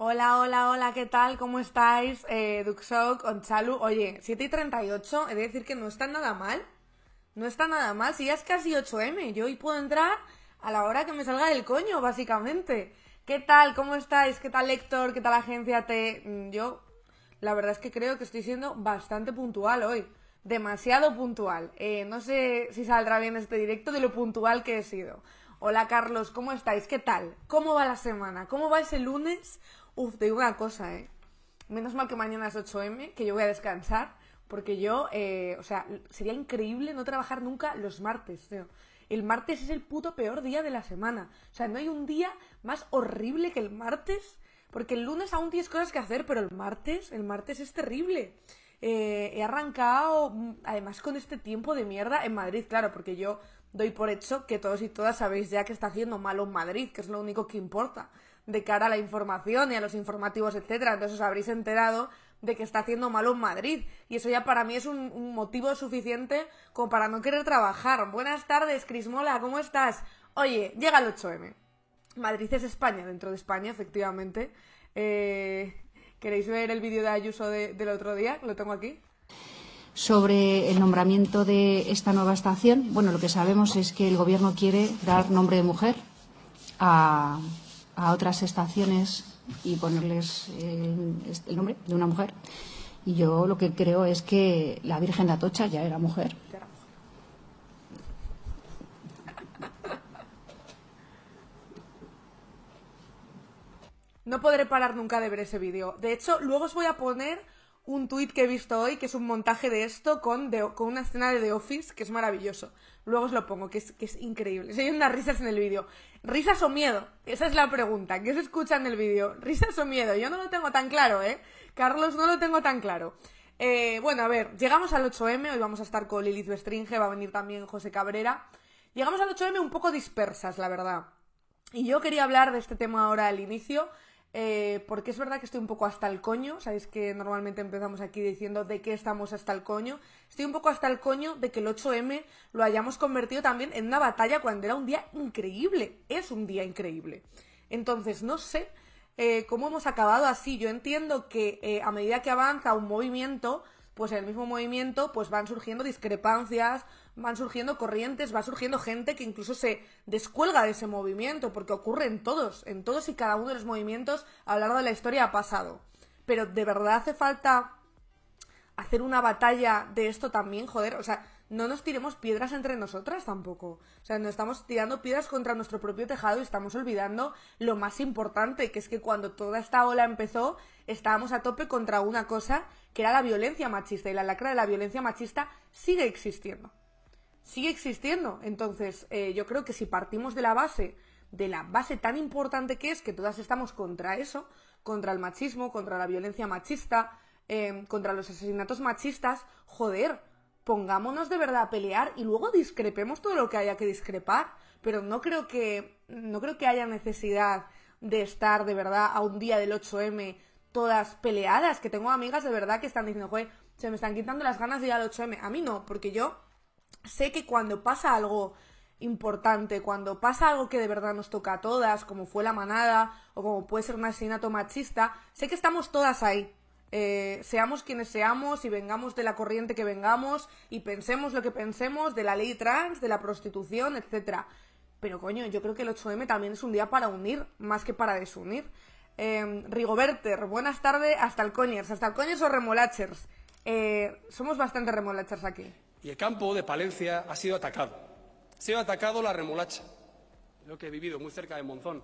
Hola, hola, hola, ¿qué tal? ¿Cómo estáis? Eh, Duxok, Onchalu. Oye, 7 y 38, he de decir que no está nada mal. No está nada mal, si ya es casi 8M. Yo hoy puedo entrar a la hora que me salga del coño, básicamente. ¿Qué tal? ¿Cómo estáis? ¿Qué tal Héctor? ¿Qué tal Agencia T? Mm, Yo, la verdad es que creo que estoy siendo bastante puntual hoy. Demasiado puntual. Eh, no sé si saldrá bien este directo de lo puntual que he sido. Hola Carlos, ¿cómo estáis? ¿Qué tal? ¿Cómo va la semana? ¿Cómo va ese lunes? Uf, te digo una cosa, ¿eh? Menos mal que mañana es 8M, que yo voy a descansar, porque yo, eh, o sea, sería increíble no trabajar nunca los martes, tío. El martes es el puto peor día de la semana. O sea, no hay un día más horrible que el martes, porque el lunes aún tienes cosas que hacer, pero el martes, el martes es terrible. Eh, he arrancado, mm, además con este tiempo de mierda en Madrid, claro, porque yo doy por hecho que todos y todas sabéis ya que está haciendo malo en Madrid, que es lo único que importa de cara a la información y a los informativos, etcétera. Entonces os habréis enterado de que está haciendo malo en Madrid. Y eso ya para mí es un, motivo suficiente como para no querer trabajar. Buenas tardes, Crismola, ¿cómo estás? Oye, llega el 8M. Madrid es España, dentro de España, efectivamente. Eh, ¿Queréis ver el vídeo de Ayuso de- del otro día? Lo tengo aquí. Sobre el nombramiento de esta nueva estación, bueno, lo que sabemos es que el Gobierno quiere dar nombre de mujer a, a otras estaciones y ponerles eh, el nombre de una mujer. Y yo lo que creo es que la Virgen de Atocha ya era mujer. No podré parar nunca de ver ese vídeo. De hecho, luego os voy a poner un tuit que he visto hoy, que es un montaje de esto con, The- con una escena de The Office, que es maravilloso. Luego os lo pongo, que es, que es increíble. Se oyen unas risas en el vídeo. ¿Risas o miedo? Esa es la pregunta. ¿Qué se escucha en el vídeo? ¿Risas o miedo? Yo no lo tengo tan claro, ¿eh? Carlos, no lo tengo tan claro. Eh, bueno, a ver, llegamos al 8M, hoy vamos a estar con Lilith Bestringe, va a venir también José Cabrera. Llegamos al 8M un poco dispersas, la verdad. Y yo quería hablar de este tema ahora al inicio, eh, porque es verdad que estoy un poco hasta el coño. Sabéis que normalmente empezamos aquí diciendo de qué estamos hasta el coño. Estoy un poco hasta el coño de que el 8M lo hayamos convertido también en una batalla cuando era un día increíble. Es un día increíble. Entonces, no sé eh, cómo hemos acabado así. Yo entiendo que eh, a medida que avanza un movimiento, pues en el mismo movimiento pues van surgiendo discrepancias, van surgiendo corrientes, va surgiendo gente que incluso se descuelga de ese movimiento, porque ocurre en todos, en todos y cada uno de los movimientos a lo largo de la historia ha pasado. Pero de verdad hace falta hacer una batalla de esto también, joder, o sea, no nos tiremos piedras entre nosotras tampoco. O sea, nos estamos tirando piedras contra nuestro propio tejado y estamos olvidando lo más importante, que es que cuando toda esta ola empezó, estábamos a tope contra una cosa que era la violencia machista y la lacra de la violencia machista sigue existiendo. Sigue existiendo. Entonces, eh, yo creo que si partimos de la base, de la base tan importante que es que todas estamos contra eso, contra el machismo, contra la violencia machista, eh, contra los asesinatos machistas, joder, pongámonos de verdad a pelear y luego discrepemos todo lo que haya que discrepar. Pero no creo que, no creo que haya necesidad de estar de verdad a un día del 8M todas peleadas, que tengo amigas de verdad que están diciendo, joder, se me están quitando las ganas de ir al 8M. A mí no, porque yo sé que cuando pasa algo importante, cuando pasa algo que de verdad nos toca a todas, como fue la manada o como puede ser un asesinato machista, sé que estamos todas ahí. Eh, seamos quienes seamos y vengamos de la corriente que vengamos y pensemos lo que pensemos de la ley trans, de la prostitución, etcétera. Pero coño, yo creo que el 8M también es un día para unir, más que para desunir. Eh, Rigoberter, buenas tardes, hasta el coñers, hasta el coñers o remolachers. Eh, somos bastante remolachers aquí. Y el campo de Palencia ha sido atacado. Ha sido atacado la remolacha, lo que he vivido muy cerca de Monzón.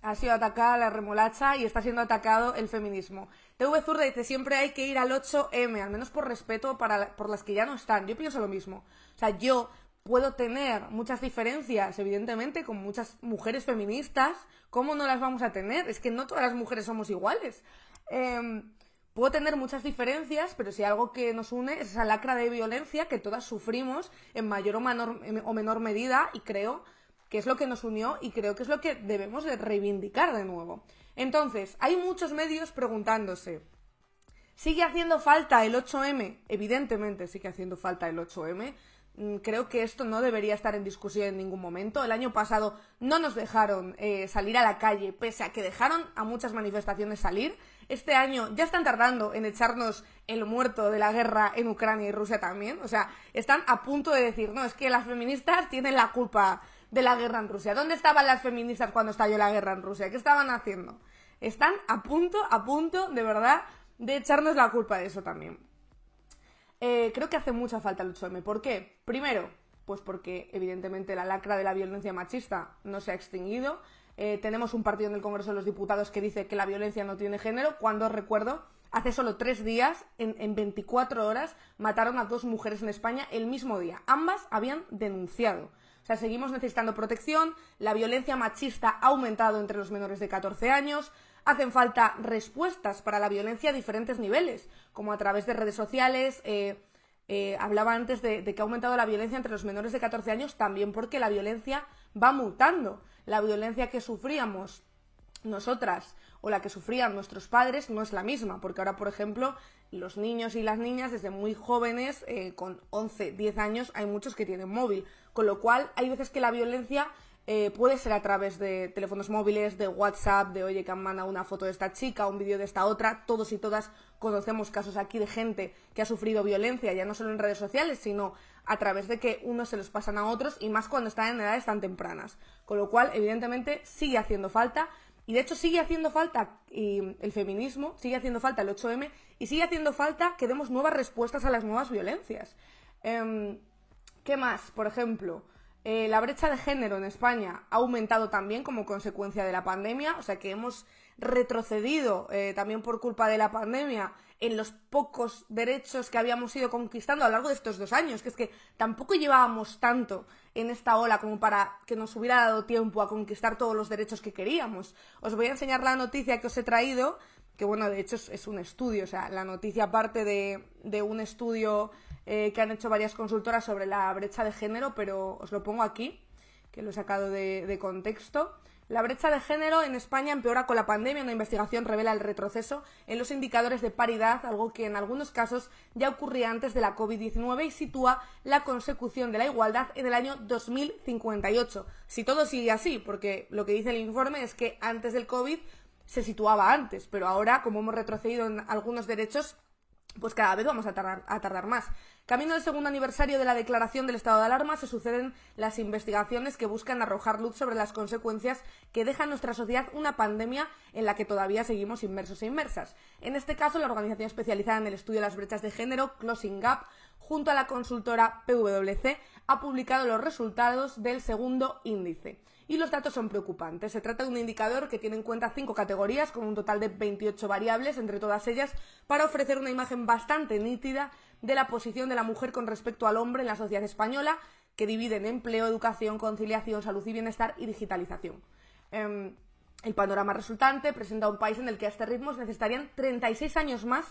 Ha sido atacada la remolacha y está siendo atacado el feminismo. TV Zurda dice, siempre hay que ir al 8M, al menos por respeto para, por las que ya no están. Yo pienso lo mismo. O sea, yo puedo tener muchas diferencias, evidentemente, con muchas mujeres feministas. ¿Cómo no las vamos a tener? Es que no todas las mujeres somos iguales. Em, puedo tener muchas diferencias, pero si algo que nos une es esa lacra de violencia que todas sufrimos en mayor o menor, o menor medida y creo que es lo que nos unió y creo que es lo que debemos de reivindicar de nuevo. Entonces, hay muchos medios preguntándose, ¿sigue haciendo falta el 8M? Evidentemente sigue haciendo falta el 8M. Mm, creo que esto no debería estar en discusión en ningún momento. El año pasado no nos dejaron eh, salir a la calle, pese a que dejaron a muchas manifestaciones salir. Este año ya están tardando en echarnos el muerto de la guerra en Ucrania y Rusia también. O sea, están a punto de decir, no, es que las feministas tienen la culpa de la guerra en Rusia. ¿Dónde estaban las feministas cuando estalló la guerra en Rusia? ¿Qué estaban haciendo? Están a punto, a punto, de verdad, de echarnos la culpa de eso también. Eh, creo que hace mucha falta el 8M. ¿Por qué? Primero, pues porque evidentemente la lacra de la violencia machista no se ha extinguido. Eh, tenemos un partido en el Congreso de los Diputados que dice que la violencia no tiene género, cuando recuerdo, hace solo tres días, en, en 24 horas, mataron a dos mujeres en España el mismo día. Ambas habían denunciado. O sea, seguimos necesitando protección, la violencia machista ha aumentado entre los menores de 14 años, hacen falta respuestas para la violencia a diferentes niveles, como a través de redes sociales. Eh, eh, hablaba antes de, que ha aumentado la violencia entre los menores de 14 años, también porque la violencia va mutando. La violencia que sufríamos nosotras o la que sufrían nuestros padres no es la misma, porque ahora, por ejemplo, los niños y las niñas desde muy jóvenes, eh, con 11, 10 años, hay muchos que tienen móvil, con lo cual hay veces que la violencia eh, puede ser a través de teléfonos móviles, de WhatsApp, de oye que han mandado una foto de esta chica, un vídeo de esta otra. Todos y todas conocemos casos aquí de gente que ha sufrido violencia, ya no solo en redes sociales, sino a través de que unos se los pasan a otros y más cuando están en edades tan tempranas. Con lo cual, evidentemente, sigue haciendo falta. Y de hecho sigue haciendo falta el feminismo, sigue haciendo falta el 8M y sigue haciendo falta que demos nuevas respuestas a las nuevas violencias. Em, ¿Qué más? Por ejemplo, eh, la brecha de género en España ha aumentado también como consecuencia de la pandemia, o sea que hemos retrocedido eh, también por culpa de la pandemia en los pocos derechos que habíamos ido conquistando a lo largo de estos dos años, que es que tampoco llevábamos tanto en esta ola como para que nos hubiera dado tiempo a conquistar todos los derechos que queríamos. Os voy a enseñar la noticia que os he traído, que bueno, de hecho es, un estudio, o sea, la noticia parte de un estudio eh, que han hecho varias consultoras sobre la brecha de género, pero os lo pongo aquí, que lo he sacado de, contexto. La brecha de género en España empeora con la pandemia. Una investigación revela el retroceso en los indicadores de paridad, algo que en algunos casos ya ocurría antes de la COVID-19 y sitúa la consecución de la igualdad en el año 2058. Si todo sigue así, porque lo que dice el informe es que antes del COVID se situaba antes, pero ahora, como hemos retrocedido en algunos derechos, pues cada vez vamos a tardar, más. Camino del segundo aniversario de la declaración del estado de alarma se suceden las investigaciones que buscan arrojar luz sobre las consecuencias que deja en nuestra sociedad una pandemia en la que todavía seguimos inmersos e inmersas. En este caso, la organización especializada en el estudio de las brechas de género, Closing Gap, junto a la consultora PwC, ha publicado los resultados del segundo índice y los datos son preocupantes. Se trata de un indicador que tiene en cuenta cinco categorías con un total de 28 variables entre todas ellas para ofrecer una imagen bastante nítida de la posición de la mujer con respecto al hombre en la sociedad española, que divide en empleo, educación, conciliación, salud y bienestar y digitalización. Em, el panorama resultante presenta un país en el que a este ritmo se necesitarían 36 años más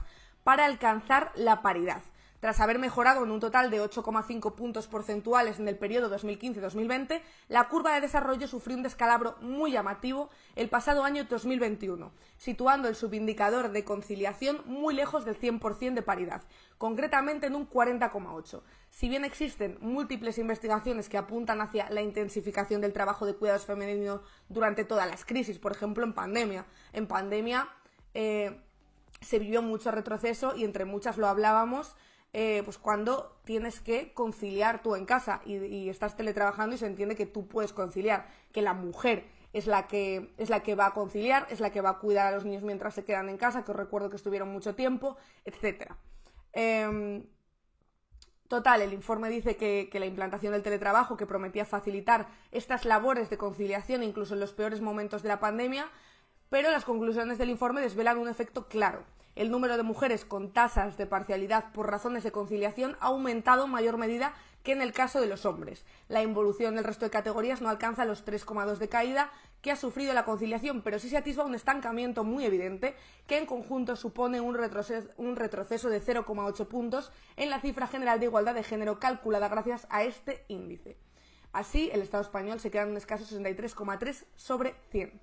para alcanzar la paridad. Tras haber mejorado en un total de 8,5 puntos porcentuales en el periodo 2015-2020, la curva de desarrollo sufrió un descalabro muy llamativo el pasado año 2021, situando el subindicador de conciliación muy lejos del 100% de paridad, concretamente en un 40,8. Si bien existen múltiples investigaciones que apuntan hacia la intensificación del trabajo de cuidados femeninos durante todas las crisis, por ejemplo en pandemia, en pandemia eh, se vivió mucho retroceso y entre muchas lo hablábamos eh, pues cuando tienes que conciliar tú en casa y, estás teletrabajando y se entiende que tú puedes conciliar, que la mujer es la que es la que va a conciliar, es la que va a cuidar a los niños mientras se quedan en casa, que os recuerdo que estuvieron mucho tiempo, etcétera. Em, total, el informe dice que, que, la implantación del teletrabajo, que prometía facilitar estas labores de conciliación incluso en los peores momentos de la pandemia, pero las conclusiones del informe desvelan un efecto claro el número de mujeres con tasas de parcialidad por razones de conciliación ha aumentado en mayor medida que en el caso de los hombres. La involución del resto de categorías no alcanza los 3,2 de caída que ha sufrido la conciliación, pero sí se atisba un estancamiento muy evidente que en conjunto supone un retroceso, un retroceso de 0,8 puntos en la cifra general de igualdad de género calculada gracias a este índice. Así, el Estado español se queda en un escaso 63,3 sobre 100.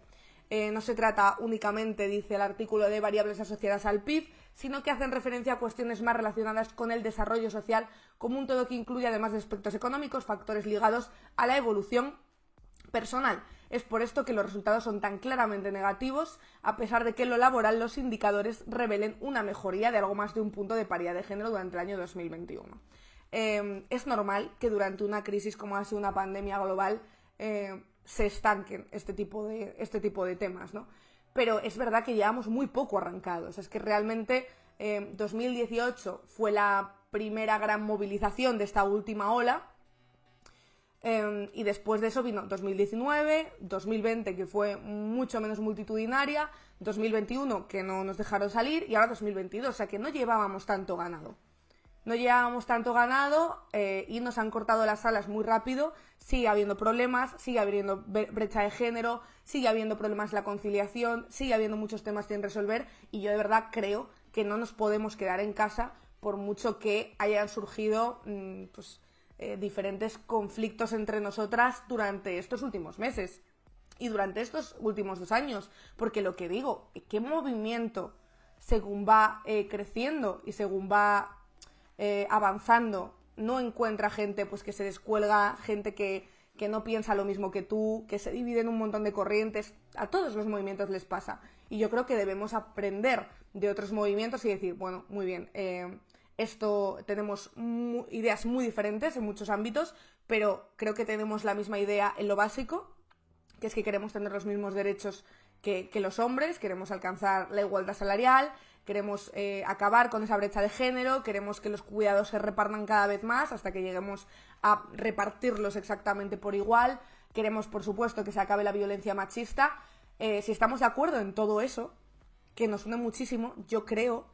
Eh, no se trata únicamente, dice el artículo, de variables asociadas al PIB, sino que hacen referencia a cuestiones más relacionadas con el desarrollo social como un todo que incluye, además de aspectos económicos, factores ligados a la evolución personal. Es por esto que los resultados son tan claramente negativos, a pesar de que en lo laboral los indicadores revelen una mejoría de algo más de un punto de paridad de género durante el año 2021. Eh, es normal que durante una crisis como ha sido una pandemia global eh, se estanquen este tipo de, este tipo de temas, ¿no? Pero es verdad que llevamos muy poco arrancados. Es que realmente 2018 eh, fue la primera gran movilización de esta última ola. Em, y después de eso vino 2019, 2020 que fue mucho menos multitudinaria, 2021 que no nos dejaron salir y ahora 2022, o sea que no llevábamos tanto ganado no llevábamos tanto ganado eh, y nos han cortado las alas muy rápido. Sigue habiendo problemas, sigue habiendo brecha de género, sigue habiendo problemas en la conciliación, sigue habiendo muchos temas sin resolver y yo de verdad creo que no nos podemos quedar en casa por mucho que hayan surgido mm, pues, eh, diferentes conflictos entre nosotras durante estos últimos meses y durante estos últimos dos años. Porque lo que digo, qué movimiento según va eh, creciendo y según va eh, avanzando no encuentra gente pues que se descuelga, gente que, que no piensa lo mismo que tú, que se divide en un montón de corrientes, a todos los movimientos les pasa. Y yo creo que debemos aprender de otros movimientos y decir, bueno, muy bien, eh, esto tenemos ideas muy diferentes en muchos ámbitos, pero creo que tenemos la misma idea en lo básico, que es que queremos tener los mismos derechos que, que los hombres, queremos alcanzar la igualdad salarial, queremos eh, acabar con esa brecha de género, queremos que los cuidados se repartan cada vez más hasta que lleguemos a repartirlos exactamente por igual, queremos, por supuesto, que se acabe la violencia machista. Eh, si estamos de acuerdo en todo eso, que nos une muchísimo, yo creo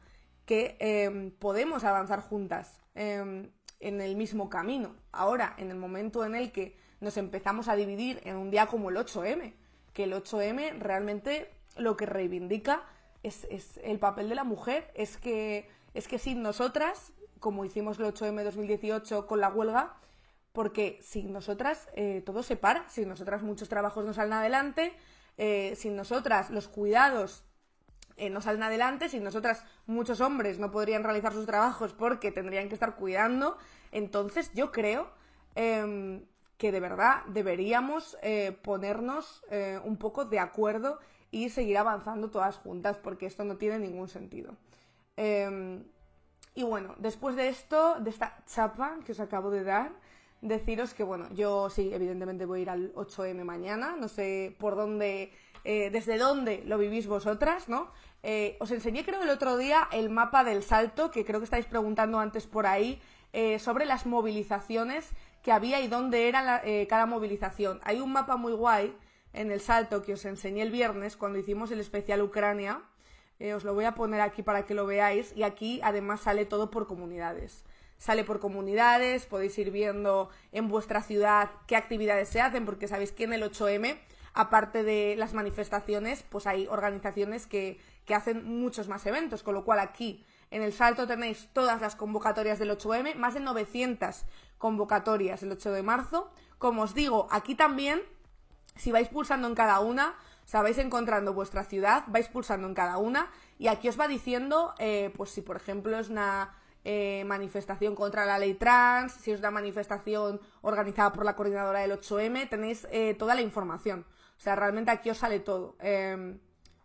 que em, podemos avanzar juntas em, en el mismo camino. Ahora, en el momento en el que nos empezamos a dividir en un día como el 8M, que el 8M realmente lo que reivindica es, es, el papel de la mujer. Es que, es que sin nosotras, como hicimos el 8M 2018 con la huelga, porque sin nosotras eh, todo se para, sin nosotras muchos trabajos no salen adelante, eh, sin nosotras los cuidados eh, no salen adelante, sin nosotras muchos hombres no podrían realizar sus trabajos porque tendrían que estar cuidando. Entonces yo creo em, que de verdad deberíamos ponernos un poco de acuerdo y seguir avanzando todas juntas porque esto no tiene ningún sentido. Em, y bueno, después de esto, de esta chapa que os acabo de dar, deciros que bueno, yo sí, evidentemente voy a ir al 8M mañana, no sé por dónde, eh, desde dónde lo vivís vosotras, ¿no? Eh, os enseñé creo el otro día el mapa del salto, que creo que estáis preguntando antes por ahí, eh, sobre las movilizaciones que había y dónde era cada movilización. Hay un mapa muy guay en el salto que os enseñé el viernes cuando hicimos el especial Ucrania. Eh, os lo voy a poner aquí para que lo veáis y aquí además sale todo por comunidades. Sale por comunidades, podéis ir viendo en vuestra ciudad qué actividades se hacen, porque sabéis que en el 8M, aparte de las manifestaciones, pues hay organizaciones que, que hacen muchos más eventos, con lo cual aquí en el salto tenéis todas las convocatorias del 8M, más de 900 convocatorias el 8 de marzo. Como os digo, aquí también si vais pulsando en cada una, o sea, vais encontrando vuestra ciudad, vais pulsando en cada una y aquí os va diciendo, eh, pues si por ejemplo es una eh, manifestación contra la ley trans, si es una manifestación organizada por la coordinadora del 8M, tenéis eh, toda la información. O sea, realmente aquí os sale todo. Em,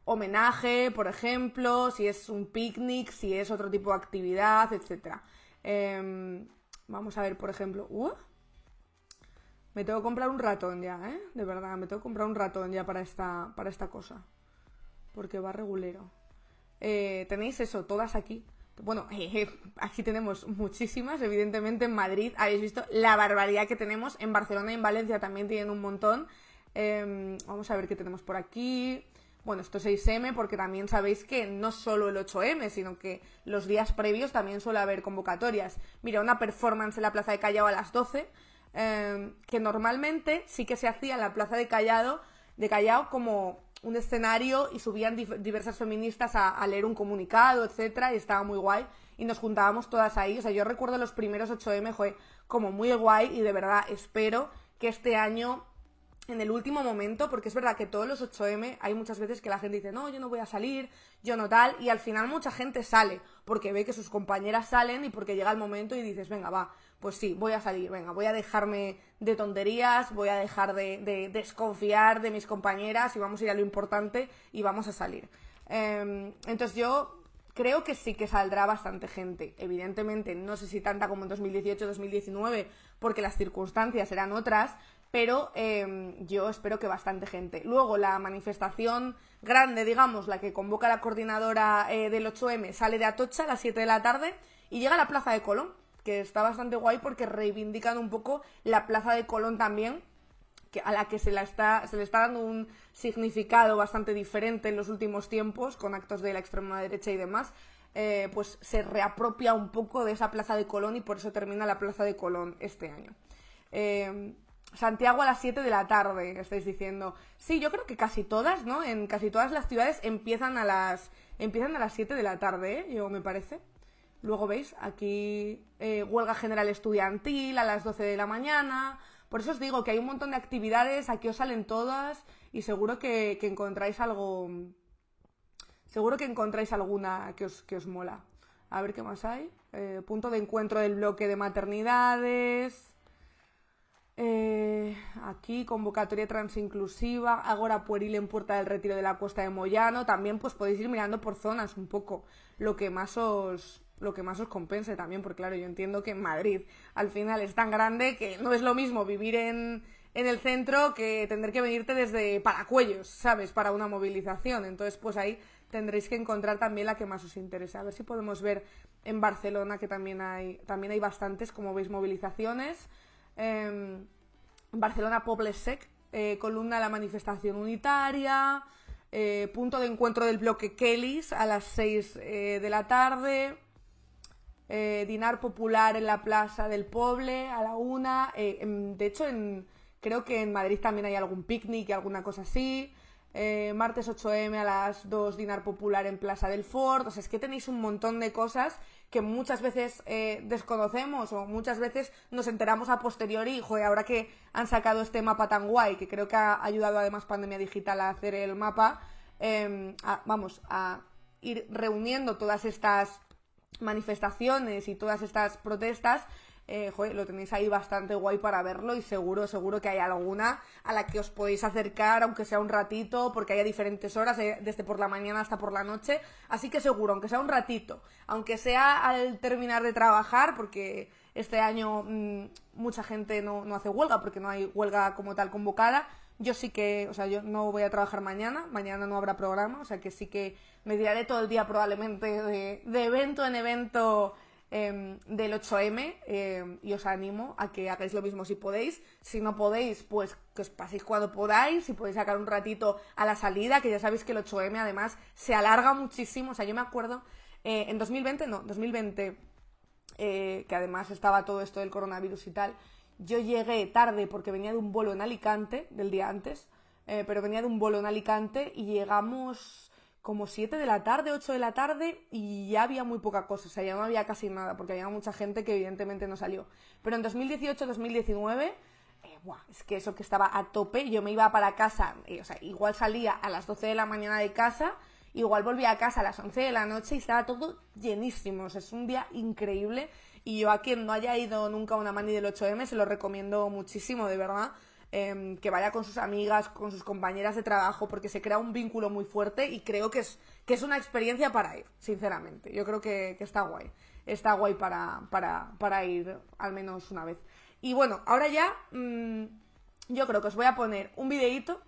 homenaje, por ejemplo, si es un picnic, si es otro tipo de actividad, etc. Em, vamos a ver, por ejemplo... Uh, me tengo que comprar un ratón ya, ¿eh? De verdad, me tengo que comprar un ratón ya para esta, para esta cosa. Porque va regulero. Eh, tenéis eso, todas aquí. Bueno, aquí tenemos muchísimas, evidentemente en Madrid habéis visto la barbaridad que tenemos. En Barcelona y en Valencia también tienen un montón. Em, vamos a ver qué tenemos por aquí. Bueno, esto es 6M porque también sabéis que no solo el 8M, sino que los días previos también suele haber convocatorias. Mira, una performance en la Plaza de Callao a las 12 Em, que normalmente sí que se hacía en la plaza de Callao, de Callao como un escenario y subían diversas feministas a, leer un comunicado, etcétera, y estaba muy guay. Y nos juntábamos todas ahí. O sea, yo recuerdo los primeros 8M, fue como muy guay y de verdad espero que este año en el último momento, porque es verdad que todos los 8M hay muchas veces que la gente dice, no, yo no voy a salir, yo no tal, y al final mucha gente sale, porque ve que sus compañeras salen y porque llega el momento y dices, venga, va, pues sí, voy a salir, venga, voy a dejarme de tonterías, voy a dejar de, desconfiar de mis compañeras y vamos a ir a lo importante y vamos a salir. Em, entonces yo creo que sí que saldrá bastante gente. Evidentemente, no sé si tanta como en 2018-2019, porque las circunstancias eran otras, pero em, yo espero que bastante gente. Luego, la manifestación grande, digamos, la que convoca la coordinadora eh, del 8M, sale de Atocha a las 7 de la tarde y llega a la Plaza de Colón, que está bastante guay porque reivindican un poco la Plaza de Colón también, que, a la que se, la está, se le está dando un significado bastante diferente en los últimos tiempos, con actos de la extrema derecha y demás. Eh, pues se reapropia un poco de esa Plaza de Colón y por eso termina la Plaza de Colón este año. Eh, Santiago a las 7 de la tarde, estáis diciendo. Sí, yo creo que casi todas, ¿no? En casi todas las ciudades empiezan a las empiezan a las 7 de la tarde, ¿eh? Yo me parece. Luego veis, aquí eh, huelga general estudiantil a las 12 de la mañana. Por eso os digo que hay un montón de actividades, aquí os salen todas y seguro que, encontráis algo. Seguro que encontráis alguna que os, que os mola. A ver qué más hay. Eh, punto de encuentro del bloque de maternidades. Eh, aquí, convocatoria transinclusiva, Agora Pueril en Puerta del Retiro de la Costa de Moyano. También pues podéis ir mirando por zonas un poco lo que más os lo que más os compense también, porque claro, yo entiendo que Madrid al final es tan grande que no es lo mismo vivir en, en el centro que tener que venirte desde Paracuellos, ¿sabes? Para una movilización. Entonces, pues ahí tendréis que encontrar también la que más os interese. A ver si podemos ver en Barcelona que también hay, también hay bastantes, como veis, movilizaciones. Em, Barcelona Poblesec, eh, columna de la manifestación unitaria, eh, punto de encuentro del bloque Kellys a las 6 eh, de la tarde, dinar popular en la plaza del Poble a la 1, de hecho creo que en Madrid también hay algún picnic y alguna cosa así, martes 8M a las 2 dinar popular en Plaza del Ford, o sea, es que tenéis un montón de cosas que muchas veces eh, desconocemos o muchas veces nos enteramos a posteriori, y ahora que han sacado este mapa tan guay, que creo que ha ayudado además Pandemia Digital a hacer el mapa, em, vamos, a ir reuniendo todas estas manifestaciones y todas estas protestas eh, lo tenéis ahí bastante guay para verlo y seguro, seguro que hay alguna a la que os podéis acercar, aunque sea un ratito, porque haya diferentes horas, eh, desde por la mañana hasta por la noche. Así que seguro, aunque sea un ratito, aunque sea al terminar de trabajar, porque este año mm, mucha gente no, no hace huelga, porque no hay huelga como tal convocada. Yo sí que, o sea, yo no voy a trabajar mañana, mañana no habrá programa, o sea que sí que me tiraré todo el día probablemente de, de evento en evento Em, del 8M em, y os animo a que hagáis lo mismo si podéis. Si no podéis, pues que os paséis cuando podáis, si podéis sacar un ratito a la salida, que ya sabéis que el 8M además se alarga muchísimo. O sea, yo me acuerdo eh, en 2020, no, 2020, eh, que además estaba todo esto del coronavirus y tal, yo llegué tarde porque venía de un vuelo en Alicante, del día antes, eh, pero venía de un vuelo en Alicante y llegamos como 7 de la tarde, 8 de la tarde y ya había muy poca cosa, o sea, ya no había casi nada, porque había mucha gente que evidentemente no salió. Pero en 2018-2019, eh, es que eso que estaba a tope, yo me iba para casa, eh, o sea, igual salía a las 12 de la mañana de casa, igual volvía a casa a las 11 de la noche y estaba todo llenísimo, o sea, es un día increíble y yo a quien no haya ido nunca a una mani del 8M se lo recomiendo muchísimo, de verdad Em, que vaya con sus amigas, con sus compañeras de trabajo, porque se crea un vínculo muy fuerte y creo que es, que es una experiencia para ir, sinceramente. Yo creo que, está guay. Está guay para, para, para, ir al menos una vez. Y bueno, ahora ya mm, yo creo que os voy a poner un videíto,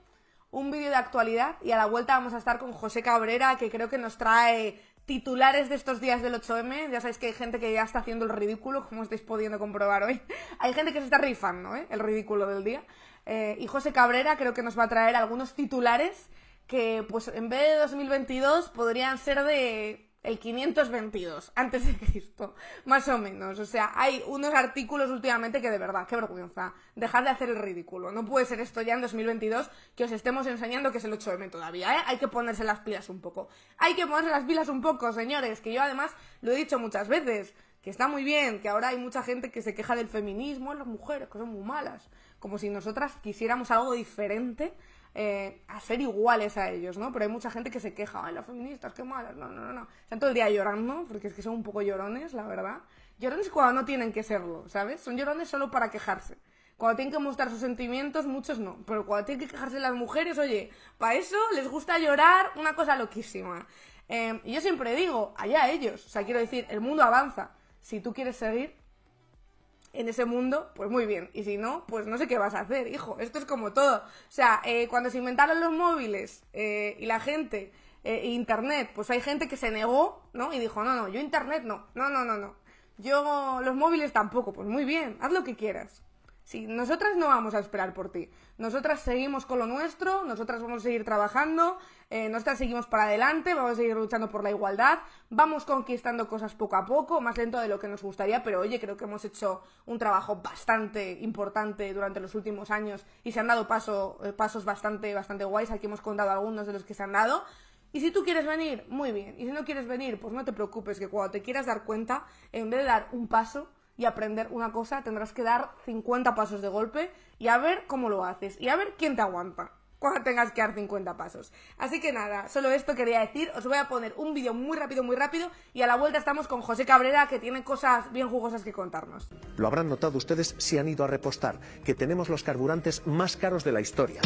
un vídeo de actualidad y a la vuelta vamos a estar con José Cabrera, que creo que nos trae titulares de estos días del 8M. Ya sabéis que hay gente que ya está haciendo el ridículo, como estáis pudiendo comprobar hoy. hay gente que se está rifando, ¿eh? El ridículo del día. Eh, y José Cabrera creo que nos va a traer algunos titulares que, pues, en vez de 2022 podrían ser de el 522 antes de Cristo, más o menos. O sea, hay unos artículos últimamente que de verdad, qué vergüenza. Dejad de hacer el ridículo. No puede ser esto ya en 2022 que os estemos enseñando que es el 8M todavía, ¿eh? Hay que ponerse las pilas un poco. Hay que ponerse las pilas un poco, señores, que yo además lo he dicho muchas veces. que está muy bien, que ahora hay mucha gente que se queja del feminismo, las mujeres, que son muy malas, como si nosotras quisiéramos algo diferente eh, a ser iguales a ellos, ¿no? Pero hay mucha gente que se queja, ay, las feministas, qué malas, no, no, no, no. Están todo el día llorando, porque es que son un poco llorones, la verdad. Llorones cuando no tienen que serlo, ¿sabes? Son llorones solo para quejarse. Cuando tienen que mostrar sus sentimientos, muchos no. Pero cuando tienen que quejarse las mujeres, oye, para eso les gusta llorar, una cosa loquísima. Eh, y yo siempre digo, allá ellos. O sea, quiero decir, el mundo avanza. Si tú quieres seguir en ese mundo, pues muy bien. Y si no, pues no sé qué vas a hacer, hijo. Esto es como todo. O sea, eh, cuando se inventaron los móviles eh, y la gente, Internet, pues hay gente que se negó, ¿no? Y dijo, no, no, yo Internet no. No, no, no, no. Yo los móviles tampoco. Pues muy bien, haz lo que quieras. Sí, nosotras no vamos a esperar por ti. Nosotras seguimos con lo nuestro, nosotras vamos a seguir trabajando, eh, nosotras seguimos para adelante, vamos a seguir luchando por la igualdad, vamos conquistando cosas poco a poco, más lento de lo que nos gustaría, pero oye, creo que hemos hecho un trabajo bastante importante durante los últimos años y se han dado paso, eh, pasos bastante, bastante guays. Aquí hemos contado algunos de los que se han dado. Y si tú quieres venir, muy bien. Y si no quieres venir, pues no te preocupes, que cuando te quieras dar cuenta, en vez de dar un paso, y aprender una cosa, tendrás que dar 50 pasos de golpe y a ver cómo lo haces y a ver quién te aguanta cuando tengas que dar 50 pasos. Así que nada, solo esto quería decir. Os voy a poner un vídeo muy rápido, muy rápido y a la vuelta estamos con José Cabrera que tiene cosas bien jugosas que contarnos. Lo habrán notado ustedes si han ido a repostar, que tenemos los carburantes más caros de la historia.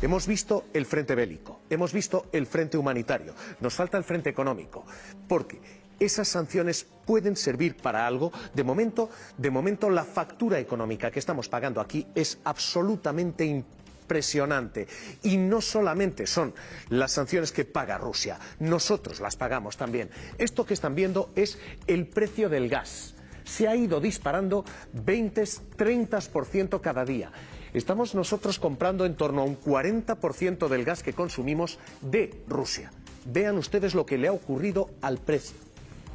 Hemos visto el frente bélico, hemos visto el frente humanitario, nos falta el frente económico, porque esas sanciones pueden servir para algo. De momento, de momento la factura económica que estamos pagando aquí es absolutamente impresionante. Y no solamente son las sanciones que paga Rusia, nosotros las pagamos también. Esto que están viendo es el precio del gas. Se ha ido disparando 20-30% cada día. Estamos nosotros comprando en torno a un 40% del gas que consumimos de Rusia. Vean ustedes lo que le ha ocurrido al precio.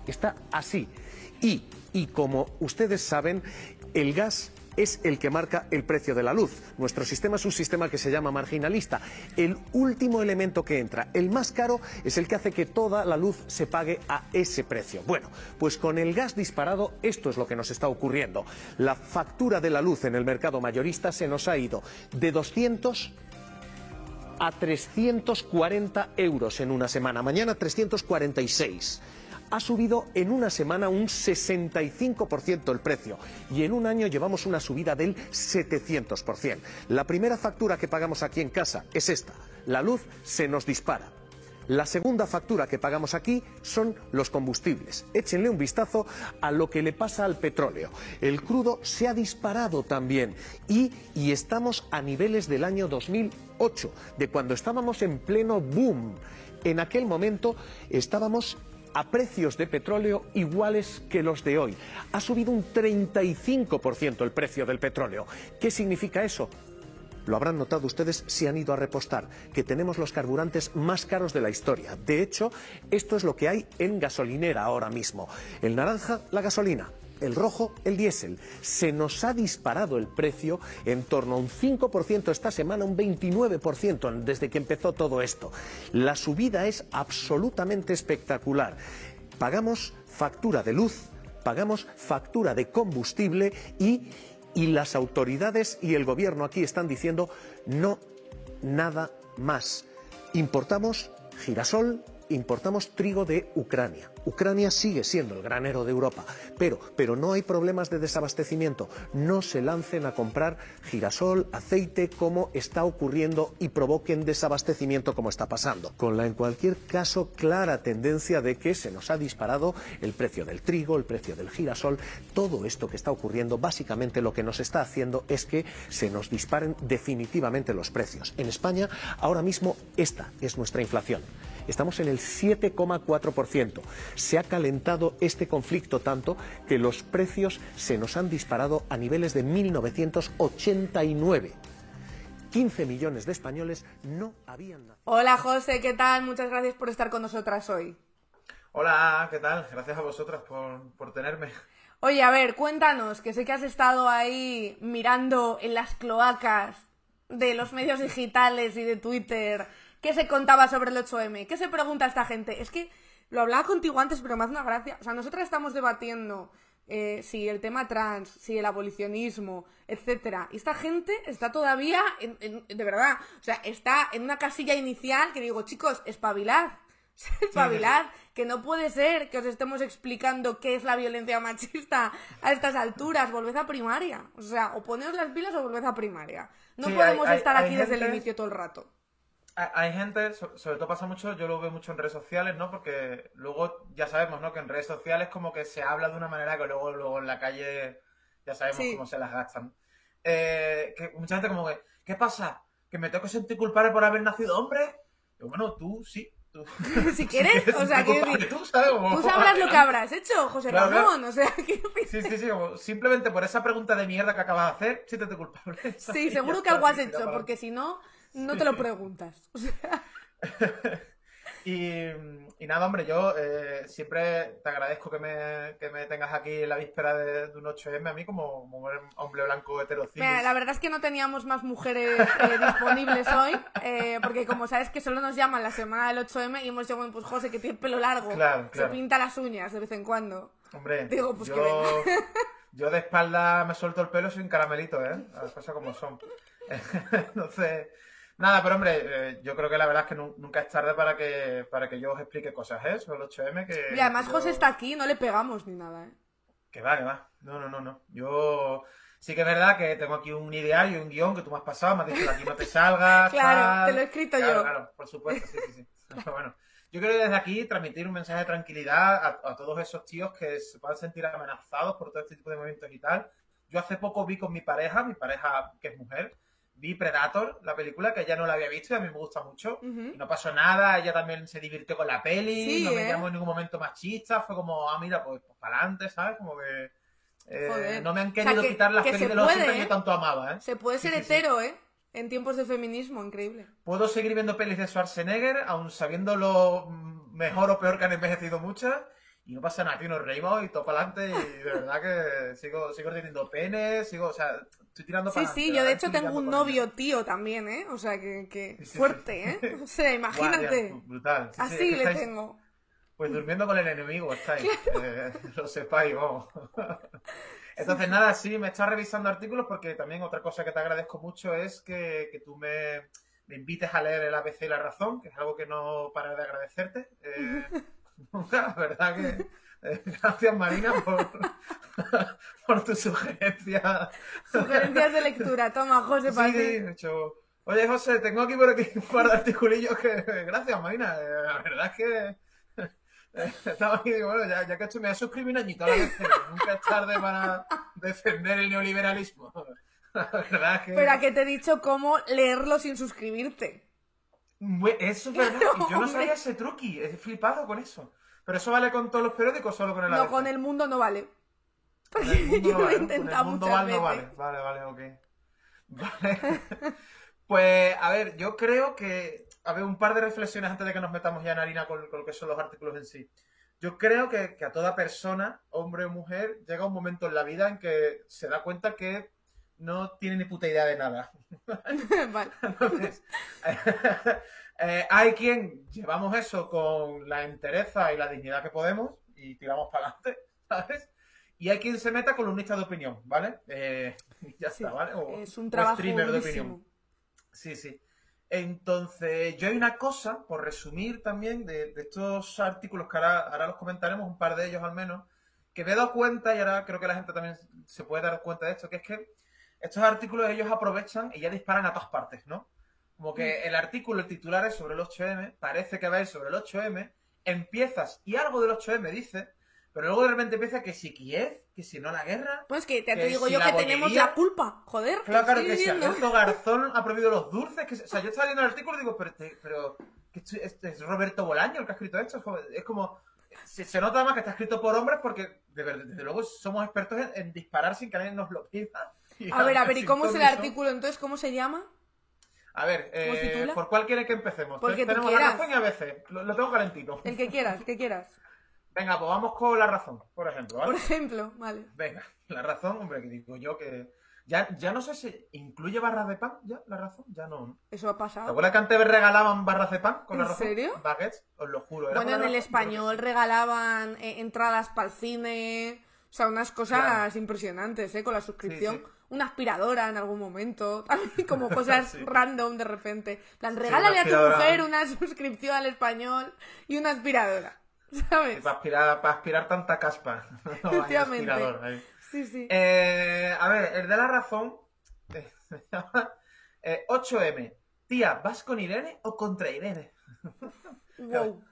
Está así. Y, y como ustedes saben, el gas es el que marca el precio de la luz. Nuestro sistema es un sistema que se llama marginalista. El último elemento que entra, el más caro, es el que hace que toda la luz se pague a ese precio. Bueno, pues con el gas disparado esto es lo que nos está ocurriendo. La factura de la luz en el mercado mayorista se nos ha ido de 200 a 340 euros en una semana. Mañana 346 ha subido en una semana un 65% el precio y en un año llevamos una subida del 700%. La primera factura que pagamos aquí en casa es esta. La luz se nos dispara. La segunda factura que pagamos aquí son los combustibles. Échenle un vistazo a lo que le pasa al petróleo. El crudo se ha disparado también y, y, estamos a niveles del año 2008, de cuando estábamos en pleno boom. En aquel momento estábamos a precios de petróleo iguales que los de hoy. Ha subido un 35% el precio del petróleo. ¿Qué significa eso? Lo habrán notado ustedes si han ido a repostar, que tenemos los carburantes más caros de la historia. De hecho, esto es lo que hay en gasolinera ahora mismo. El naranja, la gasolina el rojo, el diésel. Se nos ha disparado el precio en torno a un 5% esta semana, un 29% desde que empezó todo esto. La subida es absolutamente espectacular. Pagamos factura de luz, pagamos factura de combustible y, y las autoridades y el gobierno aquí están diciendo no, nada más. Importamos girasol, importamos trigo de Ucrania. Ucrania sigue siendo el granero de Europa, pero, pero no hay problemas de desabastecimiento. No se lancen a comprar girasol, aceite, como está ocurriendo y provoquen desabastecimiento como está pasando. Con la, en cualquier caso, clara tendencia de que se nos ha disparado el precio del trigo, el precio del girasol. Todo esto que está ocurriendo, básicamente lo que nos está haciendo es que se nos disparen definitivamente los precios. En España, ahora mismo, esta es nuestra inflación. Estamos en el 7,4%. Se ha calentado este conflicto tanto que los precios se nos han disparado a niveles de 1989. 15 millones de españoles no habían nacido. Hola José, ¿qué tal? Muchas gracias por estar con nosotras hoy. Hola, ¿qué tal? Gracias a vosotras por, por tenerme. Oye, a ver, cuéntanos, que sé que has estado ahí mirando en las cloacas de los medios digitales y de Twitter, ¿qué se contaba sobre el 8M? ¿Qué se pregunta esta gente? Es que lo hablaba contigo antes, pero me hace una gracia. O sea, nosotros estamos debatiendo eh, si el tema trans, si el abolicionismo, etcétera. Y esta gente está todavía, en- en- de verdad, o sea, está en una casilla inicial que digo, chicos, espabilad. Espabilad, que no puede ser que os estemos explicando qué es la violencia machista a estas alturas. Volved a primaria. O sea, o poneos las pilas o volved a primaria. No Sí, podemos hay- estar hay aquí desde el inicio todo el rato. Hay gente, so- sobre todo pasa mucho, yo lo veo mucho en redes sociales, ¿no? Porque luego ya sabemos, ¿no? Que en redes sociales como que se habla de una manera que luego, luego en la calle ya sabemos Sí. cómo se las gastan. Eh, que mucha gente como que, ¿qué pasa? ¿Que me tengo que sentir culpable por haber nacido hombre? Bueno, tú sí. Tú, Si quieres, o sea, culpable decir, tú, ¿sabes? Como, tú sabrás lo que habrás hecho, José Claro, claro. Ramón. O sea, decir- Sí, sí, sí, como simplemente por esa pregunta de mierda que acabas de hacer, siéntete culpable. Sí, seguro que algo has hecho, porque si no, no te lo preguntas. O sea, Y, y nada, hombre, yo eh, siempre te agradezco que me, que me tengas aquí en la víspera de, de un 8M a mí como, como hombre blanco heterocilis. mira, la verdad es que no teníamos más mujeres eh, disponibles hoy, eh, porque como sabes que solo nos llaman la semana del 8M y hemos bueno, pues José, que tiene pelo largo, Claro, se pinta las uñas de vez en cuando. Hombre, Digo, pues que yo, yo de espalda me suelto el pelo sin caramelito, ¿eh? Las cosas como son. Entonces, nada, pero hombre, eh, yo creo que la verdad es que nu- nunca es tarde para que, para que yo os explique cosas, ¿eh? Sobre el 8M. Que, Y además que José yo- está aquí, no le pegamos ni nada, ¿eh? Que va, que va. No, no, no, no. Yo sí que es verdad que tengo aquí un ideal y un guion que tú me has pasado, me has dicho que aquí no te salgas. Claro, tal. te lo he escrito Claro, yo. Claro, por supuesto, sí, sí, sí. Pero bueno, yo quiero desde aquí transmitir un mensaje de tranquilidad a, a todos esos tíos que se puedan sentir amenazados por todo este tipo de movimientos y tal. Yo hace poco vi con mi pareja, mi pareja que es mujer, vi Predator, la película, que ella no la había visto y a mí me gusta mucho. Ujú. Y no pasó nada, ella también se divirtió con la peli, Sí, no me ¿eh? llamó en ningún momento machista, fue como, ah, mira, pues, pues para adelante, ¿sabes? Como que eh, no me han O sea, querido que- quitar las que pelis de los puede, 80 que ¿eh? yo tanto amaba, ¿eh? Se puede Sí, ser sí, sí. hetero, ¿eh? En tiempos de feminismo, increíble. Puedo seguir viendo pelis de Schwarzenegger, aun sabiendo lo mejor o peor que han envejecido muchas, y no pasa nada, tío, nos reímos y todo para adelante, y de verdad que sigo, sigo teniendo penes, sigo, o sea, estoy tirando Sí, para sí, yo de hecho tengo un novio tío también, ¿eh? O sea, que, que Sí, sí, fuerte, ¿eh? O sea, imagínate. brutal. Sí, sí, Así le estáis- tengo. Pues durmiendo con el enemigo estáis. Eh, lo sepáis, vamos. Entonces, nada, sí, me estás revisando artículos porque también otra cosa que te agradezco mucho es que, que tú me, me invites a leer el ABC y la razón, que es algo que no para de agradecerte. Eh, la verdad que. eh, gracias, Marina, por, por tu sugerencia. Sugerencias de lectura. Toma, José, Sí, para ti. hecho, Oye, José, tengo aquí por aquí un par de articulillos que. Gracias, Marina. eh, La verdad es que. eh, Estaba aquí bueno, ya, ya que esto me voy a suscribir un añito a la vez, nunca es tarde para defender el neoliberalismo. La verdad es que. Pero a que te he dicho cómo leerlo sin suscribirte. Es verdad. y yo no sabía ese truqui. He flipado con eso. Pero eso vale con todos los periódicos solo con el No, ABC? con el mundo no vale. Mundo Yo no lo he ¿no? Intentado mundo muchas val no vale. veces. Vale, vale, ok. Vale. Pues, a ver, yo creo que. A ver, un par de reflexiones antes de que nos metamos ya en harina con, con lo que son los artículos en sí. Yo creo que, que a toda persona, hombre o mujer, llega un momento en la vida en que se da cuenta que no tiene ni puta idea de nada. vale. Entonces, eh, hay quien llevamos eso con la entereza y la dignidad que podemos y tiramos para adelante, ¿sabes? Y hay quien se meta columnista de opinión, ¿vale? Eh, y ya Sí, está, ¿vale? O- es un o trabajo streamer de opinión. Sí, sí. Entonces, yo hay una cosa, por resumir también, de, de estos artículos que ahora, ahora los comentaremos, un par de ellos al menos, que me he dado cuenta, y ahora creo que la gente también se puede dar cuenta de esto, que es que estos artículos ellos aprovechan y ya disparan a todas partes, ¿no? Como que el artículo, el titular es sobre el 8M, parece que va a ir sobre el 8M, empiezas y algo del 8M dice, pero luego de repente empieza que si Kiev, que si no la guerra, Pues que te Que digo si yo que tenemos la culpa. Joder, Claro, claro que si. Alberto Garzón ha prohibido los dulces. Que, o sea, yo estaba leyendo el artículo y digo, pero, este- pero que esto- este es Roberto Bolaño el que ha escrito esto. Es como-. Se, se nota más que está escrito por hombres porque, de desde luego, somos expertos en, en disparar sin que nadie nos lo pida. A ver, a ver, ¿y cómo es el artículo entonces? ¿Cómo se llama? A ver, ¿Cómo se eh? ¿por cuál quiere que empecemos? Por el que tú Tenemos la razón y a veces. Lo, lo tengo calentito. El que quieras, el que quieras. Venga, pues vamos con la razón, por ejemplo. ¿vale? Por ejemplo, vale. Venga, la razón, hombre, que digo yo que Ya, ya no sé si incluye barras de pan, ya, la razón, ya no. Eso ha ¿Te pasado. acuerdas que antes regalaban barras de pan con la ¿En razón? serio? Baguettes, os lo juro. era Bueno, en el español regalaban eh, entradas para el cine. O sea, unas cosas Claro. impresionantes, ¿eh? Con la suscripción. Sí, sí. Una aspiradora en algún momento. Como cosas Sí. random de repente. En plan, Sí, regálale una a tu mujer una suscripción al español y una aspiradora. ¿Sabes? Para aspirar, para aspirar tanta caspa. Efectivamente. Sí, sí. Eh, a ver, el de la razón. eh, 8M. Tía, ¿vas con Irene o contra Irene? Wow.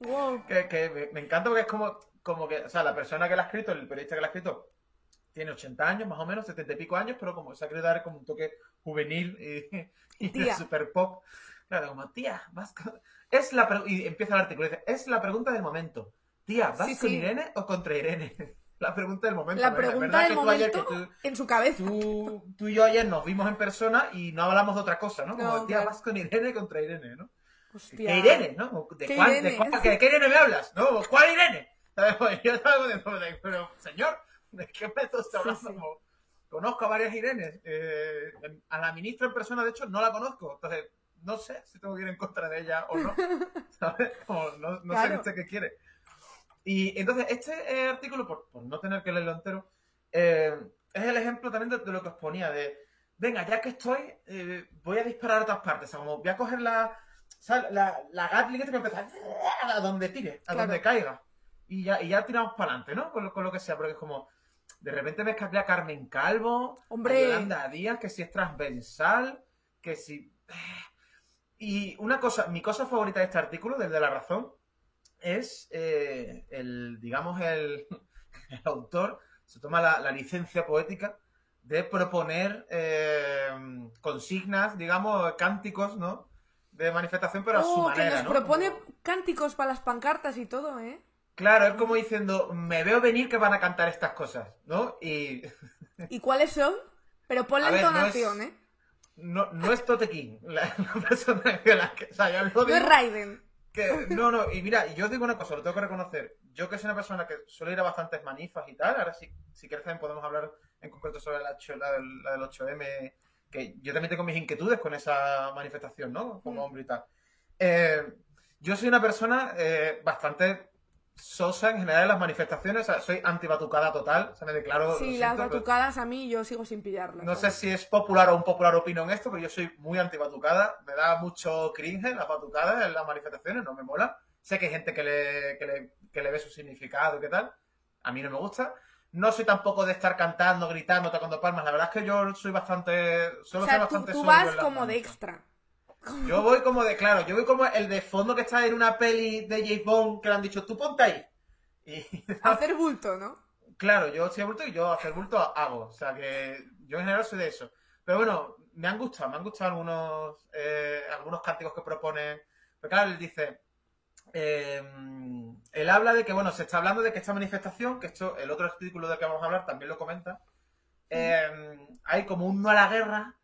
Wow. Que, que me, me encanta porque es como, como que, o sea, la persona que la ha escrito, el periodista que la ha escrito, tiene 80 años, más o menos, 70 y pico años, pero como se ha querido dar como un toque juvenil y, y de super pop. Claro, como, tía, vas con... Es la y empieza el artículo, dice, es la pregunta del momento. Tía, ¿vas Sí, con sí. Irene o contra Irene? la pregunta del momento. La pregunta ¿Verdad del que tú ayer momento que tú- en su cabeza. tú, tú y yo ayer nos vimos en persona y no hablamos de otra cosa, ¿no? Como, No, tía, claro. vas con Irene contra Irene, ¿no? Hostia. ¿Qué Irene, no? ¿De, ¿Qué cuál, Irene? ¿De, cuál, ¿de qué Irene me hablas? ¿No? ¿Cuál Irene? Pues yo estaba de, pero, señor, ¿de qué me estás hablando? Sí, Conozco a varias Irenes. Eh, a la ministra en persona, de hecho, no la conozco. Entonces, no sé si tengo que ir en contra de ella o no. ¿Sabes? Como, no no sé Claro. usted qué quiere. Y entonces, este eh, artículo, por, por no tener que leerlo entero, eh, es el ejemplo también de, de lo que os ponía, de, venga, ya que estoy, eh, voy a disparar a otras partes. O sea, como voy a coger la, ¿sabes? la, la Gatling esta que empezar a donde tire, a Claro. donde caiga. Y ya, y ya tiramos para adelante, ¿no? Con lo, con lo que sea, porque es como, de repente me escapé a Carmen Calvo, Hombre. a Yolanda Díaz, que si es transversal, que si... Y una cosa, mi cosa favorita de este artículo, del de la razón, es eh, el, digamos, el, el autor se toma la, la licencia poética de proponer eh, consignas, digamos, cánticos, ¿no? De manifestación, pero a su Oh, que manera, nos ¿no? propone cánticos para las pancartas y todo, ¿eh? Claro, es como diciendo, me veo venir que van a cantar estas cosas, ¿no? Y ¿Y cuáles son? Pero ponle A ver, no entonación, es- ¿eh? no, no es Tote King, la, la persona que la que... O sea, yo lo No es Raiden. que- no, no, y mira, yo os digo una cosa, lo tengo que reconocer. Yo que soy una persona que suele ir a bastantes manifas y tal, ahora sí, si quieres también podemos hablar en concreto sobre la, la del, la del 8M, que yo también tengo mis inquietudes con esa manifestación, ¿no? Como Mm. hombre y tal. Eh, yo soy una persona eh, bastante sosa en general en las manifestaciones, o sea, soy antibatucada total, o sea, me declaro... Sí, siento, las pero- batucadas a mí yo sigo sin pillarlas. no sé si es popular o un popular opinión esto, pero yo soy muy antibatucada. Me da mucho cringe las batucadas en las manifestaciones, no me mola. Sé que hay gente que le, que le, que le ve su significado y qué tal. A mí no me gusta. No soy tampoco de estar cantando, gritando, tocando palmas. La verdad es que yo soy bastante. O Suelo ser sea, tú, bastante tú sobrio vas como de extra. Yo voy como de, claro, yo voy como el de fondo que está en una peli de James Bond que le han dicho, tú ponte ahí. Y, Hacer bulto, ¿no? Claro, yo soy bulto y yo hacer bulto hago. O sea que yo en general soy de eso. Pero bueno, me han gustado, me han gustado algunos, eh, algunos cánticos que propone. Pero claro, él dice. eh, él habla de que, bueno, se está hablando de que esta manifestación, que esto, el otro artículo del que vamos a hablar también lo comenta. eh, hay como un no a la guerra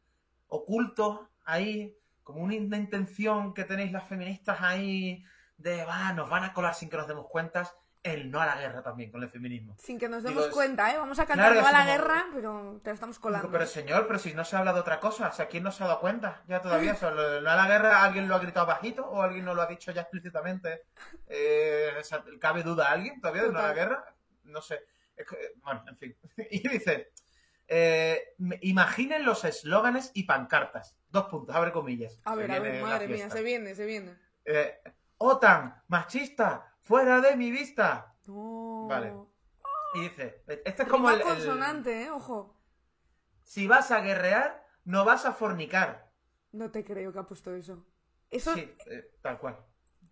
oculto ahí, como una intención que tenéis las feministas ahí de, va, nos van a colar sin que nos demos cuentas el no a la guerra también con el feminismo. Sin que nos demos cuenta, ¿eh? Vamos a cantar Claro, no a la como- guerra, pero te la estamos colando. Pero señor, pero si no se habla de otra cosa, o sea, ¿quién no se ha dado cuenta ya todavía? O sea, lo del no a la guerra, ¿alguien lo ha gritado bajito o alguien no lo ha dicho ya explícitamente? Eh, o sea, ¿Cabe duda a alguien todavía de no a la guerra? No sé. Es que, bueno, en fin. Y dice, eh, imaginen los eslóganes y pancartas. Dos puntos, abre comillas. A ver, a ver, madre mía, se viene, se viene. Eh, OTAN, machista, fuera de mi vista. Vale. Y dice, este es como el, el- consonante, ¿eh? Ojo. Si vas a guerrear, no vas a fornicar. No te creo que ha puesto eso. Eso. Sí, eh, tal cual.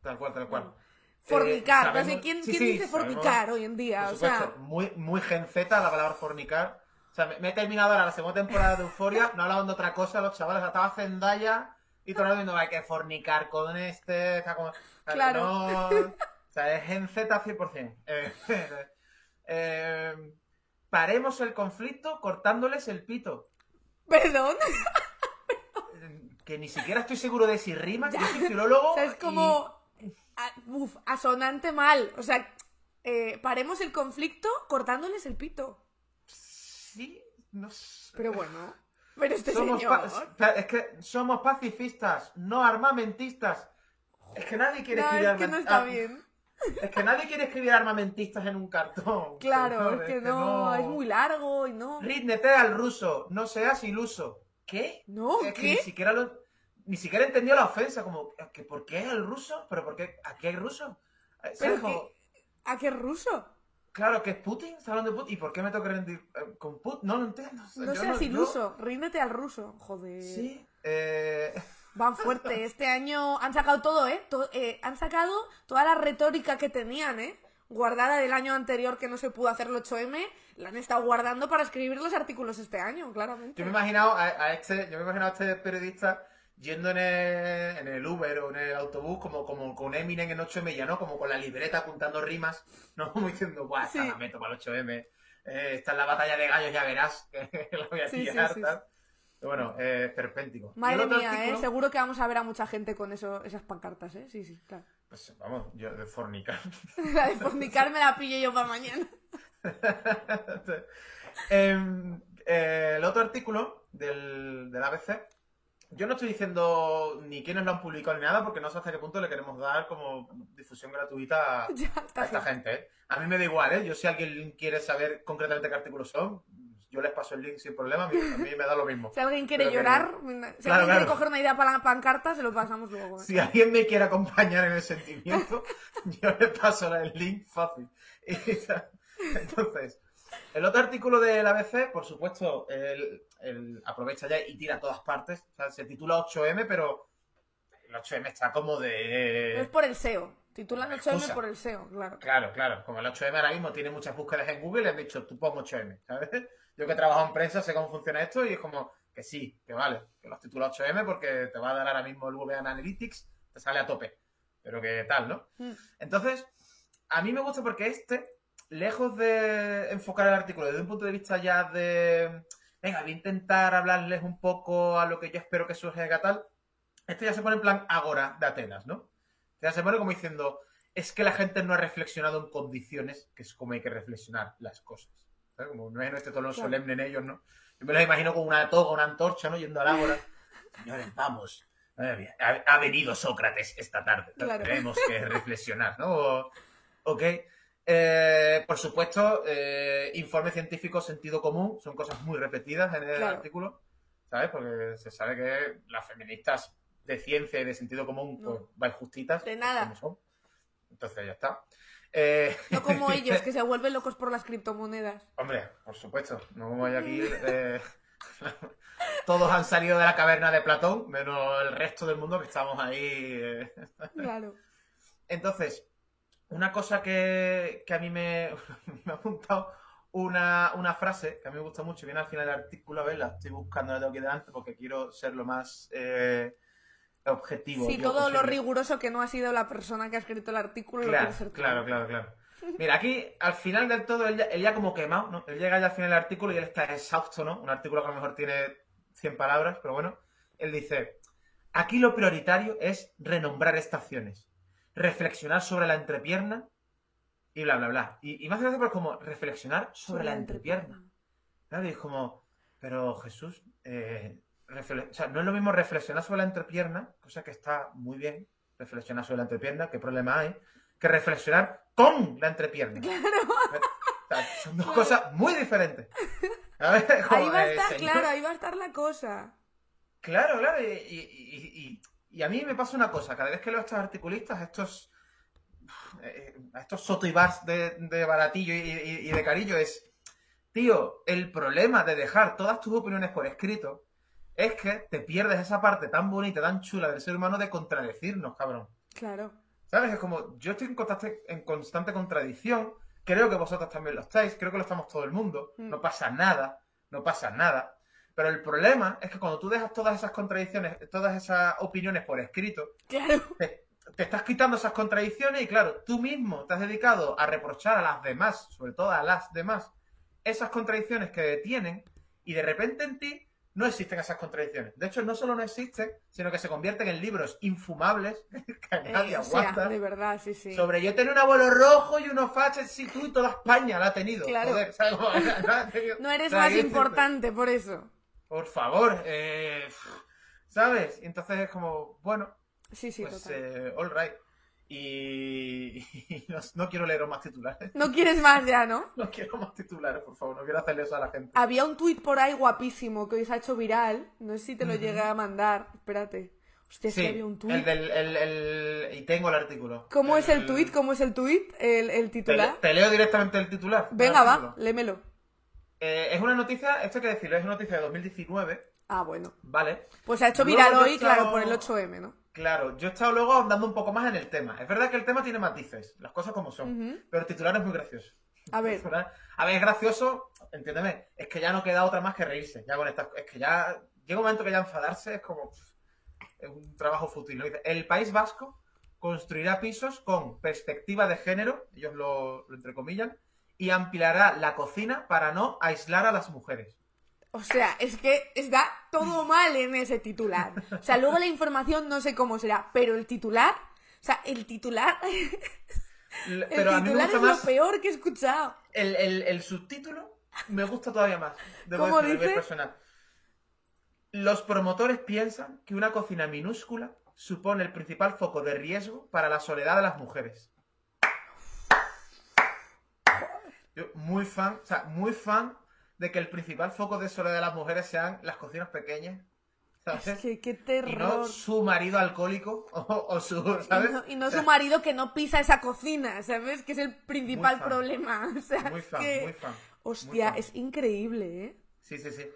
Tal cual, tal cual. Bueno, Fornicar. Eh, sabemos- ¿quién, sí, quién sí, dice sabemos- fornicar hoy en día? Por O sea, supuesto, muy, muy gen Z la palabra fornicar. O sea, me, me he terminado ahora la segunda temporada de Euforia, no hablaban de otra cosa, los chavales, estaba Zendaya y todo el mundo hay que fornicar con este, como- o sea, Claro. no- o sea, es gen Z 100%. Eh, eh, paremos el conflicto cortándoles el pito. perdón. Que ni siquiera estoy seguro de si rima, yo soy filólogo. O sea, es y- como. a- uf, asonante mal. O sea, eh, paremos el conflicto cortándoles el pito. Sí, no sé. Pero bueno. Pero este Somos señor. es que somos pacifistas, no armamentistas. Es que nadie quiere No, escribir es que no está bien. Es que nadie quiere escribir armamentistas en un cartón. Claro, es que no, es muy largo y no. Ríndete al ruso, no seas iluso. ¿Qué? No, Es que ¿qué? ni siquiera lo, ni siquiera entendió la ofensa, como, ¿que ¿por qué el ruso? ¿Pero por qué? ¿Aquí hay ruso? Pero que- ¿A qué ruso? Claro, que es Putin, está hablando de Putin. ¿Y por qué me tengo que rendir eh, con Putin? No lo entiendo. No seas yo- iluso, ríndete al ruso. Joder. Sí. Eh, Van fuerte. Este año han sacado todo, ¿eh? To- eh, Han sacado toda la retórica que tenían, ¿eh? Guardada del año anterior que no se pudo hacer el 8M, la han estado guardando para escribir los artículos este año, claramente. Yo me he imaginado a, a este, yo me he imaginado a este periodista yendo en el, en el Uber o en el autobús como, como con Eminem en 8M ya, ¿no? Como con la libreta apuntando rimas, ¿no? Como diciendo, guau, esta Sí. la meto para el 8M, eh, esta es la batalla de gallos, ya verás, que la voy a Sí, tal. Bueno, eh, Madre mía, ¿eh? Seguro que vamos a ver a mucha gente con eso, esas pancartas, ¿eh? Sí, sí, claro. Pues vamos, yo de fornicar. La de fornicar me la pillo yo para mañana. Em, eh, el otro artículo del, del ABC, yo no estoy diciendo ni quiénes lo han publicado ni nada, porque no sé hasta qué punto le queremos dar como difusión gratuita a, Ya, a está esta gente. ¿eh? A mí me da igual, ¿eh? Yo si alguien quiere saber concretamente qué artículos son, yo les paso el link sin problema, a mí, a mí me da lo mismo. Si alguien quiere Pero que- llorar, si Claro, alguien quiere claro. coger una idea para la pancarta, se lo pasamos luego. ¿eh? Si alguien me quiere acompañar en el sentimiento, yo le paso el link fácil. Entonces, el otro artículo del ABC, por supuesto, el, el- aprovecha ya y tira a todas partes. O sea, se titula 8M, pero el 8M está como Pero es de... por el SEO. Titulan Excusa. 8M por el SEO, claro. Claro, claro. Como el 8M ahora mismo tiene muchas búsquedas en Google, le han dicho, tú pon 8M, ¿sabes? Yo que trabajo en prensa sé cómo funciona esto y es como que sí, que vale, que los titula 8M porque te va a dar ahora mismo el Google Analytics, te sale a tope. Pero que tal, ¿no? Mm. Entonces, a mí me gusta porque este, lejos de enfocar el artículo desde un punto de vista ya de, venga, voy a intentar hablarles un poco a lo que yo espero que surja tal, este ya se pone en plan agora de Atenas, ¿no? Ya se pone como diciendo, es que la gente no ha reflexionado en condiciones, que es como hay que reflexionar las cosas. ¿sabes? Como no es este tono Claro. solemne en ellos, ¿no? Yo me los imagino con una toga, una antorcha, ¿no? Yendo al ágora. Señores, vamos. Ha, ha venido Sócrates esta tarde. Claro. Tenemos que reflexionar, ¿no? O- ok. Eh, por supuesto, eh, informe científico, sentido común, son cosas muy repetidas en el Claro. artículo, ¿sabes? Porque se sabe que las feministas de ciencia y de sentido común, No. pues vais justitas. De nada. son. Entonces ya está. Eh, No como ellos, que se vuelven locos por las criptomonedas. Hombre, por supuesto, no como hay aquí. eh, todos han salido de la caverna de Platón, menos el resto del mundo que estamos ahí. eh. Claro. Entonces, una cosa que, que a mí me, me ha apuntado una, una frase que a mí me gusta mucho, viene al final del artículo, a ver, la estoy buscando, la tengo aquí delante porque quiero ser lo más eh, objetivo. Sí, todo lo riguroso que no ha sido la persona que ha escrito el artículo lo Claro, quiere ser claro, claro, claro. Mira, aquí al final del todo, él ya, él ya como quemado, ¿no? Él llega ya al final del artículo y él está exhausto, ¿no? Un artículo que a lo mejor tiene 100 palabras, pero bueno. Él dice, aquí lo prioritario es renombrar estaciones, reflexionar sobre la entrepierna y bla, bla, bla. Y, y más gracia porque como reflexionar sobre, la entrepierna. Claro, y es como, pero Jesús, eh, refle- o sea, no es lo mismo reflexionar sobre la entrepierna, cosa que está muy bien, reflexionar sobre la entrepierna, qué problema hay, que reflexionar con la entrepierna. O sea, son dos cosas muy diferentes. ¿Sabes? Como, Ahí va a eh, estar, claro, ahí va a estar la cosa. Claro, claro. Y, y- y- y- a mí me pasa una cosa, cada vez que leo a estos articulistas, estos, eh, a estos sotoibars de, de baratillo y, y- y de carillo, es, tío, el problema de dejar todas tus opiniones por escrito es que te pierdes esa parte tan bonita, tan chula del ser humano de contradecirnos, cabrón. Claro. ¿Sabes? Es como, yo estoy en constante, en constante contradicción, creo que vosotros también lo estáis, creo que lo estamos todo el mundo, Mm. no pasa nada, no pasa nada. Pero el problema es que cuando tú dejas todas esas contradicciones, todas esas opiniones por escrito, Claro. te, te estás quitando esas contradicciones y claro, tú mismo te has dedicado a reprochar a las demás, sobre todo a las demás, esas contradicciones que detienen y de repente en ti no existen esas contradicciones. De hecho, no solo no existen, sino que se convierten en libros infumables que nadie Eh, sea, aguanta. de verdad, sí, sí. Sobre yo tenía un abuelo rojo y unos faches, sí, tú y toda España la ha tenido. Claro. No eres o sea, más importante por eso. Por favor, eh, ¿sabes? Y entonces es como, bueno, Sí, sí, pues eh, all right. Y, y no, no quiero leer más titulares. No quieres más ya, ¿no? No quiero más titulares, por favor. No quiero hacerle eso a la gente. Había un tuit por ahí guapísimo que hoy se ha hecho viral. No sé si te lo llegué a mandar. Espérate. Hostia, Sí, había un tuit. el del... El, el- y tengo el artículo. ¿Cómo es el tuit? ¿Cómo es el tuit? El, el Te, titular. le- te leo directamente el titular. Venga, va, lémelo. Eh, es una noticia, esto hay que decirlo, es una noticia de 2019, Ah, bueno. ¿vale? Pues se ha hecho viral hoy, claro, por el 8M, ¿no? Claro, yo he estado luego andando un poco más en el tema. Es verdad que el tema tiene matices, las cosas como son, pero el titular es muy gracioso. A ver. A ver, es gracioso, entiéndeme, es que ya no queda otra más que reírse. Ya con estas, es que ya llega un momento que ya enfadarse es como es un trabajo fútil. ¿no? El País Vasco construirá pisos con perspectiva de género, ellos lo, lo entrecomillan, y ampliará la cocina para no aislar a las mujeres. O sea, es que está todo mal en ese titular. O sea, luego la información no sé cómo será, pero el titular, o sea, el titular, el Pero a mí me titular gusta es más lo peor que he escuchado. el, el- el subtítulo, me gusta todavía más. Debo ¿Cómo dice? personal. Los promotores piensan que una cocina minúscula supone el principal foco de riesgo para la soledad de las mujeres. Yo, muy fan, o sea, muy fan de que el principal foco de soledad de las mujeres sean las cocinas pequeñas. ¿sabes? Es que qué y terror. no su marido alcohólico o, o su, Y ¿sabes? no, y no O sea, su marido que no pisa esa cocina, ¿sabes? Que es el principal problema. O sea, Muy fan, que- muy fan. muy Hostia, fan. es increíble, ¿eh? Sí, sí, sí.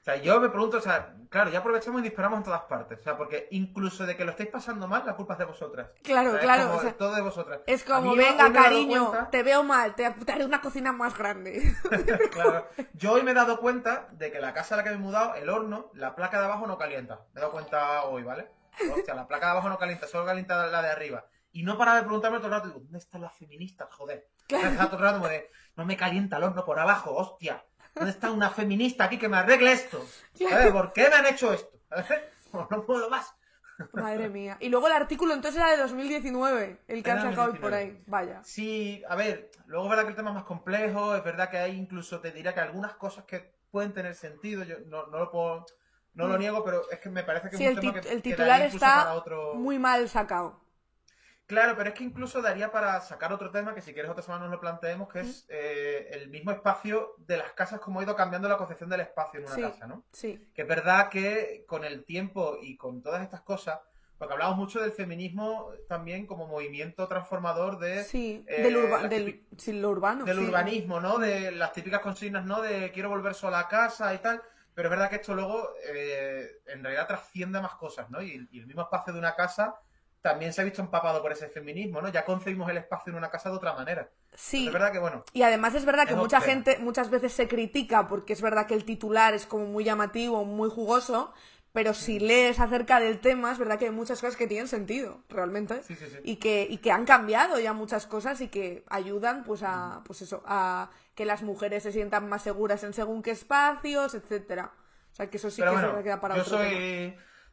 O sea, yo me pregunto, o sea, claro, ya aprovechamos y disparamos en todas partes. O sea, porque incluso de que lo estéis pasando mal, la culpa es de vosotras. Claro, O sea, claro, Es como o sea, todo de vosotras. Es como, venga, cariño, cuenta- te veo mal, te te haré una cocina más grande. Claro. Yo hoy me he dado cuenta de que la casa a la que me he mudado, el horno, la placa de abajo no calienta. Me he dado cuenta hoy, ¿vale? Hostia, la placa de abajo no calienta, solo calienta la de arriba. Y no paraba de preguntarme todo el rato, digo, ¿dónde están las feministas, joder? Claro. Todo el rato como de, no me calienta el horno por abajo, hostia. ¿Dónde está una feminista aquí que me arregle esto? ¿Sabes? ¿Por qué me han hecho esto? No puedo más. Madre mía. Y luego el artículo entonces era de 2019, el que han sacado por 2019. ahí. Vaya. Sí, a ver, luego es verdad que el tema es más complejo, es verdad que hay incluso, te diría que algunas cosas que pueden tener sentido, yo no, no lo puedo, no lo Mm. niego, pero es que me parece que Sí, es un el, tema que el titular está para otro... muy mal sacado. Claro, pero es que incluso daría para sacar otro tema que si quieres otra semana nos lo planteemos, que es eh, el mismo espacio de las casas, como ha ido cambiando la concepción del espacio en una Sí. casa, ¿no? Sí. Que es verdad que con el tiempo y con todas estas cosas, porque hablamos mucho del feminismo también como movimiento transformador de Sí. eh, del, urba- las del sí, lo urbano. del sí. urbanismo, ¿no? De las típicas consignas, ¿no? De quiero volver sola a casa y tal. Pero es verdad que esto luego eh, en realidad trasciende a más cosas, ¿no? Y, y el mismo espacio de una casa también se ha visto empapado por ese feminismo, ¿no? Ya concebimos el espacio en una casa de otra manera. Sí. Es verdad que, bueno, Y además es verdad que Es mucha tema. gente muchas veces se critica porque es verdad que el titular es como muy llamativo, muy jugoso, pero si Mm. lees acerca del tema es verdad que hay muchas cosas que tienen sentido, realmente. Sí, sí, sí. Y que, y que han cambiado ya muchas cosas y que ayudan pues Mm. a, pues eso, a que las mujeres se sientan más seguras en según qué espacios, etcétera. O sea que eso sí pero que bueno, verdad que da para yo otro tema.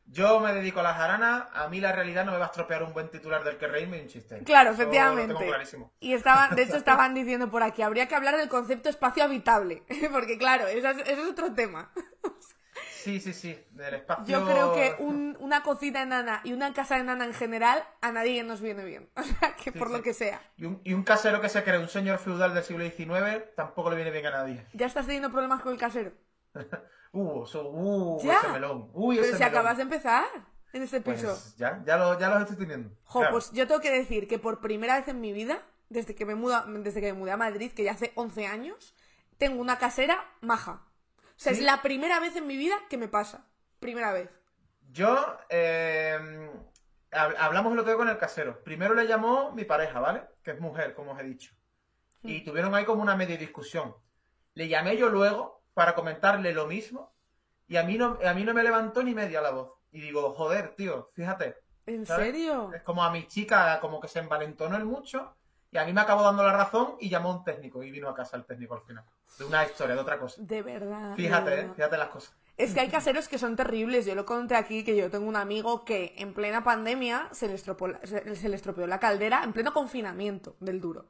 Yo me dedico a las jaranas, a mí la realidad no me va a estropear un buen titular del que reírme y un chiste. Claro, Eso Lo efectivamente. tengo clarísimo. Y estaban, de hecho, estaban diciendo por aquí, habría que hablar del concepto espacio habitable, porque claro, eso es, otro tema. Sí, sí, sí, del espacio... Yo creo que un- una cocina enana y una casa enana en general a nadie nos viene bien. O sea, que Sí, por sí. lo que sea. Y un, y un casero que se cree un señor feudal del siglo XIX tampoco le viene bien a nadie. ¿Ya estás teniendo problemas con el casero? Uh, eso, uh, Ya. ese melón. Uy, Pero ese si melón. acabas de empezar en este Pues piso. ya, ya, lo, ya los estoy teniendo. Jo, Claro. pues yo tengo que decir que por primera vez en mi vida, desde que me muda, desde que me mudé a Madrid, que ya hace 11 años, tengo una casera maja. O sea, ¿Sí? es la primera vez en mi vida que me pasa. Primera vez. Yo, eh, hab- hablamos el otro día con el casero. Primero le llamó mi pareja, ¿vale? Que es mujer, como os he dicho. Mm. Y tuvieron ahí como una media discusión. Le llamé yo luego para comentarle lo mismo y a mí no, a mí no me levantó ni media la voz. Y digo, joder, tío, fíjate. ¿En ¿sabes? serio? Es como a mi chica como que se envalentonó el mucho y a mí me acabó dando la razón y llamó a un técnico y vino a casa el técnico al final. De una historia, de otra cosa. De verdad. de Fíjate, verdad. eh, fíjate las cosas. Es que hay caseros que son terribles. Yo lo conté aquí que yo tengo un amigo que en plena pandemia se le estropeó, la- se, se le estropeó la caldera, en pleno confinamiento del duro.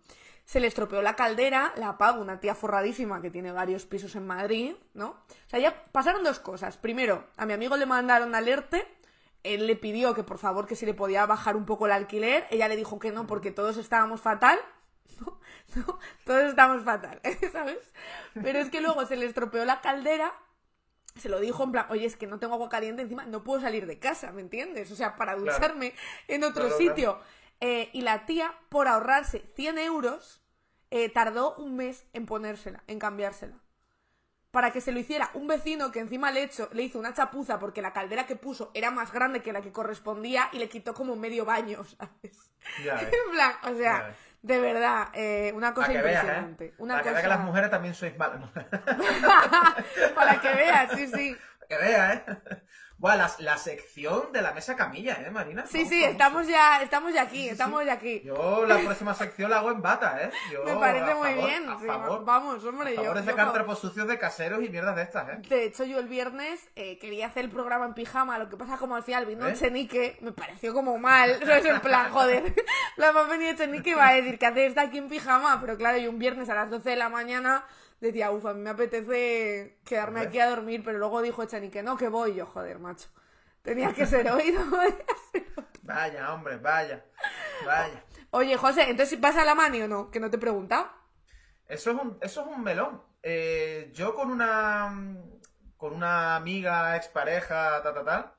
Se le estropeó la caldera, la paga una tía forradísima que tiene varios pisos en Madrid, ¿no? O sea, ya pasaron dos cosas. Primero, a mi amigo le mandaron alerte, él le pidió que por favor que si le podía bajar un poco el alquiler, ella le dijo que no porque todos estábamos fatal. No, no, todos estamos fatal, ¿sabes? Pero es que luego se le estropeó la caldera se lo dijo en plan, oye, es que no tengo agua caliente encima, no puedo salir de casa, ¿me entiendes? O sea, para Claro. ducharme en otro Claro, sitio. Eh, y la tía, por ahorrarse 100 euros, eh, tardó un mes en ponérsela, en cambiársela. Para que se lo hiciera un vecino que encima le, hecho, le hizo una chapuza porque la caldera que puso era más grande que la que correspondía y le quitó como medio baño, ¿sabes? Ya ves. En plan, o sea, de verdad, eh, una cosa Para que veas, impresionante. ¿eh? Una Para que veas que las mujeres también sois malas. Para que veas, sí, sí. Para que veas, ¿eh? Bueno, la, la sección de la mesa camilla, ¿eh, Marina? Sí, sí, estamos ya, estamos ya aquí, Sí, sí, estamos ya aquí. Yo la próxima sección la hago en bata, ¿eh? Yo, Me parece muy favor, bien. A sí, favor, vamos, hombre, a yo. favor de yo sacar favor. trapos sucios de caseros y mierdas de estas, ¿eh? De hecho, yo el viernes eh, quería hacer el programa en pijama, lo que pasa como al final vino ¿Eh? Chenique, me pareció como mal, ¿sabes? En plan, joder, la más venía Chenique y va a decir que haces aquí en pijama, pero claro, yo un viernes a las 12 de la mañana decía, uff, a mí me apetece quedarme aquí a dormir, pero luego dijo Chenique, no, que voy yo, joder, macho. Tenía que ser hoy, no hoy. Vaya, hombre, vaya. Vaya. Oye, José, entonces ¿vas a la mani o no? Que no te he preguntado. Eso es un, eso es un melón. Eh, yo con una con una amiga, expareja, ta, ta, tal,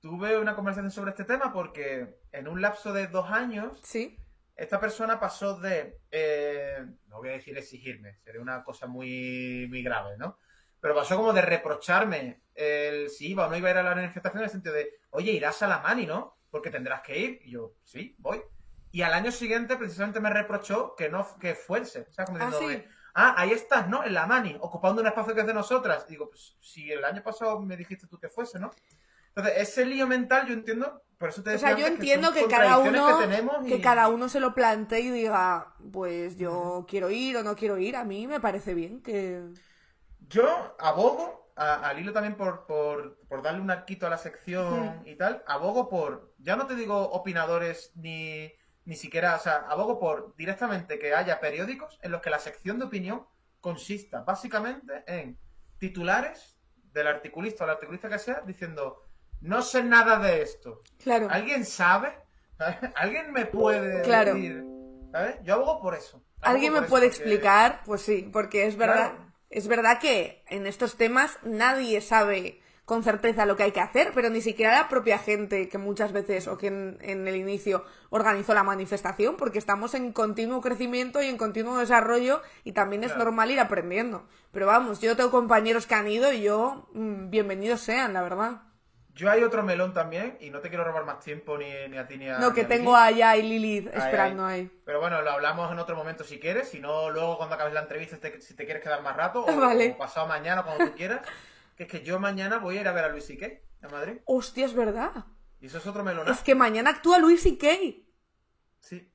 tuve una conversación sobre este tema porque en un lapso de dos años, Sí. Esta persona pasó de, eh, no voy a decir exigirme, sería una cosa muy, muy grave, ¿no? Pero pasó como de reprocharme el si iba o no iba a ir a la manifestación en el sentido de, oye, irás a la mani, ¿no? Porque tendrás que ir. Y yo, sí, voy. Y al año siguiente precisamente me reprochó que no que fuese. O sea, como Ah, sí. ah, ahí estás, ¿no? En la mani, ocupando un espacio que es de nosotras. Y digo, pues si el año pasado me dijiste tú que fuese, ¿no? Entonces, ese lío mental yo entiendo, por eso te O decía sea, yo entiendo son que cada uno que, y- que cada uno se lo plantee y diga, pues yo quiero ir o no quiero ir. A mí me parece bien que Yo abogo, a- al hilo también por, por, por darle un arquito a la sección y tal, abogo por, ya no te digo opinadores ni, ni siquiera, o sea, abogo por directamente que haya periódicos en los que la sección de opinión consista básicamente en titulares del articulista o la articulista que sea diciendo, no sé nada de esto. claro. ¿Alguien sabe? ¿Alguien me puede Claro. decir? ¿Sabes? Yo abogo por eso. Abogo ¿Alguien me eso, puede porque- explicar? Pues sí, porque es verdad, Claro. es verdad que en estos temas nadie sabe con certeza lo que hay que hacer, pero ni siquiera la propia gente que muchas veces o que en, en el inicio organizó la manifestación, porque estamos en continuo crecimiento y en continuo desarrollo y también es Claro. normal ir aprendiendo. Pero vamos, yo tengo compañeros que han ido y yo, mm, bienvenidos sean, la verdad. Yo hay otro melón también, y no te quiero robar más tiempo ni, ni a ti ni a. No, que a tengo Lili. allá y Lilith esperando ahí. ahí. Pero bueno, lo hablamos en otro momento si quieres, si no, luego cuando acabes la entrevista, te- si te quieres quedar más rato, o, Vale. o pasado mañana, cuando tú quieras. Que es que yo mañana voy a ir a ver a Luis Ique a Madrid. Hostia, es verdad. Y eso es otro melón. Es que mañana actúa Luis Kay. Sí.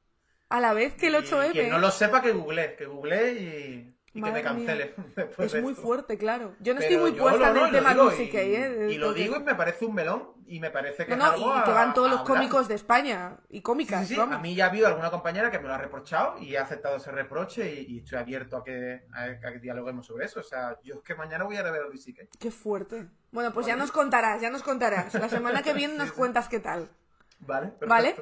A la vez que el Y 8M. Quien no lo sepa, que google, que google y, y que me cancele. después Es de muy esto. fuerte, claro. Yo no Pero estoy muy puesta en el tema Luis y ¿eh? Y lo digo y me parece un melón y me parece que No, es algo y a- que van todos los cómicos de España y cómicas, sí, sí. vamos. A mí ya ha habido alguna compañera que me lo ha reprochado y he aceptado ese reproche y, y estoy abierto a que, a, a que dialoguemos sobre eso. O sea, yo es que mañana voy a ir a Luis. Qué fuerte. Bueno, pues ya nos contarás, ya nos contarás. La semana que viene nos cuentas qué tal. Vale, perfecto. ¿Vale?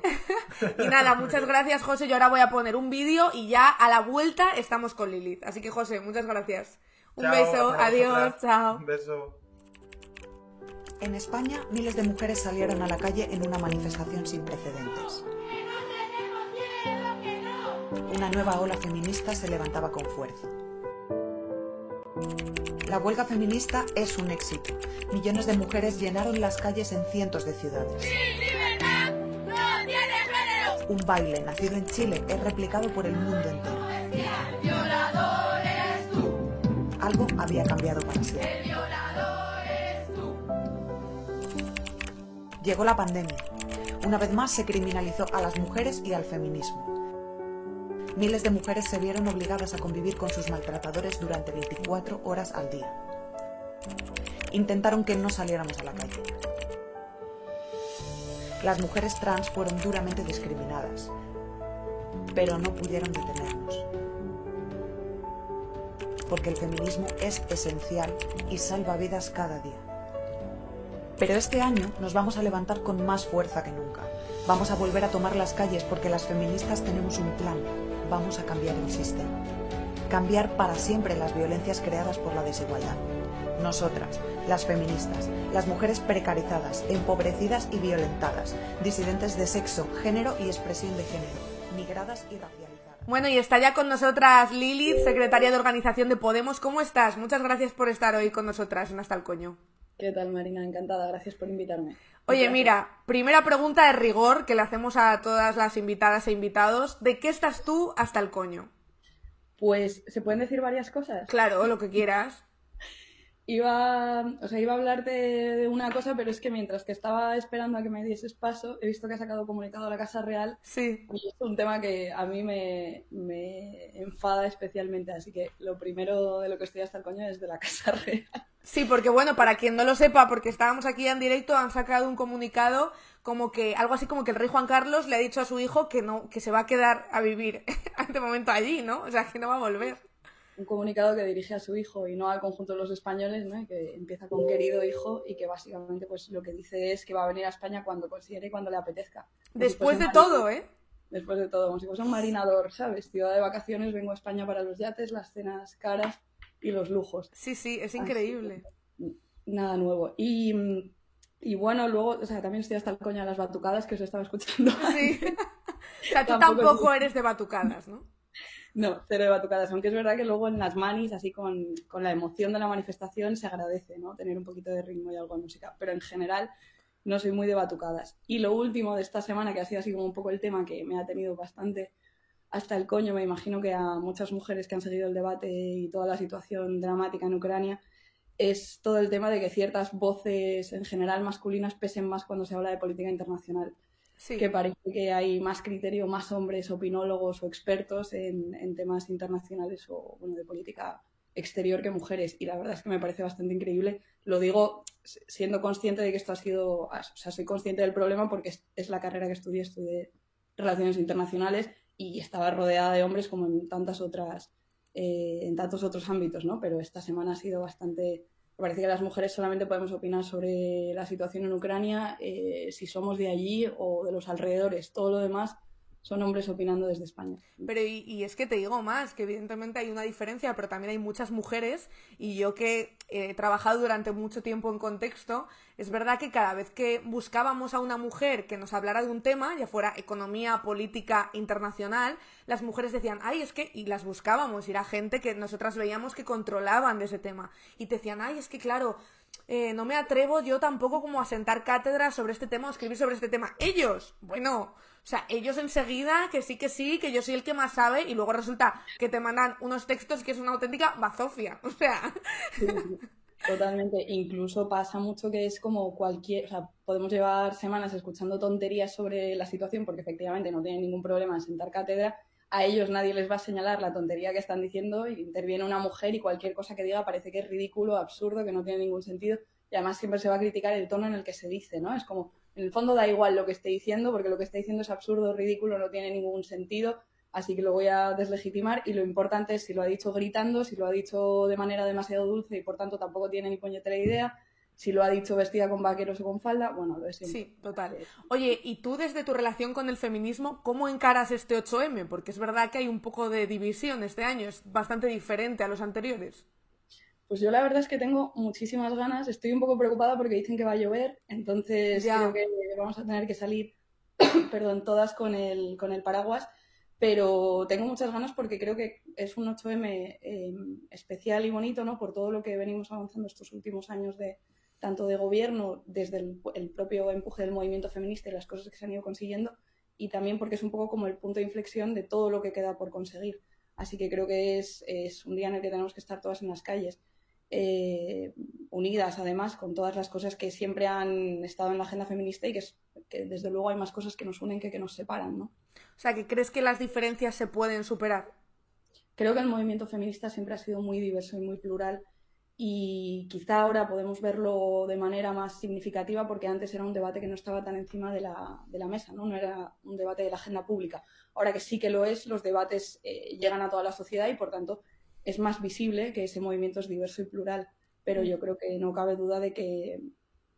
y nada, muchas gracias, José. Yo ahora voy a poner un vídeo y ya a la vuelta estamos con Lilith. Así que, José, muchas gracias. Un Chao, beso, adiós, chao. Un beso. En España, miles de mujeres salieron a la calle en una manifestación sin precedentes. Una nueva ola feminista se levantaba con fuerza. La huelga feminista es un éxito. Millones de mujeres llenaron las calles en cientos de ciudades. Un baile nacido en Chile es replicado por el mundo entero. Algo había cambiado para siempre. Llegó la pandemia. Una vez más se criminalizó a las mujeres y al feminismo. Miles de mujeres se vieron obligadas a convivir con sus maltratadores durante 24 horas al día. intentaron que no saliéramos a la calle. Las mujeres trans fueron duramente discriminadas, pero no pudieron detenernos. Porque el feminismo es esencial y salva vidas cada día. Pero este año nos vamos a levantar con más fuerza que nunca. Vamos a volver a tomar las calles porque las feministas tenemos un plan. Vamos a cambiar el sistema. Cambiar para siempre las violencias creadas por la desigualdad. Nosotras, las feministas, las mujeres precarizadas, empobrecidas y violentadas, disidentes de sexo, género y expresión de género, migradas y racializadas. Bueno, y está ya con nosotras Lilith, secretaria de organización de Podemos. ¿Cómo estás? Muchas gracias por estar hoy con nosotras en Hasta el Coño. ¿Qué tal, Marina? Encantada, gracias por invitarme. Oye, mira, primera pregunta de rigor que le hacemos a todas las invitadas e invitados. ¿De qué estás tú hasta el coño? Pues, ¿se pueden decir varias cosas? Claro, lo que quieras iba, o sea, iba a hablarte de una cosa, pero es que mientras que estaba esperando a que me dieses paso, he visto que ha sacado comunicado a la Casa Real. Sí. Y es un tema que a mí me, enfada especialmente, así que lo primero de lo que estoy hasta el coño es de la Casa Real. Sí, porque bueno, para quien no lo sepa, porque estábamos aquí en directo, han sacado un comunicado como que, algo así como que el rey Juan Carlos le ha dicho a su hijo que no, que se va a quedar a vivir este momento allí, ¿no? O sea, que no va a volver un comunicado que dirige a su hijo y no al conjunto de los españoles, ¿no? que empieza con querido hijo y que básicamente pues lo que dice es que va a venir a España cuando considere y cuando le apetezca. Después de todo, ¿eh? Después de todo, como si fuese un marinador, ¿sabes? Ciudad de vacaciones, vengo a España para los yates, las cenas caras y los lujos. Sí, sí, es increíble. nada nuevo. Y, y, bueno, luego, o sea, también estoy hasta el coño de las batucadas que os estaba escuchando. Sí. o sea, tú tampoco eres de batucadas, ¿no? No, cero de batucadas, aunque es verdad que luego en las manis, así con, la emoción de la manifestación, se agradece, ¿no? Tener un poquito de ritmo y algo de música. Pero en general no soy muy de batucadas. Y lo último de esta semana, que ha sido así como un poco el tema que me ha tenido bastante hasta el coño, me imagino que a muchas mujeres que han seguido el debate y toda la situación dramática en Ucrania, es todo el tema de que ciertas voces en general masculinas pesen más cuando se habla de política internacional que parece que hay más criterio, más hombres opinólogos o expertos en, temas internacionales o bueno, de política exterior que mujeres. Y la verdad es que me parece bastante increíble. Lo digo siendo consciente de que esto ha sido, o sea, soy consciente del problema porque es, la carrera que estudié, estudié relaciones internacionales y estaba rodeada de hombres como en tantas otras, eh, en tantos otros ámbitos, ¿no? Pero esta semana ha sido bastante parece que las mujeres solamente podemos opinar sobre la situación en Ucrania eh, si somos de allí o de los alrededores. Todo lo demás son hombres opinando desde España. Pero y, es que te digo más, que evidentemente hay una diferencia, pero también hay muchas mujeres y yo que he trabajado durante mucho tiempo en contexto, es verdad que cada vez que buscábamos a una mujer que nos hablara de un tema, ya fuera economía, política, internacional, las mujeres decían, ay, es que, y las buscábamos, y era gente que nosotras veíamos que controlaban de ese tema, y te decían, ay, es que claro, eh, no me atrevo yo tampoco como a sentar cátedra sobre este tema o escribir sobre este tema. Ellos, bueno, o sea, ellos enseguida que sí que sí, que yo soy el que más sabe y luego resulta que te mandan unos textos que es una auténtica bazofia. O sea... totalmente. Incluso pasa mucho que es como cualquier... O sea, podemos llevar semanas escuchando tonterías sobre la situación porque efectivamente no tienen ningún problema en sentar cátedra. A ellos nadie les va a señalar la tontería que están diciendo y interviene una mujer y cualquier cosa que diga parece que es ridículo, absurdo, que no tiene ningún sentido. Y además siempre se va a criticar el tono en el que se dice, ¿no? Es como, en el fondo da igual lo que esté diciendo, porque lo que está diciendo es absurdo, ridículo, no tiene ningún sentido, así que lo voy a deslegitimar y lo importante es si lo ha dicho gritando, si lo ha dicho de manera demasiado dulce y por tanto tampoco tiene ni puñetera idea, si lo ha dicho vestida con vaqueros o con falda, bueno, lo es Sí, total. Oye, ¿y tú desde tu relación con el feminismo, cómo encaras este 8M? Porque es verdad que hay un poco de división este año, es bastante diferente a los anteriores. Pues yo la verdad es que tengo muchísimas ganas. Estoy un poco preocupada porque dicen que va a llover, entonces creo que vamos a tener que salir, perdón, todas con el, con el paraguas. Pero tengo muchas ganas porque creo que es un 8M em, especial y bonito, ¿no? Por todo lo que venimos avanzando estos últimos años de tanto de gobierno, desde el, el propio empuje del movimiento feminista y las cosas que se han ido consiguiendo, y también porque es un poco como el punto de inflexión de todo lo que queda por conseguir. Así que creo que es, es un día en el que tenemos que estar todas en las calles eh, unidas además con todas las cosas que siempre han estado en la agenda feminista y que, desde luego hay más cosas que nos unen que que nos separan, ¿no? O sea, que crees que las diferencias se pueden superar. Creo que el movimiento feminista siempre ha sido muy diverso y muy plural y quizá ahora podemos verlo de manera más significativa porque antes era un debate que no estaba tan encima de la, de la mesa, ¿no? no era un debate de la agenda pública. Ahora que sí que lo es, los debates eh, llegan a toda la sociedad y por tanto es más visible que ese movimiento es diverso y plural. Pero yo creo que no cabe duda de que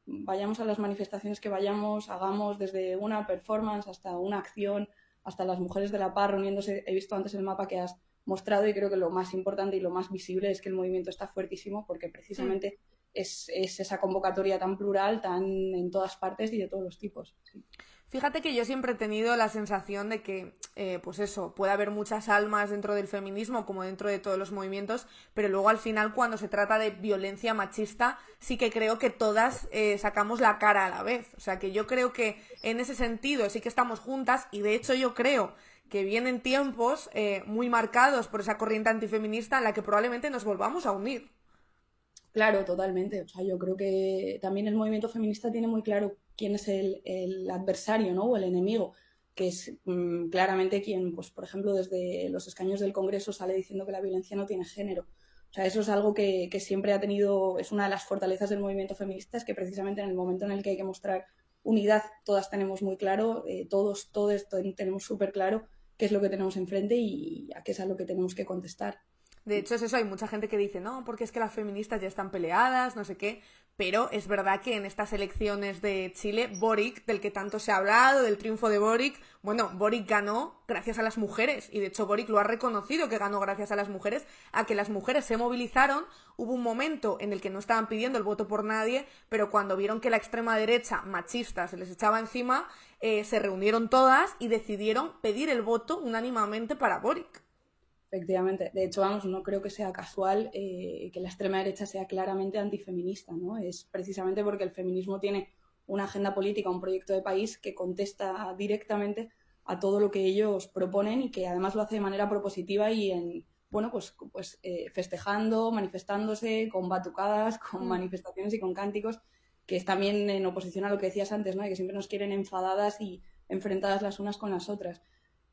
vayamos a las manifestaciones que vayamos, hagamos desde una performance hasta una acción, hasta las mujeres de la paz reuniéndose. He visto antes el mapa que has mostrado y creo que lo más importante y lo más visible es que el movimiento está fuertísimo porque precisamente es, esa convocatoria tan plural, tan en todas partes y de todos los tipos. Fíjate que yo siempre he tenido la sensación de que, eh, pues eso, puede haber muchas almas dentro del feminismo como dentro de todos los movimientos, pero luego al final cuando se trata de violencia machista, sí que creo que todas eh, sacamos la cara a la vez. O sea que yo creo que en ese sentido sí que estamos juntas y de hecho yo creo que vienen tiempos eh, muy marcados por esa corriente antifeminista en la que probablemente nos volvamos a unir. Claro, totalmente. O sea, yo creo que también el movimiento feminista tiene muy claro quién es el, adversario, ¿no? O el enemigo, que es mm, claramente quien, pues, por ejemplo, desde los escaños del Congreso sale diciendo que la violencia no tiene género. O sea, eso es algo que, siempre ha tenido, es una de las fortalezas del movimiento feminista, es que precisamente en el momento en el que hay que mostrar unidad, todas tenemos muy claro, eh, todos, todos tenemos súper claro qué es lo que tenemos enfrente y a qué es a lo que tenemos que contestar. De hecho, es eso, hay mucha gente que dice, no, porque es que las feministas ya están peleadas, no sé qué, pero es verdad que en estas elecciones de Chile, Boric, del que tanto se ha hablado, del triunfo de Boric, bueno, Boric ganó gracias a las mujeres, y de hecho Boric lo ha reconocido que ganó gracias a las mujeres, a que las mujeres se movilizaron, hubo un momento en el que no estaban pidiendo el voto por nadie, pero cuando vieron que la extrema derecha machista se les echaba encima, eh, se reunieron todas y decidieron pedir el voto unánimamente para Boric. Efectivamente. De hecho, vamos, no creo que sea casual eh, que la extrema derecha sea claramente antifeminista, ¿no? Es precisamente porque el feminismo tiene una agenda política, un proyecto de país que contesta directamente a todo lo que ellos proponen y que además lo hace de manera propositiva y en, bueno, pues, pues eh, festejando, manifestándose, con batucadas, con mm. manifestaciones y con cánticos, que es también en oposición a lo que decías antes, ¿no? que siempre nos quieren enfadadas y enfrentadas las unas con las otras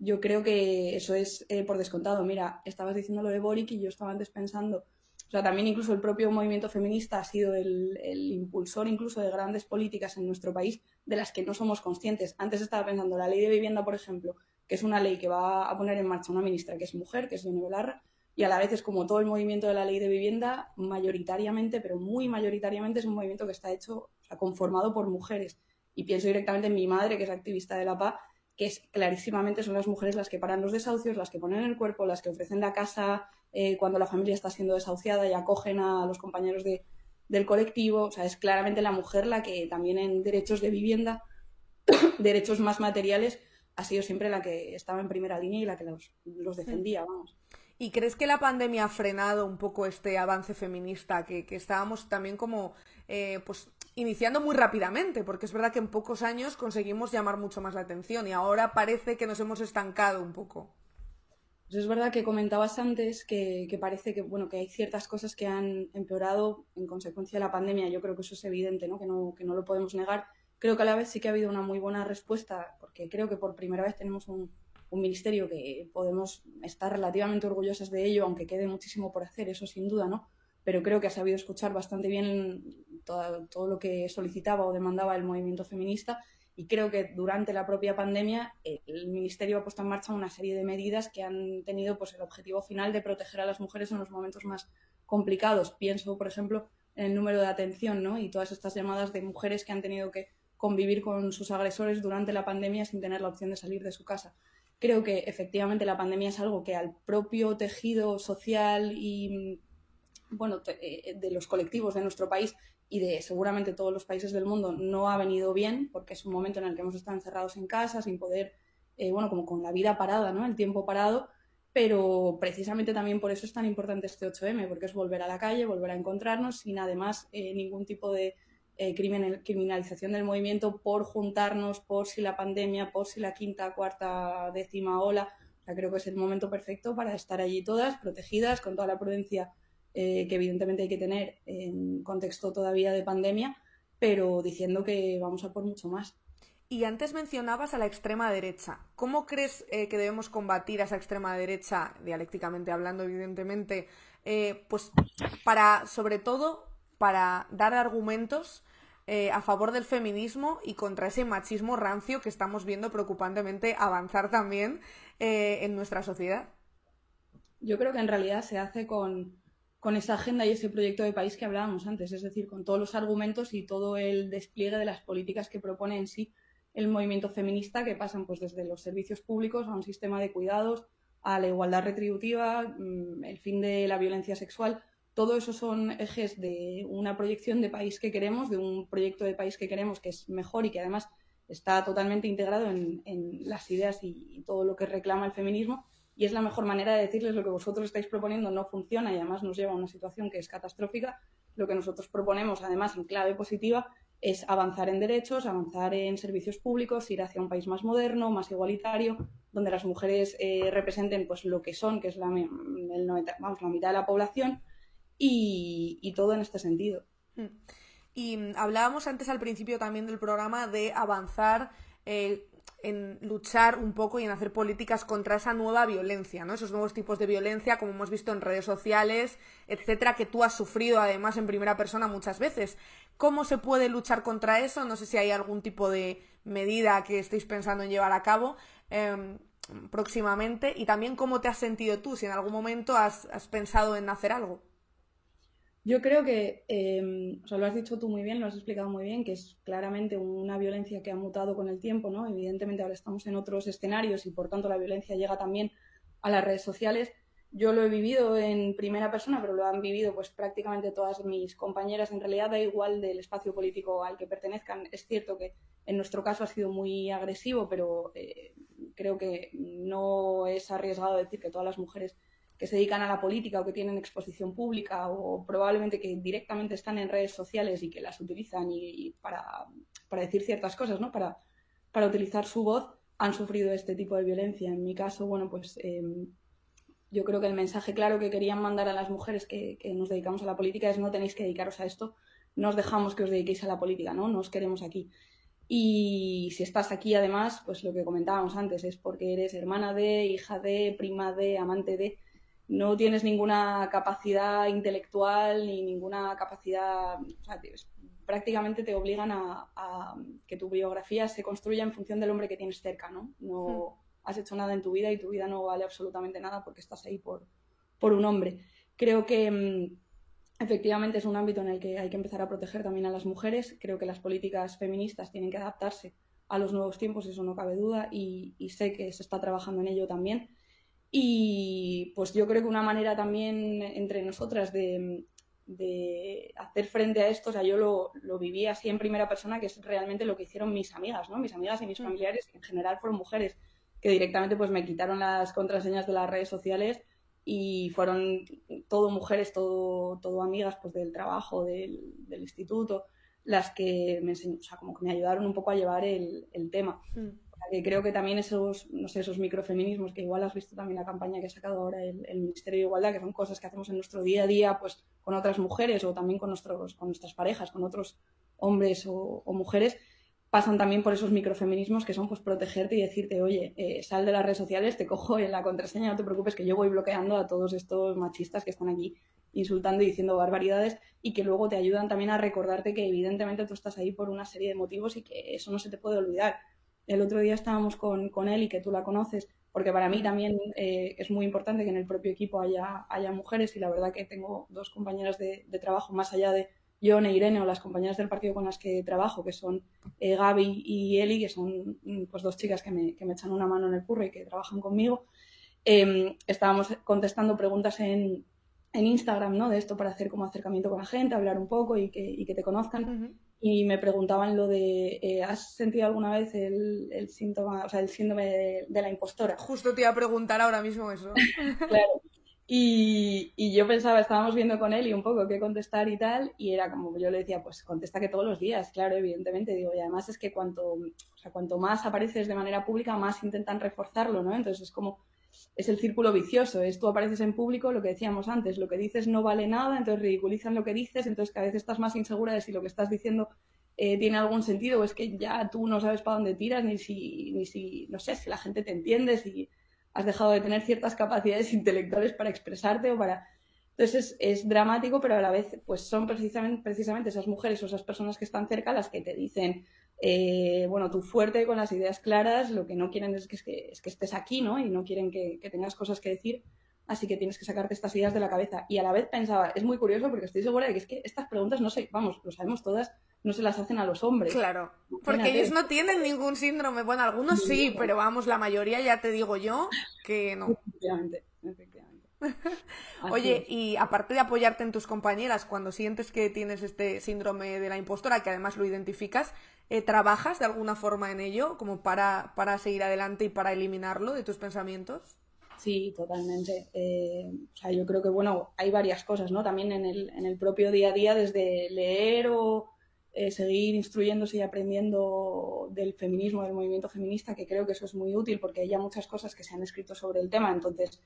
yo creo que eso es eh, por descontado. Mira, estabas diciendo lo de Boric y yo estaba antes pensando, o sea, también incluso el propio movimiento feminista ha sido el, impulsor incluso de grandes políticas en nuestro país de las que no somos conscientes. Antes estaba pensando la ley de vivienda, por ejemplo, que es una ley que va a poner en marcha una ministra que es mujer, que es Yone Belarra, y a la vez es como todo el movimiento de la ley de vivienda, mayoritariamente, pero muy mayoritariamente es un movimiento que está hecho, o sea, conformado por mujeres. Y pienso directamente en mi madre, que es activista de la paz, que es, clarísimamente son las mujeres las que paran los desahucios, las que ponen el cuerpo, las que ofrecen la casa eh, cuando la familia está siendo desahuciada y acogen a los compañeros de, del colectivo. O sea, es claramente la mujer la que también en derechos de vivienda, derechos más materiales, ha sido siempre la que estaba en primera línea y la que los, los defendía, vamos. ¿Y crees que la pandemia ha frenado un poco este avance feminista que, estábamos también como eh, pues iniciando muy rápidamente? Porque es verdad que en pocos años conseguimos llamar mucho más la atención y ahora parece que nos hemos estancado un poco. Pues es verdad que comentabas antes que, parece que bueno que hay ciertas cosas que han empeorado en consecuencia de la pandemia. Yo creo que eso es evidente, ¿no? Que no, que no lo podemos negar. Creo que a la vez sí que ha habido una muy buena respuesta, porque creo que por primera vez tenemos un, un ministerio que podemos estar relativamente orgullosas de ello, aunque quede muchísimo por hacer, eso sin duda, ¿no? Pero creo que ha sabido escuchar bastante bien todo, lo que solicitaba o demandaba el movimiento feminista y creo que durante la propia pandemia el ministerio ha puesto en marcha una serie de medidas que han tenido pues el objetivo final de proteger a las mujeres en los momentos más complicados. Pienso, por ejemplo, en el número de atención, ¿no? Y todas estas llamadas de mujeres que han tenido que convivir con sus agresores durante la pandemia sin tener la opción de salir de su casa creo que efectivamente la pandemia es algo que al propio tejido social y bueno, eh, de los colectivos de nuestro país y de seguramente todos los países del mundo no ha venido bien, porque es un momento en el que hemos estado encerrados en casa, sin poder, eh, bueno, como con la vida parada, ¿no? El tiempo parado, pero precisamente también por eso es tan importante este 8M, porque es volver a la calle, volver a encontrarnos sin además eh, ningún tipo de eh, criminalización del movimiento por juntarnos, por si la pandemia, por si la quinta, cuarta, décima ola. Creo que es el momento perfecto para estar allí todas, protegidas, con toda la prudencia eh, que evidentemente hay que tener en contexto todavía de pandemia, pero diciendo que vamos a por mucho más. Y antes mencionabas a la extrema derecha. ¿Cómo crees eh, que debemos combatir a esa extrema derecha, dialécticamente hablando, evidentemente, eh, pues para, sobre todo, para dar argumentos eh, a favor del feminismo y contra ese machismo rancio que estamos viendo preocupantemente avanzar también eh, en nuestra sociedad. Yo creo que en realidad se hace con, con esa agenda y ese proyecto de país que hablábamos antes, es decir, con todos los argumentos y todo el despliegue de las políticas que propone en sí el movimiento feminista, que pasan pues desde los servicios públicos a un sistema de cuidados, a la igualdad retributiva, mm, el fin de la violencia sexual. Todo eso son ejes de una proyección de país que queremos, de un proyecto de país que queremos que es mejor y que además está totalmente integrado en, las ideas y todo lo que reclama el feminismo y es la mejor manera de decirles lo que vosotros estáis proponiendo no funciona y además nos lleva a una situación que es catastrófica. Lo que nosotros proponemos, además, en clave positiva, es avanzar en derechos, avanzar en servicios públicos, ir hacia un país más moderno, más igualitario, donde las mujeres eh, representen pues lo que son, que es la, vamos, la mitad de la población, y, todo en este sentido. Mm. Y mm, hablábamos antes al principio también del programa de avanzar eh, en luchar un poco y en hacer políticas contra esa nueva violencia, ¿no? Esos nuevos tipos de violencia, como hemos visto en redes sociales, etcétera, que tú has sufrido además en primera persona muchas veces. ¿Cómo se puede luchar contra eso? No sé si hay algún tipo de medida que estéis pensando en llevar a cabo em, próximamente. Y también cómo te has sentido tú, si en algún momento has pensado en hacer algo. Yo creo que, eh, o sea, lo has dicho tú muy bien, lo has explicado muy bien, que es claramente una violencia que ha mutado con el tiempo, ¿no? Evidentemente ahora estamos en otros escenarios y por tanto la violencia llega también a las redes sociales. Yo lo he vivido en primera persona, pero lo han vivido pues prácticamente todas mis compañeras. En realidad da igual del espacio político al que pertenezcan. Es cierto que en nuestro caso ha sido muy agresivo, pero eh, creo que no es arriesgado decir que todas las mujeres que se dedican a la política o que tienen exposición pública o probablemente que directamente están en redes sociales y que las utilizan y, para, decir ciertas cosas, ¿no? Para, para utilizar su voz, han sufrido este tipo de violencia. En mi caso, bueno, pues em, yo creo que el mensaje claro que querían mandar a las mujeres que, nos dedicamos a la política es no tenéis que dedicaros a esto, no os dejamos que os dediquéis a la política, ¿no? No os queremos aquí. Y si estás aquí, además, pues lo que comentábamos antes, es porque eres hermana de, hija de, prima de, amante de no tienes ninguna capacidad intelectual ni ninguna capacidad, o sea, prácticamente te obligan a, que tu biografía se construya en función del hombre que tienes cerca, ¿no? No hmm. has hecho nada en tu vida y tu vida no vale absolutamente nada porque estás ahí por, por un hombre. Creo que mm, efectivamente es un ámbito en el que hay que empezar a proteger también a las mujeres. Creo que las políticas feministas tienen que adaptarse a los nuevos tiempos, eso no cabe duda, y sé que se está trabajando en ello también y pues yo creo que una manera también entre nosotras de, hacer frente a esto, o sea, yo lo, lo, viví así en primera persona, que es realmente lo que hicieron mis amigas, ¿no? Mis amigas y mis mm. familiares, en general fueron mujeres, que directamente pues me quitaron las contraseñas de las redes sociales y fueron todo mujeres, todo, todo amigas pues del trabajo, del, del instituto, las que me enseñó, o sea, como que me ayudaron un poco a llevar el, el tema. Mm que creo que también esos, no sé, esos microfeminismos, que igual has visto también la campaña que ha sacado ahora el, Ministerio de Igualdad, que son cosas que hacemos en nuestro día a día, pues con otras mujeres o también con, nuestros, con nuestras parejas, con otros hombres o, mujeres, pasan también por esos microfeminismos que son pues protegerte y decirte, oye, eh, sal de las redes sociales, te cojo en la contraseña, no te preocupes que yo voy bloqueando a todos estos machistas que están aquí insultando y diciendo barbaridades y que luego te ayudan también a recordarte que evidentemente tú estás ahí por una serie de motivos y que eso no se te puede olvidar el otro día estábamos con, él y que tú la conoces, porque para mí también eh, es muy importante que en el propio equipo haya, haya mujeres y la verdad que tengo dos compañeras de, trabajo más allá de John e Irene o las compañeras del partido con las que trabajo, que son eh, Gaby y Eli, que son mm, pues dos chicas que me, que me, echan una mano en el curro y que trabajan conmigo. Em, estábamos contestando preguntas en, en Instagram, ¿no? De esto para hacer como acercamiento con la gente, hablar un poco y que, y que te conozcan y me preguntaban lo de, eh, ¿has sentido alguna vez el, el, síntoma, o sea, el síndrome de, la impostora? Justo te iba a preguntar ahora mismo eso. claro. Y, y, yo pensaba, estábamos viendo con él y un poco qué contestar y tal, y era como yo le decía, pues contesta que todos los días, claro, evidentemente, digo, y además es que cuanto, o sea, cuanto más apareces de manera pública, más intentan reforzarlo, ¿no? Entonces es como, es el círculo vicioso, es tú apareces en público, lo que decíamos antes, lo que dices no vale nada, entonces ridiculizan lo que dices, entonces cada vez estás más insegura de si lo que estás diciendo eh, tiene algún sentido o es que ya tú no sabes para dónde tiras, ni si, ni si, no sé, si la gente te entiende, si has dejado de tener ciertas capacidades intelectuales para expresarte o para... Entonces es, dramático, pero a la vez pues son precisamente, precisamente esas mujeres o esas personas que están cerca las que te dicen, eh, bueno, tú fuerte, con las ideas claras, lo que no quieren es que, es que, estés aquí, ¿no? Y no quieren que, que, tengas cosas que decir, así que tienes que sacarte estas ideas de la cabeza. Y a la vez pensaba, es muy curioso porque estoy segura de que es que estas preguntas, no sé, vamos, lo sabemos todas, no se las hacen a los hombres. Claro, porque ellos no tienen ningún síndrome. Bueno, algunos sí, pero vamos, la mayoría ya te digo yo que no. Efectivamente, efectivamente. Oye, y aparte de apoyarte en tus compañeras, cuando sientes que tienes este síndrome de la impostora, que además lo identificas, eh, ¿trabajas de alguna forma en ello, como para, para seguir adelante y para eliminarlo de tus pensamientos? Sí, totalmente. Eh, o sea, yo creo que, bueno, hay varias cosas, ¿no? También en el, en el propio día a día, desde leer o eh, seguir instruyéndose y aprendiendo del feminismo, del movimiento feminista, que creo que eso es muy útil porque hay ya muchas cosas que se han escrito sobre el tema, entonces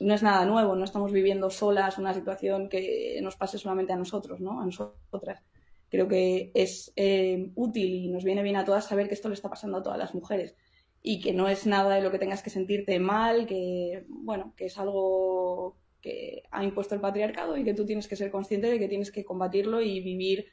no es nada nuevo, no estamos viviendo solas una situación que nos pase solamente a nosotros, ¿no? A nosotras. Creo que es eh, útil y nos viene bien a todas saber que esto le está pasando a todas las mujeres y que no es nada de lo que tengas que sentirte mal, que, bueno, que es algo que ha impuesto el patriarcado y que tú tienes que ser consciente de que tienes que combatirlo y vivir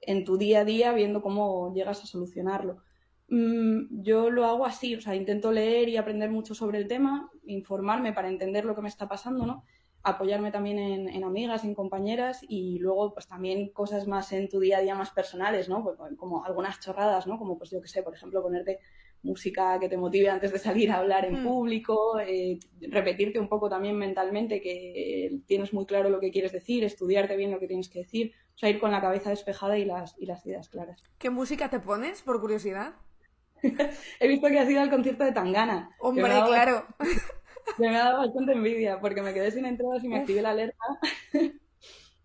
en tu día a día viendo cómo llegas a solucionarlo. Mm, yo lo hago así, o sea, intento leer y aprender mucho sobre el tema, informarme para entender lo que me está pasando, ¿no? Apoyarme también en, amigas, en compañeras y luego pues también cosas más en tu día a día más personales, ¿no? Pues, como algunas chorradas, ¿no? Como pues yo que sé, por ejemplo, ponerte música que te motive antes de salir a hablar en hmm. público, eh, repetirte un poco también mentalmente que tienes muy claro lo que quieres decir, estudiarte bien lo que tienes que decir, o sea, ir con la cabeza despejada y las, y las ideas claras. ¿Qué música te pones, por curiosidad? He visto que has ido al concierto de Tangana. Hombre, claro. Me ha dado bastante envidia porque me quedé sin entradas y me activé la alerta.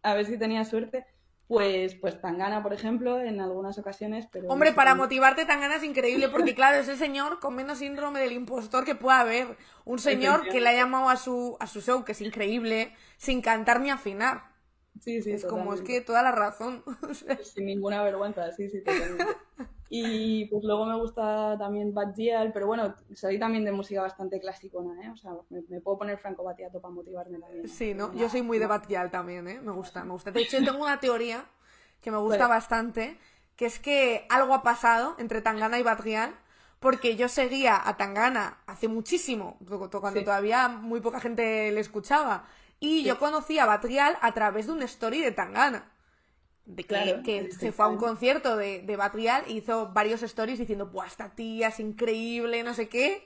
a ver si tenía suerte. Pues, pues Tangana, por ejemplo, en algunas ocasiones. Pero Hombre, para motivarte Tangana es increíble porque, claro, es el señor con menos síndrome del impostor que pueda haber. Un señor que le ha llamado a su, a su show, que es increíble, sin cantar ni afinar. Sí, sí, es como, es que toda la razón. Sin ninguna vergüenza, sí, sí, totalmente. Y pues luego me gusta también Bad pero bueno, soy también de música bastante clasicona, ¿eh? O sea, me, puedo poner Franco Battiato para motivarme también. Sí, ¿no? Yo soy muy de Bad también, ¿eh? Me gusta, me gusta. De hecho, tengo una teoría que me gusta bastante, que es que algo ha pasado entre Tangana y Bad porque yo seguía a Tangana hace muchísimo, cuando todavía muy poca gente le escuchaba, y yo conocí a Batrial a través de un story de Tangana de que, se fue a un concierto de, de Batrial y hizo varios stories diciendo, pues esta tía es increíble, no sé qué.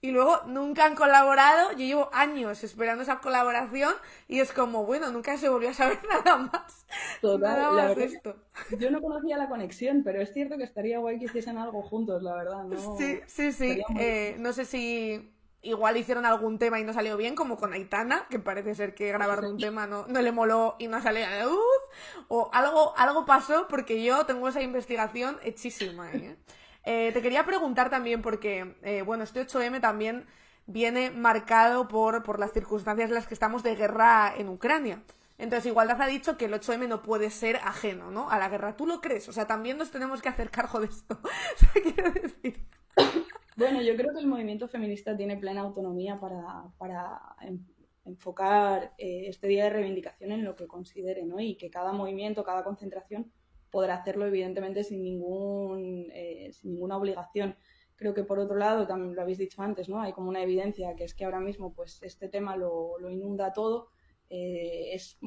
Y luego nunca han colaborado, yo llevo años esperando esa colaboración y es como, bueno, nunca se volvió a saber nada más. Total, la esto. Yo no conocía la conexión, pero es cierto que estaría guay que hiciesen algo juntos, la verdad. ¿no? Sí, sí, sí. Eh, no sé si igual hicieron algún tema y no salió bien, como con Aitana, que parece ser que grabar un tema no, no le moló y no salió a la luz, o algo, algo pasó porque yo tengo esa investigación hechísima. ¿eh? Eh, te quería preguntar también porque, eh, bueno, este 8M también viene marcado por, por las circunstancias en las que estamos de guerra en Ucrania. Entonces, Igualdad ha dicho que el 8M no puede ser ajeno, ¿no? A la guerra. ¿Tú lo crees? O sea, también nos tenemos que hacer cargo de esto. o sea, quiero decir... Bueno, yo creo que el movimiento feminista tiene plena autonomía para, enfocar eh, este día de reivindicación en lo que considere, ¿no? Y que cada movimiento, cada concentración podrá hacerlo, evidentemente, sin, ningún, eh, sin ninguna obligación. Creo que, por otro lado, también lo habéis dicho antes, ¿no? Hay como una evidencia que es que ahora mismo pues, este tema lo, lo inunda todo. Eh, es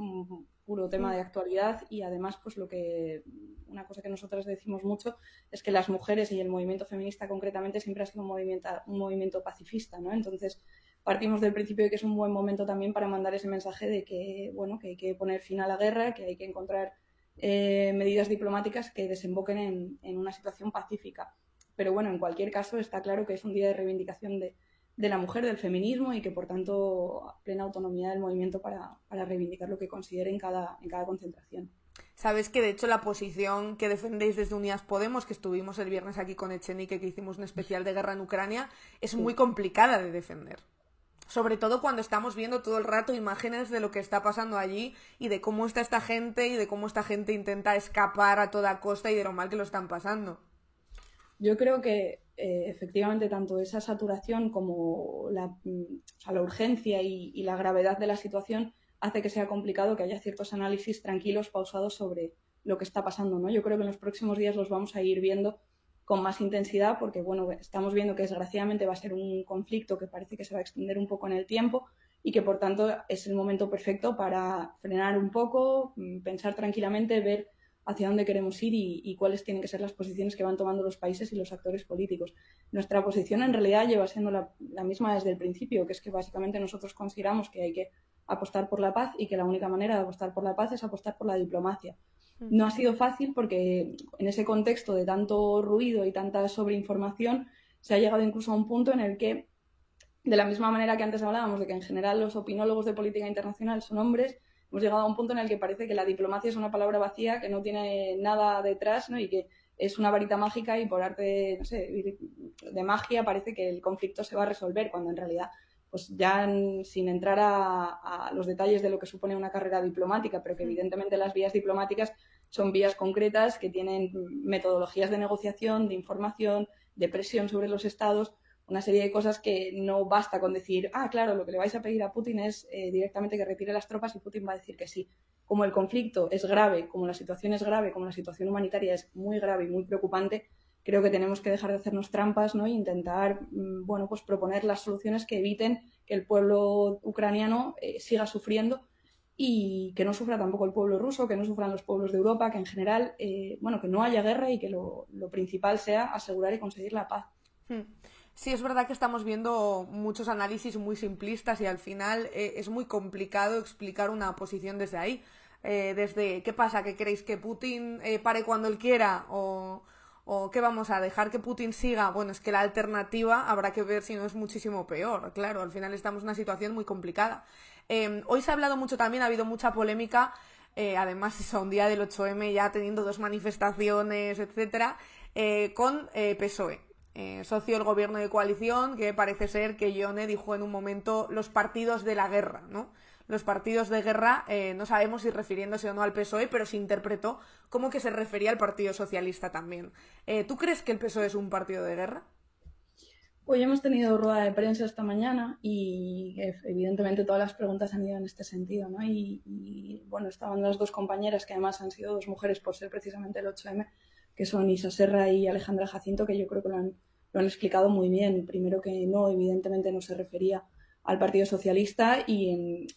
puro tema de actualidad y además pues lo que una cosa que nosotras decimos mucho es que las mujeres y el movimiento feminista concretamente siempre ha sido un movimiento, un movimiento pacifista, ¿no? Entonces partimos del principio de que es un buen momento también para mandar ese mensaje de que bueno que hay que poner fin a la guerra, que hay que encontrar eh, medidas diplomáticas que desemboquen en, en una situación pacífica. Pero bueno, en cualquier caso está claro que es un día de reivindicación de, de la mujer, del feminismo y que por tanto plena autonomía del movimiento para, reivindicar lo que considere en cada, en cada concentración. Sabes que de hecho la posición que defendéis desde Unidas Podemos, que estuvimos el viernes aquí con Echenique, que hicimos un especial de guerra en Ucrania, es muy complicada de defender. Sobre todo cuando estamos viendo todo el rato imágenes de lo que está pasando allí y de cómo está esta gente y de cómo esta gente intenta escapar a toda costa y de lo mal que lo están pasando. Yo creo que eh, efectivamente tanto esa saturación como la, mm, la urgencia y, la gravedad de la situación hace que sea complicado que haya ciertos análisis tranquilos, pausados sobre lo que está pasando, ¿no? Yo creo que en los próximos días los vamos a ir viendo con más intensidad porque, bueno, estamos viendo que desgraciadamente va a ser un conflicto que parece que se va a extender un poco en el tiempo y que, por tanto, es el momento perfecto para frenar un poco, mm, pensar tranquilamente, ver hacia dónde queremos ir y, cuáles tienen que ser las posiciones que van tomando los países y los actores políticos. Nuestra posición en realidad lleva siendo la, la misma desde el principio, que es que básicamente nosotros consideramos que hay que apostar por la paz y que la única manera de apostar por la paz es apostar por la diplomacia. Mm. No ha sido fácil porque en ese contexto de tanto ruido y tanta sobreinformación se ha llegado incluso a un punto en el que, de la misma manera que antes hablábamos de que en general los opinólogos de política internacional son hombres, hemos llegado a un punto en el que parece que la diplomacia es una palabra vacía, que no tiene nada detrás ¿no? y que es una varita mágica y por arte no sé, de magia parece que el conflicto se va a resolver, cuando en realidad pues ya sin entrar a, los detalles de lo que supone una carrera diplomática, pero que evidentemente las vías diplomáticas son vías concretas que tienen metodologías de negociación, de información, de presión sobre los estados, una serie de cosas que no basta con decir, ah, claro, lo que le vais a pedir a Putin es eh, directamente que retire las tropas y Putin va a decir que sí. Como el conflicto es grave, como la situación es grave, como la situación humanitaria es muy grave y muy preocupante, creo que tenemos que dejar de hacernos trampas ¿no? e intentar mm, bueno, pues proponer las soluciones que eviten que el pueblo ucraniano eh, siga sufriendo y que no sufra tampoco el pueblo ruso, que no sufran los pueblos de Europa, que en general, eh, bueno, que no haya guerra y que lo, principal sea asegurar y conseguir la paz. Hmm. Sí, es verdad que estamos viendo muchos análisis muy simplistas y al final eh, es muy complicado explicar una posición desde ahí. desde, ¿qué pasa? ¿Que queréis que Putin pare cuando él quiera? ¿O, ¿O qué vamos a dejar que Putin siga? Bueno, es que la alternativa habrá que ver si no es muchísimo peor. Claro, al final estamos en una situación muy complicada. Em, hoy se ha hablado mucho también, ha habido mucha polémica. Eh, además, es un día del 8M ya teniendo dos manifestaciones, etcétera, eh, con eh, socio del gobierno de coalición, que parece ser que Ione dijo en un momento los partidos de la guerra, ¿no? los partidos de guerra, eh, no sabemos si refiriéndose o no al PSOE, pero se interpretó como que se refería al Partido Socialista también. Eh, ¿Tú crees que el PSOE es un partido de guerra? Hoy hemos tenido rueda de prensa esta mañana y evidentemente todas las preguntas han ido en este sentido, ¿no? Y, bueno, estaban las dos compañeras que además han sido dos mujeres por ser precisamente el 8M, que son Isa Serra y Alejandra Jacinto, que yo creo que lo han, lo han explicado muy bien. Primero que no, evidentemente no se refería al Partido Socialista y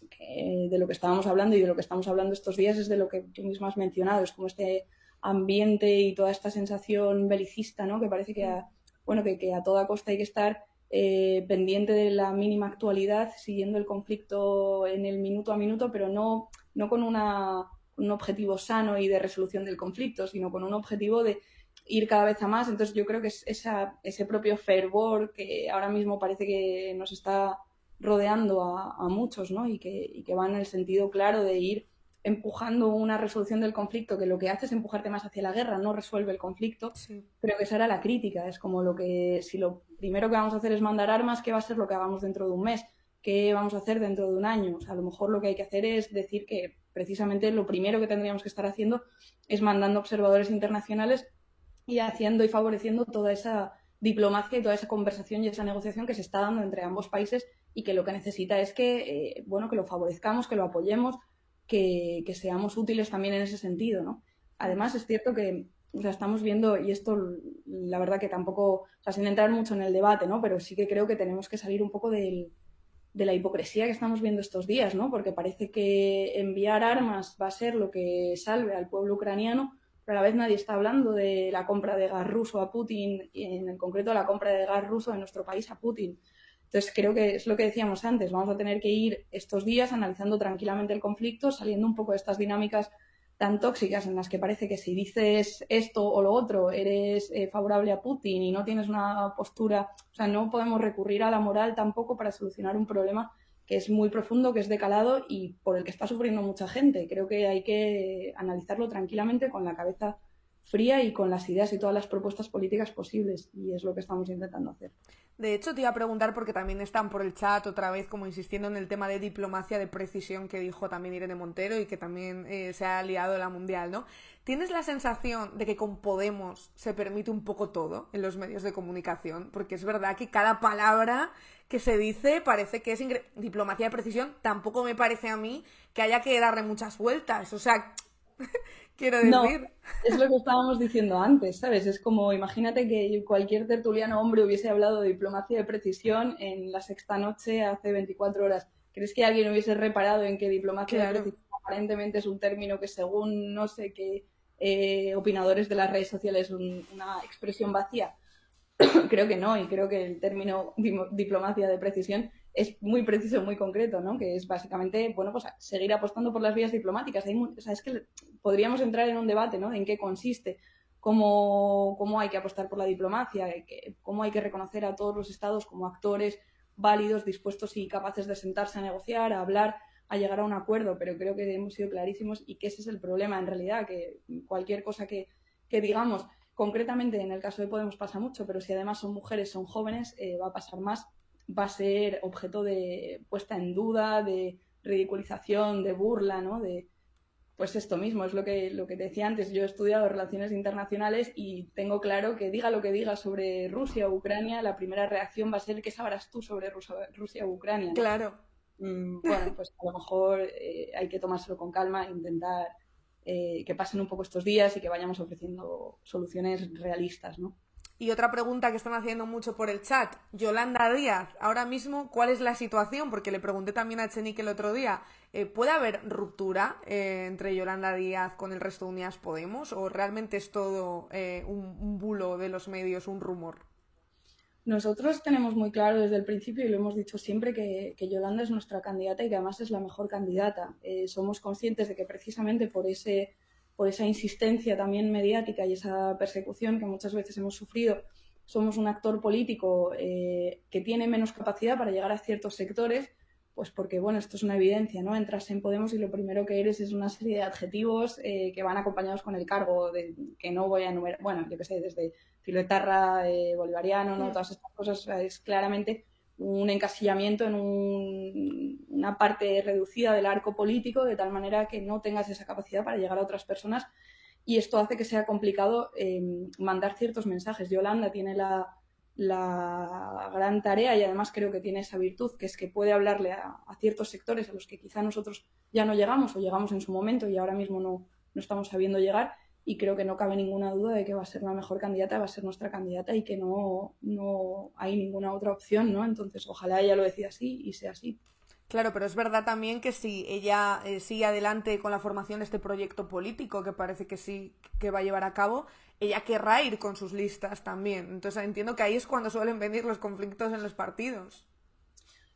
de lo que estábamos hablando y de lo que estamos hablando estos días es de lo que tú misma has mencionado, es como este ambiente y toda esta sensación belicista, ¿no? Que parece que a, bueno, que, a toda costa hay que estar eh, pendiente de la mínima actualidad, siguiendo el conflicto en el minuto a minuto, pero no, no con una, un objetivo sano y de resolución del conflicto, sino con un objetivo de ir cada vez a más. Entonces yo creo que es esa, ese propio fervor que ahora mismo parece que nos está rodeando a, muchos, ¿no? Y que, y que va en el sentido claro de ir empujando una resolución del conflicto que lo que hace es empujarte más hacia la guerra, no resuelve el conflicto, pero que esa era la crítica. Es como lo que, si lo primero que vamos a hacer es mandar armas, ¿qué va a ser lo que hagamos dentro de un mes? ¿Qué vamos a hacer dentro de un año? O sea, a lo mejor lo que hay que hacer es decir que precisamente lo primero que tendríamos que estar haciendo es mandando observadores internacionales y haciendo y favoreciendo toda esa diplomacia y toda esa conversación y esa negociación que se está dando entre ambos países y que lo que necesita es que, eh, bueno, que lo favorezcamos, que lo apoyemos, que, seamos útiles también en ese sentido, ¿no? Además, es cierto que o estamos viendo, y esto la verdad que tampoco, sin entrar mucho en el debate, ¿no? Pero sí que creo que tenemos que salir un poco de la hipocresía que estamos viendo estos días, ¿no? Porque parece que enviar armas va a ser lo que salve al pueblo ucraniano, pero a la vez nadie está hablando de la compra de gas ruso a Putin, y en el concreto la compra de gas ruso de nuestro país a Putin. Entonces, creo que es lo que decíamos antes, vamos a tener que ir estos días analizando tranquilamente el conflicto, saliendo un poco de estas dinámicas tan tóxicas en las que parece que si dices esto o lo otro eres eh, favorable a Putin y no tienes una postura, o sea, no podemos recurrir a la moral tampoco para solucionar un problema que es muy profundo, que es decalado y por el que está sufriendo mucha gente. Creo que hay que analizarlo tranquilamente con la cabeza fría y con las ideas y todas las propuestas políticas posibles y es lo que estamos intentando hacer. De hecho, te iba a preguntar porque también están por el chat otra vez como insistiendo en el tema de diplomacia de precisión que dijo también Irene Montero y que también eh, se ha liado la mundial, ¿no? ¿Tienes la sensación de que con Podemos se permite un poco todo en los medios de comunicación? Porque es verdad que cada palabra que se dice parece que es diplomacia de precisión. Tampoco me parece a mí que haya que darle muchas vueltas. O sea, quiero decir. No, es lo que estábamos diciendo antes, ¿sabes? Es como, imagínate que cualquier tertuliano hombre hubiese hablado de diplomacia de precisión en la sexta noche hace 24 horas. ¿Crees que alguien hubiese reparado en que diplomacia de precisión aparentemente es un término que según no sé qué eh, opinadores de las redes sociales es una expresión vacía? creo que no, y creo que el término diplomacia de precisión es muy preciso, muy concreto, ¿no? Que es básicamente, bueno, pues seguir apostando por las vías diplomáticas. Hay, es que podríamos entrar en un debate, ¿no? En qué consiste, cómo, cómo hay que apostar por la diplomacia, cómo hay que reconocer a todos los estados como actores válidos, dispuestos y capaces de sentarse a negociar, a hablar, a llegar a un acuerdo, pero creo que hemos sido clarísimos y que ese es el problema en realidad, que cualquier cosa que, que digamos Concretamente, en el caso de Podemos pasa mucho, pero si además son mujeres, son jóvenes, eh, va a pasar más, va a ser objeto de puesta en duda, de ridiculización, de burla, ¿no? De, pues esto mismo, es lo que, lo que te decía antes. Yo he estudiado relaciones internacionales y tengo claro que diga lo que diga sobre Rusia o Ucrania, la primera reacción va a ser ¿qué sabrás tú sobre Rusia, o Ucrania? Claro. Mm, bueno, pues a lo mejor eh, hay que tomárselo con calma, intentar eh, que pasen un poco estos días y que vayamos ofreciendo soluciones realistas, ¿no? Y otra pregunta que están haciendo mucho por el chat, Yolanda Díaz, ahora mismo, ¿cuál es la situación? Porque le pregunté también a Chenique el otro día, eh, ¿puede haber ruptura eh, entre Yolanda Díaz con el resto de Unidas Podemos o realmente es todo un bulo de los medios, un rumor? Nosotros tenemos muy claro desde el principio y lo hemos dicho siempre que, Yolanda es nuestra candidata y que además es la mejor candidata. Eh, somos conscientes de que precisamente por, ese, por esa insistencia también mediática y esa persecución que muchas veces hemos sufrido, somos un actor político eh, que tiene menos capacidad para llegar a ciertos sectores, pues porque, bueno, esto es una evidencia, ¿no? Entras en Podemos y lo primero que eres es una serie de adjetivos eh, que van acompañados con el cargo, de, que no voy a enumerar, bueno, yo qué sé, desde filetarra eh, bolivariano, ¿no? Todas estas cosas, es claramente un encasillamiento en una parte reducida del arco político, de tal manera que no tengas esa capacidad para llegar a otras personas y esto hace que sea complicado em, mandar ciertos mensajes. Yolanda tiene la, la, gran tarea y además creo que tiene esa virtud, que es que puede hablarle a, ciertos sectores a los que quizá nosotros ya no llegamos o llegamos en su momento y ahora mismo no, no estamos sabiendo llegar y creo que no cabe ninguna duda de que va a ser la mejor candidata, va a ser nuestra candidata y que no, no hay ninguna otra opción, ¿no? Entonces, ojalá ella lo decida así y sea así. Claro, pero es verdad también que si ella eh, sigue adelante con la formación de este proyecto político, que parece que sí que va a llevar a cabo, ella querrá ir con sus listas también. Entonces entiendo que ahí es cuando suelen venir los conflictos en los partidos.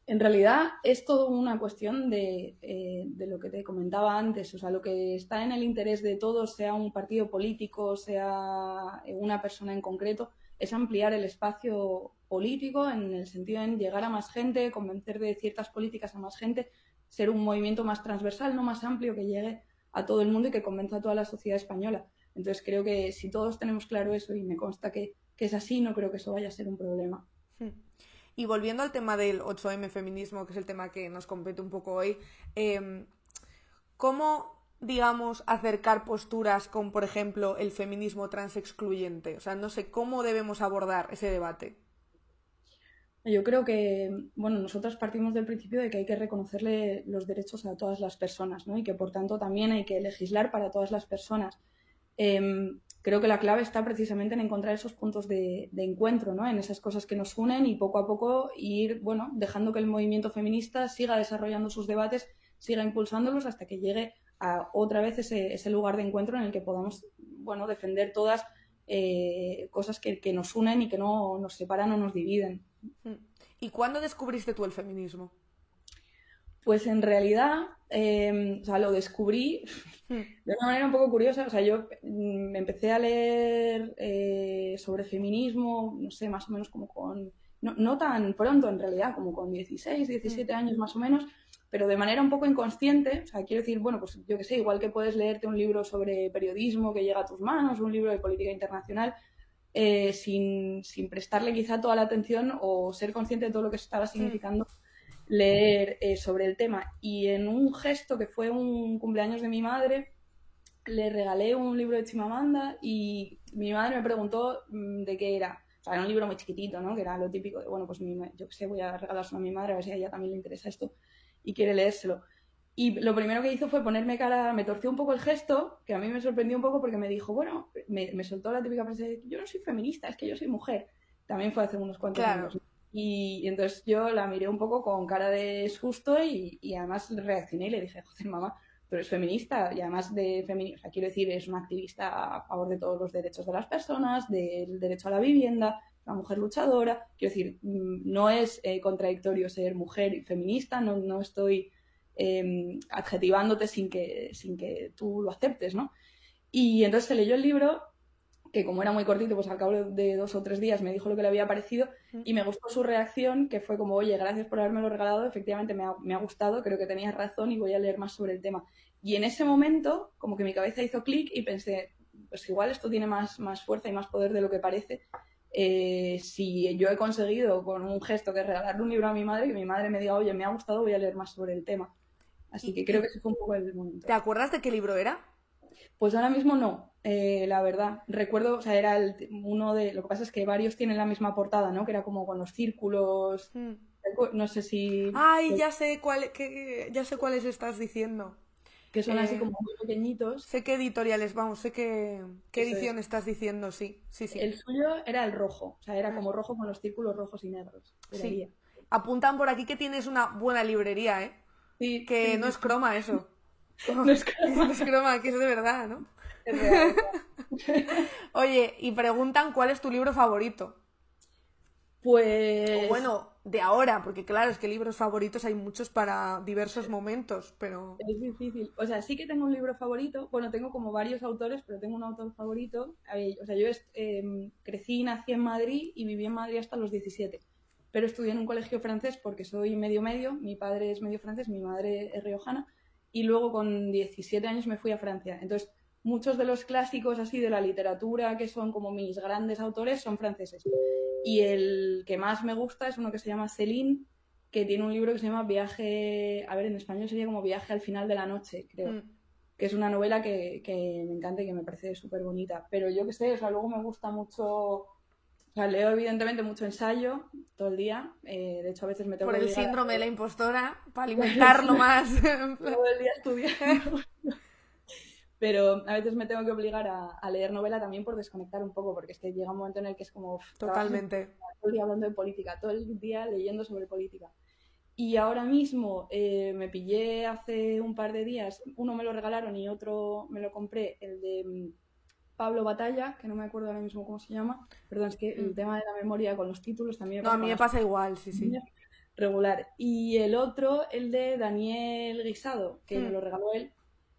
En realidad es todo una cuestión de, eh, de, lo que te comentaba antes, o sea, lo que está en el interés de todos, sea un partido político, sea una persona en concreto, es ampliar el espacio político en el sentido de llegar a más gente, convencer de ciertas políticas a más gente, ser un movimiento más transversal, no más amplio, que llegue a todo el mundo y que convenza a toda la sociedad española. Entonces creo que si todos tenemos claro eso y me consta que, que es así, no creo que eso vaya a ser un problema. Hmm. Y volviendo al tema del 8M feminismo, que es el tema que nos compete un poco hoy, em, ¿cómo, digamos, acercar posturas con, por ejemplo, el feminismo transexcluyente? O sea, no sé, ¿cómo debemos abordar ese debate? Yo creo que, bueno, nosotros partimos del principio de que hay que reconocerle los derechos a todas las personas, ¿no? Y que, por tanto, también hay que legislar para todas las personas. Em, creo que la clave está precisamente en encontrar esos puntos de, encuentro, ¿no? En esas cosas que nos unen y poco a poco ir, bueno, dejando que el movimiento feminista siga desarrollando sus debates, siga impulsándolos hasta que llegue a otra vez ese, lugar de encuentro en el que podamos, bueno, defender todas eh, cosas que, que, nos unen y que no nos separan o nos dividen. ¿Y cuándo descubriste tú el feminismo? Pues en realidad, em, o sea, lo descubrí hmm. de una manera un poco curiosa. O sea, yo me mm, empecé a leer eh, sobre feminismo, no sé, más o menos como con. No, tan pronto en realidad, como con 16, 17 hmm. años más o menos, pero de manera un poco inconsciente. O sea, quiero decir, bueno, pues yo qué sé, igual que puedes leerte un libro sobre periodismo que llega a tus manos, un libro de política internacional, eh, sin, sin, prestarle quizá toda la atención o ser consciente de todo lo que estaba hmm. significando leer eh, sobre el tema. Y en un gesto que fue un cumpleaños de mi madre, le regalé un libro de Chimamanda y mi madre me preguntó mm, de qué era. o sea, era un libro muy chiquitito, ¿no? Que era lo típico de, bueno, pues mi yo qué sé, voy a regalárselo a mi madre a ver si a ella también le interesa esto y quiere leérselo. Y lo primero que hizo fue ponerme cara, me torció un poco el gesto, que a mí me sorprendió un poco porque me dijo, bueno, me, me soltó la típica frase de, yo no soy feminista, es que yo soy mujer. También fue hace unos cuantos Claro. años. Y, entonces yo la miré un poco con cara de susto y, y además reaccioné y le dije, joder, mamá, tú eres feminista y además de feminista, o sea, quiero decir, es una activista a favor de todos los derechos de las personas, del derecho a la vivienda, una mujer luchadora. Quiero decir, mm, no es eh, contradictorio ser mujer y feminista, no, no estoy eh, adjetivándote sin que, sin que tú lo aceptes, ¿no? Y entonces se leyó el libro, que como era muy cortito, pues al cabo de dos o tres días me dijo lo que le había parecido y me gustó su reacción, que fue como, oye, gracias por habérmelo regalado, efectivamente me ha, me ha gustado, creo que tenías razón y voy a leer más sobre el tema. Y en ese momento, como que mi cabeza hizo clic y pensé, pues igual esto tiene más, más fuerza y más poder de lo que parece. Eh, si yo he conseguido con un gesto que es regalarle un libro a mi madre, que mi madre me diga, oye, me ha gustado, voy a leer más sobre el tema. Así que creo que ese fue un poco el momento. ¿Te acuerdas de qué libro era? Pues ahora mismo no, eh, la verdad. Recuerdo, o sea, era el- uno de. Lo que pasa es que varios tienen la misma portada, ¿no? Que era como con los círculos. Mm. No sé si. Ay, ya sé cuál, qué- ya sé cuáles estás diciendo. Que son así eh, como muy pequeñitos. Sé qué editoriales, vamos, sé qué, qué es. edición estás diciendo, sí, sí, sí. El suyo era el rojo, o sea, era como rojo con los círculos rojos y negros. Sí. Apuntan por aquí que tienes una buena librería, ¿eh? Sí, Que sí, no sí, es croma eso. No es croma. No es croma, que es de verdad, ¿no? es real. Oye, y preguntan cuál es tu libro favorito. Pues. O bueno, de ahora, porque claro, es que libros favoritos hay muchos para diversos momentos, pero... Es difícil. O sea, sí que tengo un libro favorito. Bueno, tengo como varios autores, pero tengo un autor favorito. O sea, yo eh, crecí y nací en Madrid y viví en Madrid hasta los 17. Pero estudié en un colegio francés porque soy medio medio. Mi padre es medio francés, mi madre es riojana. Y luego con 17 años me fui a Francia. Entonces, muchos de los clásicos así de la literatura que son como mis grandes autores son franceses. Y el que más me gusta es uno que se llama Céline, que tiene un libro que se llama Viaje, a ver, en español sería como Viaje al final de la noche, creo. Mm. Que es una novela que, que me encanta y que me parece súper bonita. Pero yo qué sé, o sea, luego me gusta mucho. Leo evidentemente mucho ensayo todo el día. eh, de hecho, a veces me tengo Por que el a- síndrome de la impostora, para alimentarlo más. todo el día estudiando. Pero a veces me tengo que obligar a, a leer novela también por desconectar un poco, porque es que llega un momento en el que es como. Totalmente. todo el día hablando de política, todo el día leyendo sobre política. Y ahora mismo eh, me pillé hace un par de días, uno me lo regalaron y otro me lo compré, el de mm, Pablo Batalla, que no me acuerdo ahora mismo cómo se llama. Perdón, es que el Mm. tema de la memoria con los títulos también me No, a pasa mí me pasa igual, sí, sí. regular. Y el otro, el de Daniel Guisado, que me Mm. lo regaló él,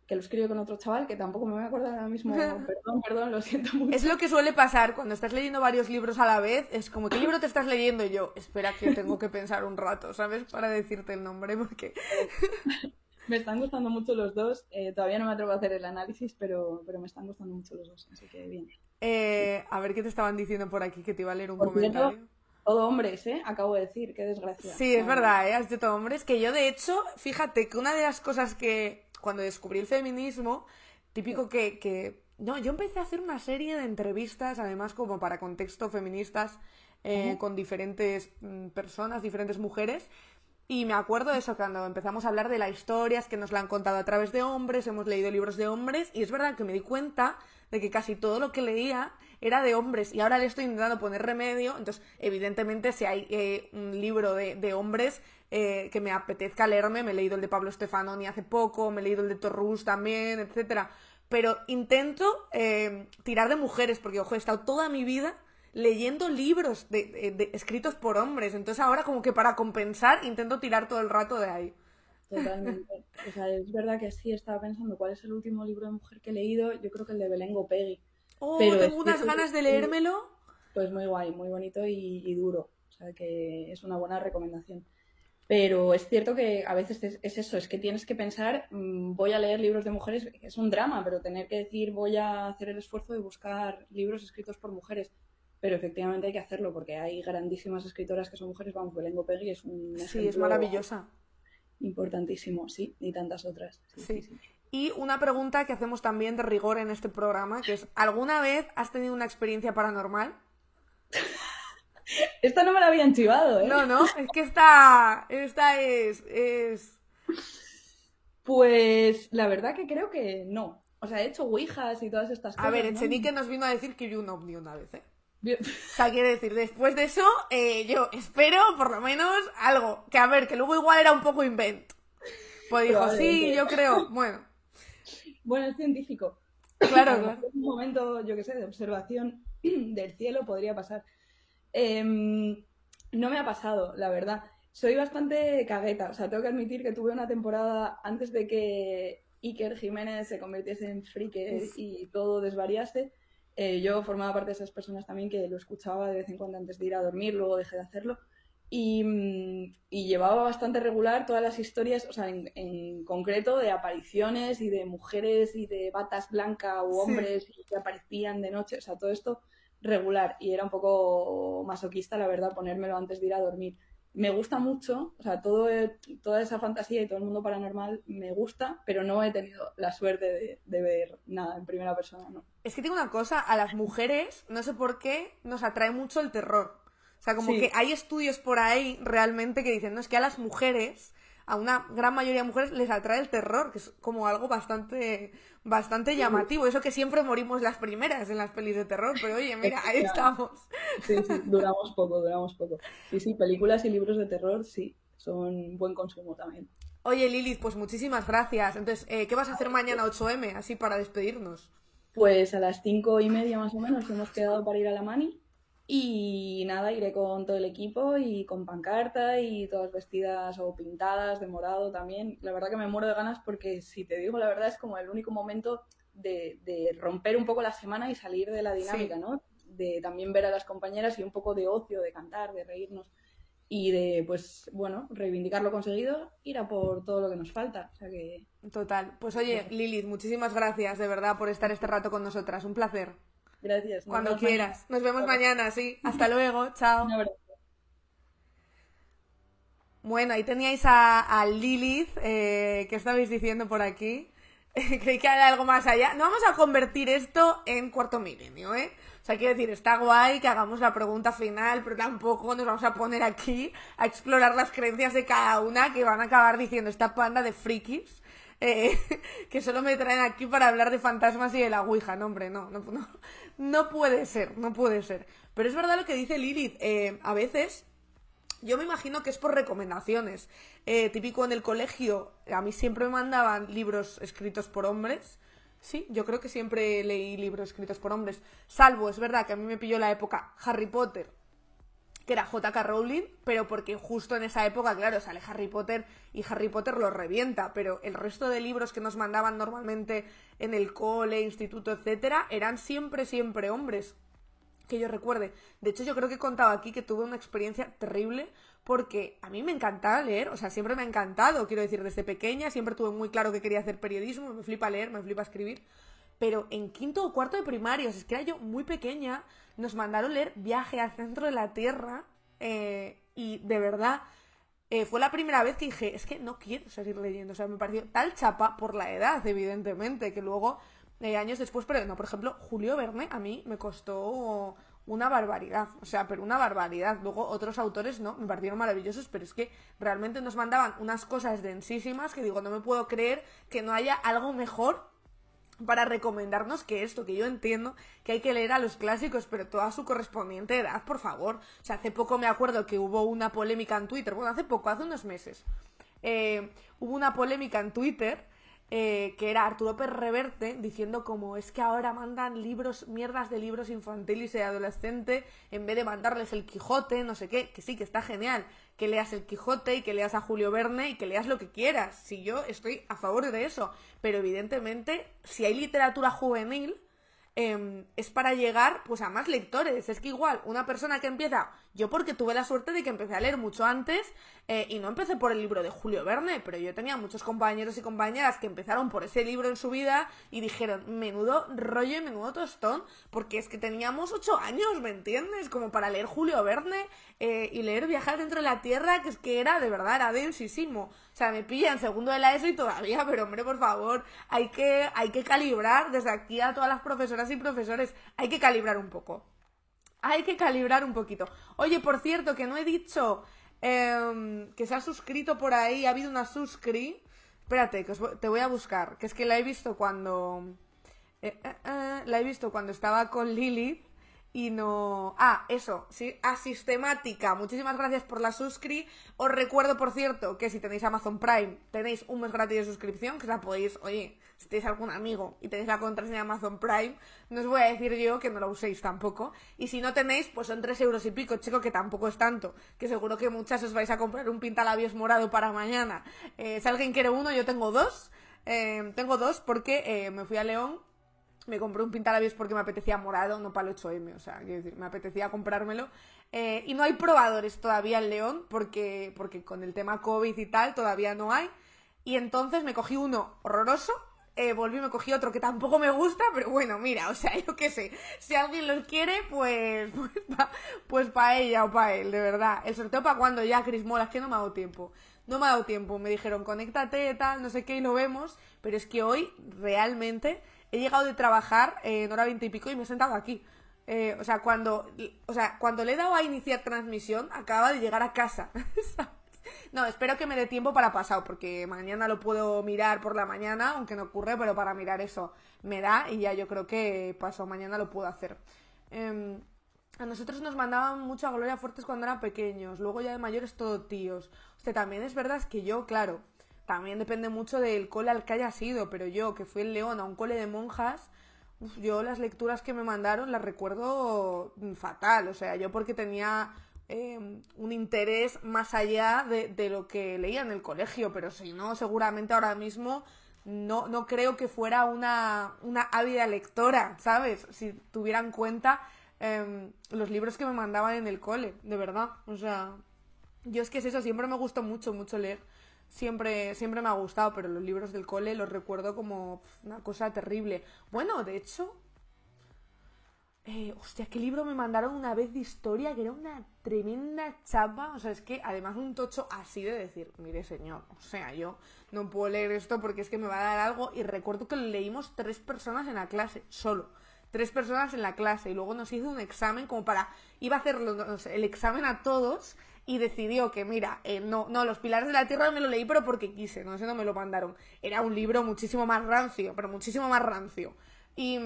que lo escribió con otro chaval, que tampoco me voy a acordar ahora mismo. Perdón, perdón, lo siento mucho. Es lo que suele pasar cuando estás leyendo varios libros a la vez. Es como, ¿qué libro te estás leyendo? Y yo, espera que tengo que pensar un rato, ¿sabes? Para decirte el nombre, porque... Me están gustando mucho los dos. Eh, todavía no me atrevo a hacer el análisis, pero, pero me están gustando mucho los dos, así que bien. Eh, a ver qué te estaban diciendo por aquí, que te iba a leer un Por cierto, comentario. Todo hombres, ¿eh? Acabo de decir, qué desgracia. Sí, es Ah, verdad, ¿eh? Has dicho todo hombres. Que yo, de hecho, fíjate que una de las cosas que cuando descubrí el feminismo, típico que, que... No, yo empecé a hacer una serie de entrevistas, además como para contexto feministas, eh, con diferentes mm, personas, diferentes mujeres. Y me acuerdo de eso, cuando empezamos a hablar de la historia, es que nos la han contado a través de hombres, hemos leído libros de hombres, y es verdad que me di cuenta de que casi todo lo que leía era de hombres, y ahora le estoy intentando poner remedio, entonces evidentemente si hay eh, un libro de, de hombres eh, que me apetezca leerme, me he leído el de Pablo Stefanoni hace poco, me he leído el de Torrus también, etcétera, pero intento eh, tirar de mujeres, porque ojo, he estado toda mi vida leyendo libros de, de- de- escritos por hombres. Entonces ahora como que para compensar intento tirar todo el rato de ahí. Totalmente. O sea, es verdad que sí estaba pensando cuál es el último libro de mujer que he leído. Yo creo que el de Belén Gopegui. Oh, Pero tengo unas ganas de leérmelo. Pues muy guay, muy bonito y, y duro. O sea que es una buena recomendación. Pero es cierto que a veces es, es eso, es que tienes que pensar, mm, voy a leer libros de mujeres, es un drama, pero tener que decir voy a hacer el esfuerzo de buscar libros escritos por mujeres. Pero efectivamente hay que hacerlo porque hay grandísimas escritoras que son mujeres, vamos, Belén Gopegui es un Sí, es maravillosa. importantísimo, sí, y tantas otras. Sí, Sí. Y una pregunta que hacemos también de rigor en este programa, que es, ¿alguna vez has tenido una experiencia paranormal? Esta no me la habían chivado, ¿eh? No, no, es que esta, esta es, es... Pues la verdad que creo que no. O sea, he hecho ouijas y todas estas cosas. A ver, ¿no? Echenique nos vino a decir que vio un ovni una vez, ¿eh? Bien. O sea, quiere decir, después de eso, eh, yo espero por lo menos algo. Que a ver, que luego igual era un poco invent. Pues dijo, sí, yo creo. Bueno, Bueno, es científico. claro, claro. Un momento, yo qué sé, de observación del cielo podría pasar. Em, no me ha pasado, la verdad. Soy bastante cagueta. O sea, tengo que admitir que tuve una temporada antes de que Iker Jiménez se convirtiese en frike y todo desvariase. Eh, yo formaba parte de esas personas también que lo escuchaba de vez en cuando antes de ir a dormir, luego dejé de hacerlo. Y, mm, y llevaba bastante regular todas las historias, o sea, en, en concreto de apariciones y de mujeres y de batas blancas o Sí. hombres que aparecían de noche, o sea, todo esto regular. Y era un poco masoquista, la verdad, ponérmelo antes de ir a dormir. Me gusta mucho, o sea, todo, toda esa fantasía y todo el mundo paranormal me gusta, pero no he tenido la suerte de, de ver nada en primera persona, ¿no? Es que digo una cosa, a las mujeres, no sé por qué, nos atrae mucho el terror. O sea, como Sí. que hay estudios por ahí realmente que dicen, no, es que a las mujeres, a una gran mayoría de mujeres, les atrae el terror, que es como algo bastante, bastante llamativo. Eso que siempre morimos las primeras en las pelis de terror, pero oye, mira, ahí estamos. Sí, sí, duramos poco, duramos poco. Sí, sí, películas y libros de terror, sí, son buen consumo también. Oye, Lilith, pues muchísimas gracias. Entonces, eh, ¿qué vas a hacer mañana 8M, así para despedirnos? Pues a las cinco y media más o menos hemos quedado para ir a la Mani y nada, iré con todo el equipo y con pancarta y todas vestidas o pintadas de morado también. La verdad que me muero de ganas porque si te digo la verdad es como el único momento de, de romper un poco la semana y salir de la dinámica, Sí. ¿no? De también ver a las compañeras y un poco de ocio, de cantar, de reírnos y de, pues, bueno, reivindicar lo conseguido, ir a por todo lo que nos falta. O sea que Total. Pues oye, Lilith, muchísimas gracias de verdad por estar este rato con nosotras. Un placer. Gracias. Nos Cuando mañana. quieras. Nos vemos mañana, sí. Hasta luego. Chao. Un abrazo. Bueno, ahí teníais a, a Lilith, eh, ¿qué estabais diciendo por aquí? Creí que había algo más allá. No vamos a convertir esto en cuarto milenio, ¿eh? O sea, quiero decir, está guay que hagamos la pregunta final, pero tampoco nos vamos a poner aquí a explorar las creencias de cada una que van a acabar diciendo esta panda de frikis. eh, que solo me traen aquí para hablar de fantasmas y de la Ouija. No, hombre, no, no, no, no puede ser, no puede ser. Pero es verdad lo que dice Lilith. eh, a veces yo me imagino que es por recomendaciones. Eh, típico en el colegio, a mí siempre me mandaban libros escritos por hombres. Sí, yo creo que siempre leí libros escritos por hombres. Salvo, es verdad que a mí me pilló la época Harry Potter, que era J.K. Rowling, pero porque justo en esa época, claro, sale Harry Potter y Harry Potter lo revienta, pero el resto de libros que nos mandaban normalmente en el cole, instituto, etcétera, eran siempre, siempre hombres que yo recuerde. De hecho, yo creo que he contado aquí que tuve una experiencia terrible porque a mí me encantaba leer, o sea, siempre me ha encantado, quiero decir, desde pequeña siempre tuve muy claro que quería hacer periodismo, me flipa leer, me flipa escribir, pero en quinto o cuarto de sea, es que era yo muy pequeña, nos mandaron leer Viaje al centro de la Tierra eh, y de verdad eh, fue la primera vez que dije, es que no quiero seguir leyendo, o sea, me pareció tal chapa por la edad, evidentemente, que luego eh, años después, pero no, por ejemplo, Julio Verne a mí me costó una barbaridad, o sea, pero una barbaridad. Luego otros autores no, me parecieron maravillosos, pero es que realmente nos mandaban unas cosas densísimas que digo, no me puedo creer que no haya algo mejor para recomendarnos que esto, que yo entiendo que hay que leer a los clásicos, pero toda su correspondiente edad, por favor. O sea, hace poco me acuerdo que hubo una polémica en Twitter, bueno, hace poco, hace unos meses, eh, hubo una polémica en Twitter eh, que era Arturo Pérez Reverte diciendo como es que ahora mandan libros, mierdas de libros infantiles y de adolescente en vez de mandarles el Quijote, no sé qué, que sí, que está genial, que leas el Quijote y que leas a Julio Verne y que leas lo que quieras. Si yo estoy a favor de eso, pero evidentemente si hay literatura juvenil eh, es para llegar pues a más lectores. Es que igual, una persona que empieza, yo porque tuve la suerte de que empecé a leer mucho antes eh, y no empecé por el libro de Julio Verne, pero yo tenía muchos compañeros y compañeras que empezaron por ese libro en su vida y dijeron, menudo rollo y menudo tostón, porque es que teníamos ocho años, ¿me entiendes? Como para leer Julio Verne eh, y leer Viajar dentro de la Tierra, que es que era, de verdad, era densísimo. O sea, me pilla en segundo de la ESO y todavía, pero hombre, por favor, hay que, hay que calibrar desde aquí a todas las profesoras y profesores, hay que calibrar un poco. Hay que calibrar un poquito. Oye, por cierto, que no he dicho em, que se ha suscrito por ahí, ha habido una suscri. Espérate, que os te voy a buscar, que es que la he visto cuando... eh, eh, eh, la he visto cuando estaba con Lilith y no... Ah, eso, sí, a Sistemática. Muchísimas gracias por la suscri. Os recuerdo, por cierto, que si tenéis Amazon Prime, tenéis un mes gratis de suscripción, que la podéis, oye, si tenéis algún amigo y tenéis la contraseña de Amazon Prime, no os voy a decir yo que no la uséis tampoco. Y si no tenéis, pues son tres euros y pico, chico, que tampoco es tanto. Que seguro que muchas os vais a comprar un pintalabios morado para mañana. Eh, si alguien quiere uno, yo tengo dos. Eh, tengo dos porque eh, me fui a León me compré un pintalabios porque me apetecía morado, no para el 8M, o sea, quiero decir, me apetecía comprármelo. Y no hay probadores todavía en León, porque, porque con el tema COVID y tal todavía no hay. Y entonces me cogí uno horroroso, eh, volví y me cogí otro que tampoco me gusta, pero bueno, mira, o sea, yo qué sé, si alguien los quiere, pues, pues pues pa ella o para él, de verdad. El sorteo para cuando ya, Cris Mola, es que no me ha dado tiempo. No me ha dado tiempo, me dijeron, conéctate, tal, no sé qué, y lo vemos, pero es que hoy realmente he llegado de trabajar eh, en hora veinte y pico y me he sentado aquí. Eh, o sea, cuando, o sea, cuando le he dado a iniciar transmisión, acaba de llegar a casa. No, espero que me dé tiempo para pasado, porque mañana lo puedo mirar por la mañana, aunque no ocurre, pero para mirar eso me da y ya yo creo que pasado mañana lo puedo hacer. Em, a nosotros nos mandaban mucho a Gloria Fuertes cuando eran pequeños, luego ya de mayores todo tíos. Usted también es verdad que yo, claro, también depende mucho del cole al que haya sido, pero yo que fui en León a un cole de monjas, yo las lecturas que me mandaron las recuerdo mm, fatal, o sea, yo porque tenía eh, un interés más allá de, lo que leía en el colegio, pero si no, seguramente ahora mismo no, no creo que fuera una, una ávida lectora, ¿sabes? Si tuviera en cuenta em, los libros que me mandaban en el cole, de verdad, o sea, yo es que es eso, siempre me gustó mucho, mucho leer. Siempre, siempre me ha gustado, pero los libros del cole los recuerdo como una cosa terrible. Bueno, de hecho, eh, hostia, qué libro me mandaron una vez de historia que era una tremenda chapa. O sea, es que además un tocho así de decir, mire señor, o sea, yo no puedo leer esto porque es que me va a dar algo. Y recuerdo que lo leímos tres personas en la clase, solo. Tres personas en la clase. Y luego nos hizo un examen como para. Iba a hacer el examen a todos y decidió que, mira, eh, no, no, los pilares de la tierra me lo leí, pero porque quise, no sé, no me lo mandaron. Era un libro muchísimo más rancio, pero muchísimo más rancio. Y.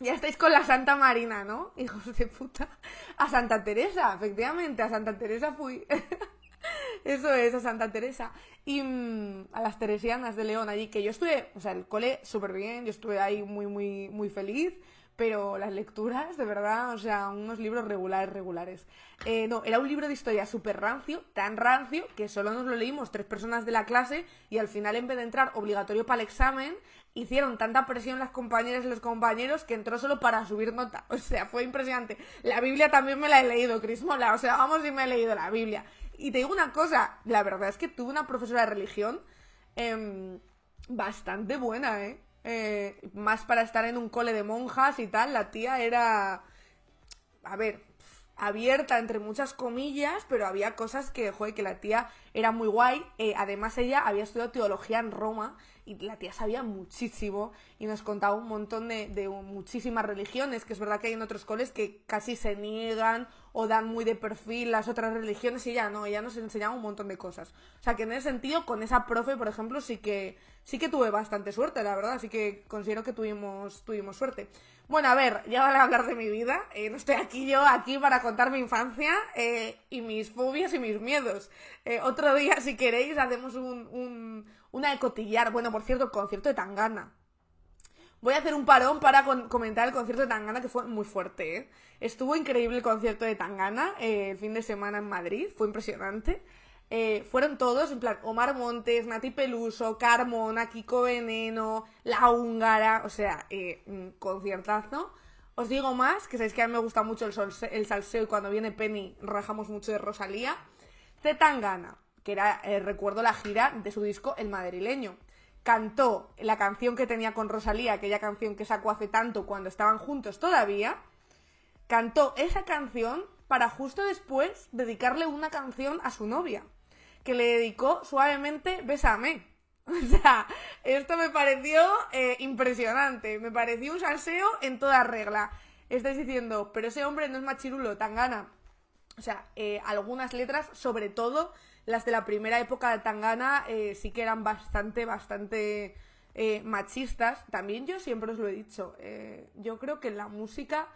ya estáis con la Santa Marina, ¿no? Hijos de puta. A Santa Teresa, efectivamente, a Santa Teresa fui. Eso es, a Santa Teresa. Y mm, a las teresianas de León allí, que yo estuve, o sea, el cole súper bien, yo estuve ahí muy, muy, muy feliz, pero las lecturas, de verdad, o sea, unos libros regulares, regulares. Eh, no, era un libro de historia súper rancio, tan rancio, que solo nos lo leímos tres personas de la clase y al final, en vez de entrar obligatorio para el examen, hicieron tanta presión las compañeras y los compañeros que entró solo para subir nota. O sea, fue impresionante. La Biblia también me la he leído, Crismola. O sea, vamos y me he leído la Biblia. Y te digo una cosa, la verdad es que tuve una profesora de religión em, bastante buena, ¿eh? Eh, Más para estar en un cole de monjas y tal. La tía era... A ver, abierta entre muchas comillas, pero había cosas que, joder, que la tía era muy guay. Eh, además, ella había estudiado teología en Roma y la tía sabía muchísimo y nos contaba un montón de, de muchísimas religiones, que es verdad que hay en otros coles que casi se niegan o dan muy de perfil las otras religiones y ella no, ella nos enseñaba un montón de cosas. O sea que en ese sentido, con esa profe, por ejemplo, sí que, sí que tuve bastante suerte, la verdad, así que considero que tuvimos, tuvimos suerte. Bueno, a ver, ya vale hablar de mi vida. Eh, no estoy aquí yo, aquí para contar mi infancia eh, y mis fobias y mis miedos. Eh, otro día, si queréis, hacemos un, un, una de cotillar. Bueno, por cierto, el concierto de Tangana. Voy a hacer un parón para comentar el concierto de Tangana, que fue muy fuerte. ¿eh? Estuvo increíble el concierto de Tangana eh, el fin de semana en Madrid, fue impresionante. Eh, fueron todos, en plan, Omar Montes, Nati Peluso, Carmona, Kiko Veneno, La Húngara, o sea, eh, conciertazo. Os digo más, que sabéis que a mí me gusta mucho el, solse- el salseo y cuando viene Penny rajamos mucho de Rosalía. Zetangana, que era, eh, recuerdo la gira de su disco El Madrileño. Cantó la canción que tenía con Rosalía, aquella canción que sacó hace tanto cuando estaban juntos todavía. Cantó esa canción para justo después dedicarle una canción a su novia, que le dedicó suavemente Bésame. O sea, esto me pareció eh, impresionante, me pareció un salseo en toda regla. estáis diciendo, pero ese hombre no es machirulo, Tangana. O sea, eh, algunas letras, sobre todo las de la primera época de Tangana, eh, sí que eran bastante, bastante machistas. También yo siempre os lo he dicho. yo creo que la música.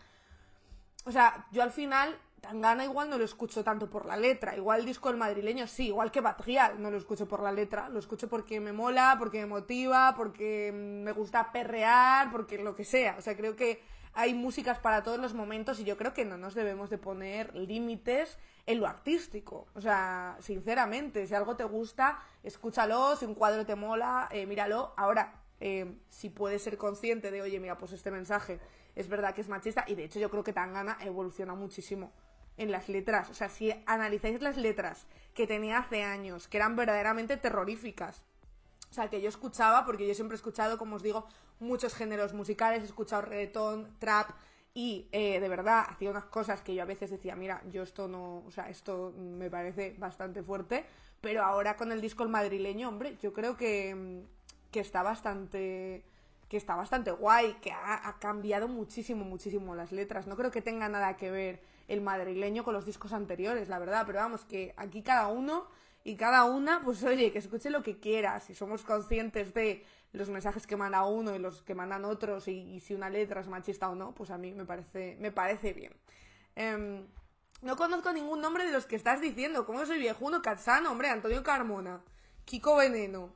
O sea, yo al final, Tangana igual no lo escucho tanto por la letra. Igual el disco del madrileño sí, igual que Batrial, no lo escucho por la letra. Lo escucho porque me mola, porque me motiva, porque mm, me gusta perrear, porque lo que sea. O sea, creo que hay músicas para todos los momentos y yo creo que no nos debemos de poner límites en lo artístico. O sea, sinceramente, si algo te gusta, escúchalo, si un cuadro te mola, eh, míralo. Ahora, eh, si puedes ser consciente de, oye, mira, pues este mensaje es verdad que es machista y de hecho yo creo que Tangana evoluciona muchísimo en las letras. O sea, si analizáis las letras que tenía hace años, que eran verdaderamente terroríficas, o sea, que yo escuchaba, porque yo siempre he escuchado, como os digo, muchos géneros musicales, he escuchado reggaetón, trap, y eh, de verdad hacía unas cosas que yo a veces decía, mira, yo esto no, o sea, esto me parece bastante fuerte, pero ahora con el disco El Madrileño, hombre, yo creo que, que está bastante que está bastante guay, que ha, ha cambiado muchísimo, muchísimo las letras. No creo que tenga nada que ver el madrileño con los discos anteriores, la verdad, pero vamos, que aquí cada uno y cada una, pues oye, que escuche lo que quiera. Si somos conscientes de los mensajes que manda uno y los que mandan otros y, si una letra es machista o no, pues a mí me parece, me parece bien. Em, no conozco ningún nombre de los que estás diciendo. ¿Cómo soy viejuno? Catzano, hombre, Antonio Carmona. Kiko Veneno.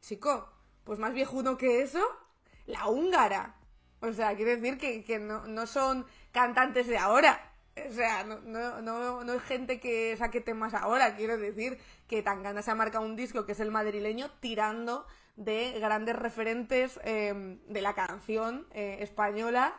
Chico, pues más viejuno que eso, la húngara. O sea, quiere decir que, no son cantantes de ahora. O sea, no, no, no, no es gente que saque temas ahora. Quiero decir que Tangana se ha marcado un disco que es el madrileño tirando de grandes referentes eh, de la canción eh, española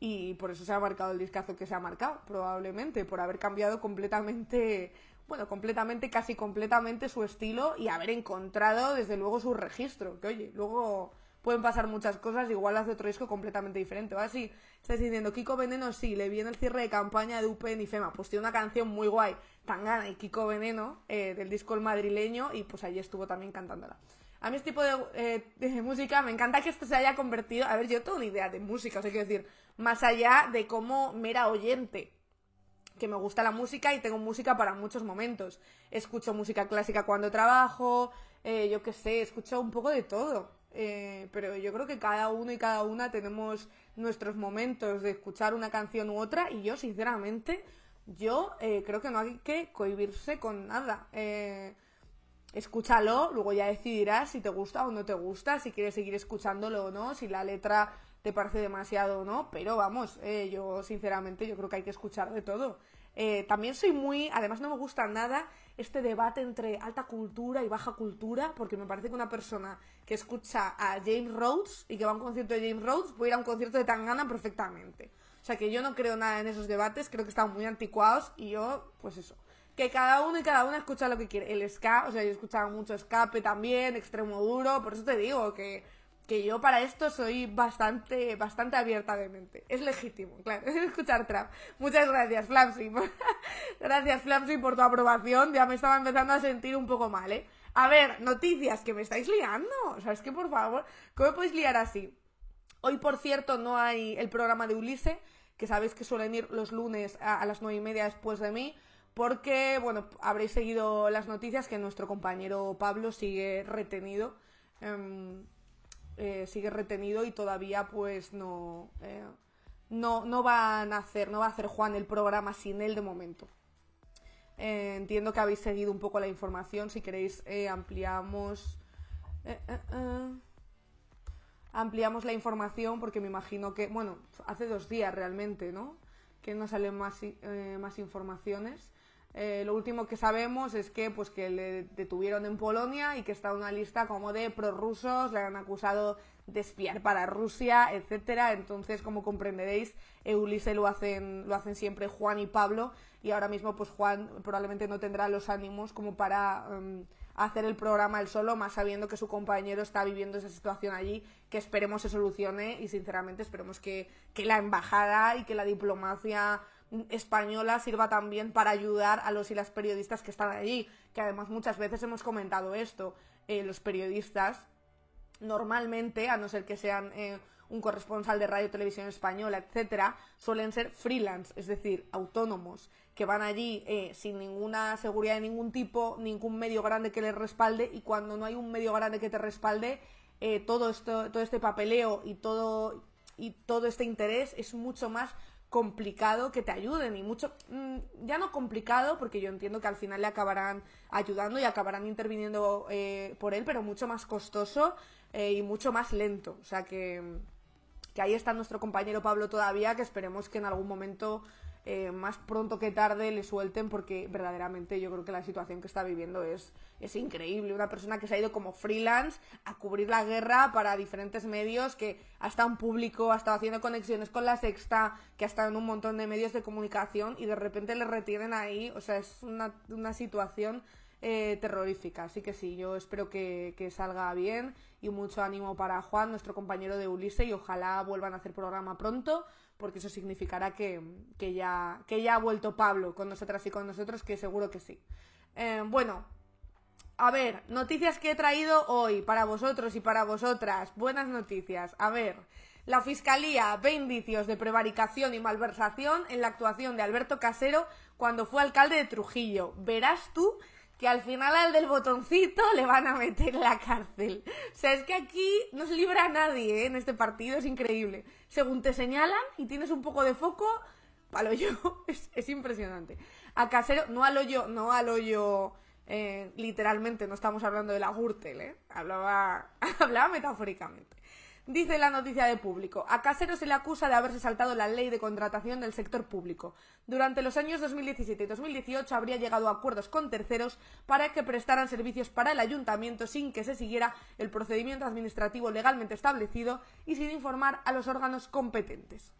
y por eso se ha marcado el discazo que se ha marcado, probablemente, por haber cambiado completamente, bueno, completamente, casi completamente su estilo y haber encontrado, desde luego, su registro. Que oye, luego pueden pasar muchas cosas, igual hace otro disco completamente diferente. Ahora sí, estáis diciendo, Kiko Veneno, sí, le viene el cierre de campaña de UPN y FEMA, pues tiene una canción muy guay, Tangana y Kiko Veneno, eh, del disco El Madrileño, y pues allí estuvo también cantándola. A mí este tipo de, eh, de, música, me encanta que esto se haya convertido, a ver, yo tengo una idea de música, o sea, quiero decir, más allá de como mera oyente, que me gusta la música y tengo música para muchos momentos. Escucho música clásica cuando trabajo, eh, yo qué sé, escucho un poco de todo. Eh, pero yo creo que cada uno y cada una tenemos nuestros momentos de escuchar una canción u otra y yo, sinceramente, yo eh, creo que no hay que cohibirse con nada. Eh, escúchalo, luego ya decidirás si te gusta o no te gusta, si quieres seguir escuchándolo o no, si la letra te parece demasiado o no, pero vamos, eh, yo sinceramente yo creo que hay que escuchar de todo. Eh, también soy muy, además no me gusta nada este debate entre alta cultura y baja cultura, porque me parece que una persona que escucha a James Rhodes y que va a un concierto de James Rhodes puede ir a un concierto de Tangana perfectamente. O sea que yo no creo nada en esos debates, creo que están muy anticuados y yo, pues eso, que cada uno y cada una escucha lo que quiere. El ska, o sea, yo he escuchado mucho escape también, extremo duro, por eso te digo que, que yo para esto soy bastante, bastante abierta de mente. Es legítimo, claro, escuchar trap. Muchas gracias, Flamsy. gracias, Flamsy, por tu aprobación. Ya me estaba empezando a sentir un poco mal, ¿eh? A ver, noticias, que me estáis liando. O sea, es que por favor, ¿cómo me podéis liar así? Hoy, por cierto, no hay el programa de Ulisse, que sabéis que suelen ir los lunes a, las nueve y media después de mí porque, bueno, habréis seguido las noticias que nuestro compañero Pablo sigue retenido. Eh, eh, sigue retenido y todavía pues no, eh, no, no van a hacer, no va a hacer Juan el programa sin él de momento. Eh, entiendo que habéis seguido un poco la información, si queréis ampliamos ampliamos la información porque me imagino que, bueno, hace dos días realmente, ¿no? Que no salen más, más informaciones. Eh, lo último que sabemos es que, pues, que le detuvieron en Polonia y que está en una lista como de prorrusos, le han acusado de espiar para Rusia, etcétera. Entonces, como comprenderéis, Eulise lo hacen, lo hacen siempre Juan y Pablo, y ahora mismo, pues Juan probablemente no tendrá los ánimos como para um, hacer el programa él solo, más sabiendo que su compañero está viviendo esa situación allí, que esperemos se solucione y sinceramente esperemos que, que la embajada y que la diplomacia española sirva también para ayudar a los y las periodistas que están allí, que además muchas veces hemos comentado esto, eh, los periodistas normalmente, a no ser que sean eh, un corresponsal de radio, televisión española, etcétera, suelen ser freelance, es decir, autónomos, que van allí eh, sin ninguna seguridad de ningún tipo, ningún medio grande que les respalde, y cuando no hay un medio grande que te respalde, eh, todo esto, todo este papeleo y todo, y todo este interés es mucho más complicado que te ayuden y mucho mm, ya no complicado porque yo entiendo que al final le acabarán ayudando y acabarán interviniendo eh, por él pero mucho más costoso eh, y mucho más lento. O sea que que ahí está nuestro compañero Pablo todavía que esperemos que en algún momento eh, más pronto que tarde le suelten porque verdaderamente yo creo que la situación que está viviendo es, es increíble. Una persona que se ha ido como freelance a cubrir la guerra para diferentes medios, que ha estado en público, ha estado haciendo conexiones con la sexta, que ha estado en un montón de medios de comunicación y de repente le retienen ahí. O sea, es una, una situación eh, terrorífica. Así que sí, yo espero que, que, salga bien y mucho ánimo para Juan, nuestro compañero de Ulisse, y ojalá vuelvan a hacer programa pronto porque eso significará que, que, ya, que ya ha vuelto Pablo con nosotras y con nosotros, que seguro que sí. Eh, bueno, a ver, noticias que he traído hoy para vosotros y para vosotras. Buenas noticias. A ver, la Fiscalía ve indicios de prevaricación y malversación en la actuación de Alberto Casero cuando fue alcalde de Trujillo. Verás tú que al final al del botoncito le van a meter en la cárcel. O sea, es que aquí no se libra a nadie ¿eh? en este partido, es increíble. Según te señalan y tienes un poco de foco, palo yo, es, es impresionante. A Casero, no al hoyo, no al hoyo eh, literalmente, no estamos hablando de la Gürtel, ¿eh? Hablaba, hablaba metafóricamente. Dice la noticia de público. A Casero se le acusa de haberse saltado la ley de contratación del sector público. Durante los años 2017 y 2018 habría llegado a acuerdos con terceros para que prestaran servicios para el ayuntamiento sin que se siguiera el procedimiento administrativo legalmente establecido y sin informar a los órganos competentes.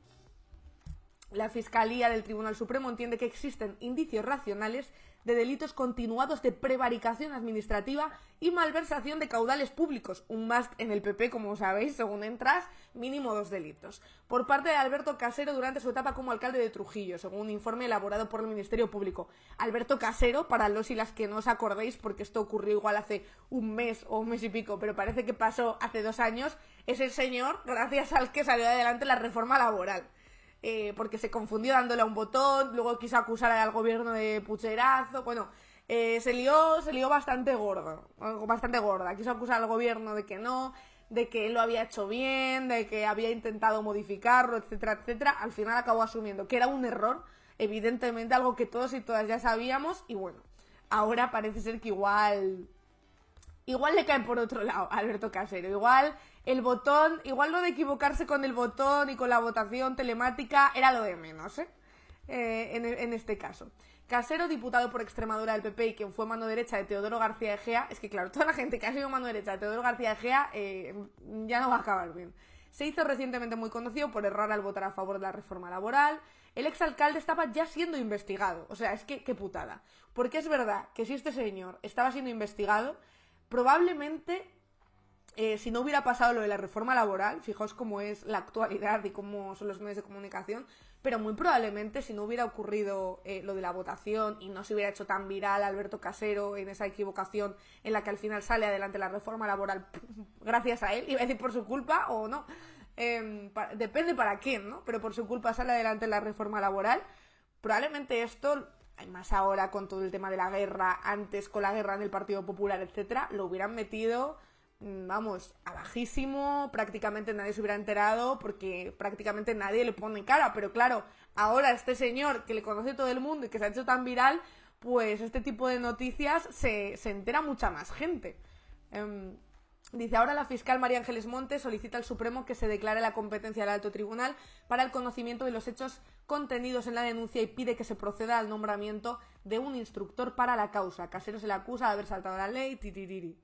La Fiscalía del Tribunal Supremo entiende que existen indicios racionales de delitos continuados de prevaricación administrativa y malversación de caudales públicos, un más en el PP, como sabéis, según entras, mínimo dos delitos, por parte de Alberto Casero durante su etapa como alcalde de Trujillo, según un informe elaborado por el Ministerio Público. Alberto Casero, para los y las que no os acordéis, porque esto ocurrió igual hace un mes o un mes y pico, pero parece que pasó hace dos años, es el señor gracias al que salió adelante la reforma laboral eh, porque se confundió dándole a un botón, luego quiso acusar al gobierno de pucherazo, bueno, eh, se lió, se lió bastante gordo, bastante gorda, quiso acusar al gobierno de que no, de que él lo había hecho bien, de que había intentado modificarlo, etcétera, etcétera, al final acabó asumiendo que era un error, evidentemente algo que todos y todas ya sabíamos, y bueno, ahora parece ser que igual igual le cae por otro lado a Alberto Casero. Igual el botón, igual lo de equivocarse con el botón y con la votación telemática era lo de menos, ¿eh? eh en, en, este caso. Casero, diputado por Extremadura del PP y quien fue mano derecha de Teodoro García Egea, es que claro, toda la gente que ha sido mano derecha de Teodoro García Egea eh, ya no va a acabar bien. Se hizo recientemente muy conocido por errar al votar a favor de la reforma laboral. El exalcalde estaba ya siendo investigado. O sea, es que qué putada. Porque es verdad que si este señor estaba siendo investigado, probablemente eh, si no hubiera pasado lo de la reforma laboral, fijaos cómo es la actualidad y cómo son los medios de comunicación, pero muy probablemente si no hubiera ocurrido eh, lo de la votación y no se hubiera hecho tan viral Alberto Casero en esa equivocación en la que al final sale adelante la reforma laboral gracias a él, iba a decir por su culpa o no, pa depende para quién, ¿no? Pero por su culpa sale adelante la reforma laboral, probablemente esto más ahora con todo el tema de la guerra, antes con la guerra en el Partido Popular, etcétera, lo hubieran metido, mm, vamos, a bajísimo, prácticamente nadie se hubiera enterado porque prácticamente nadie le pone cara, pero claro, ahora este señor que le conoce todo el mundo y que se ha hecho tan viral, pues este tipo de noticias se, se entera mucha más gente. Um, Dice, ahora la fiscal María Ángeles Montes solicita al Supremo que se declare la competencia del alto tribunal para el conocimiento de los hechos contenidos en la denuncia y pide que se proceda al nombramiento de un instructor para la causa. Casero se le acusa de haber saltado la ley, titiriri.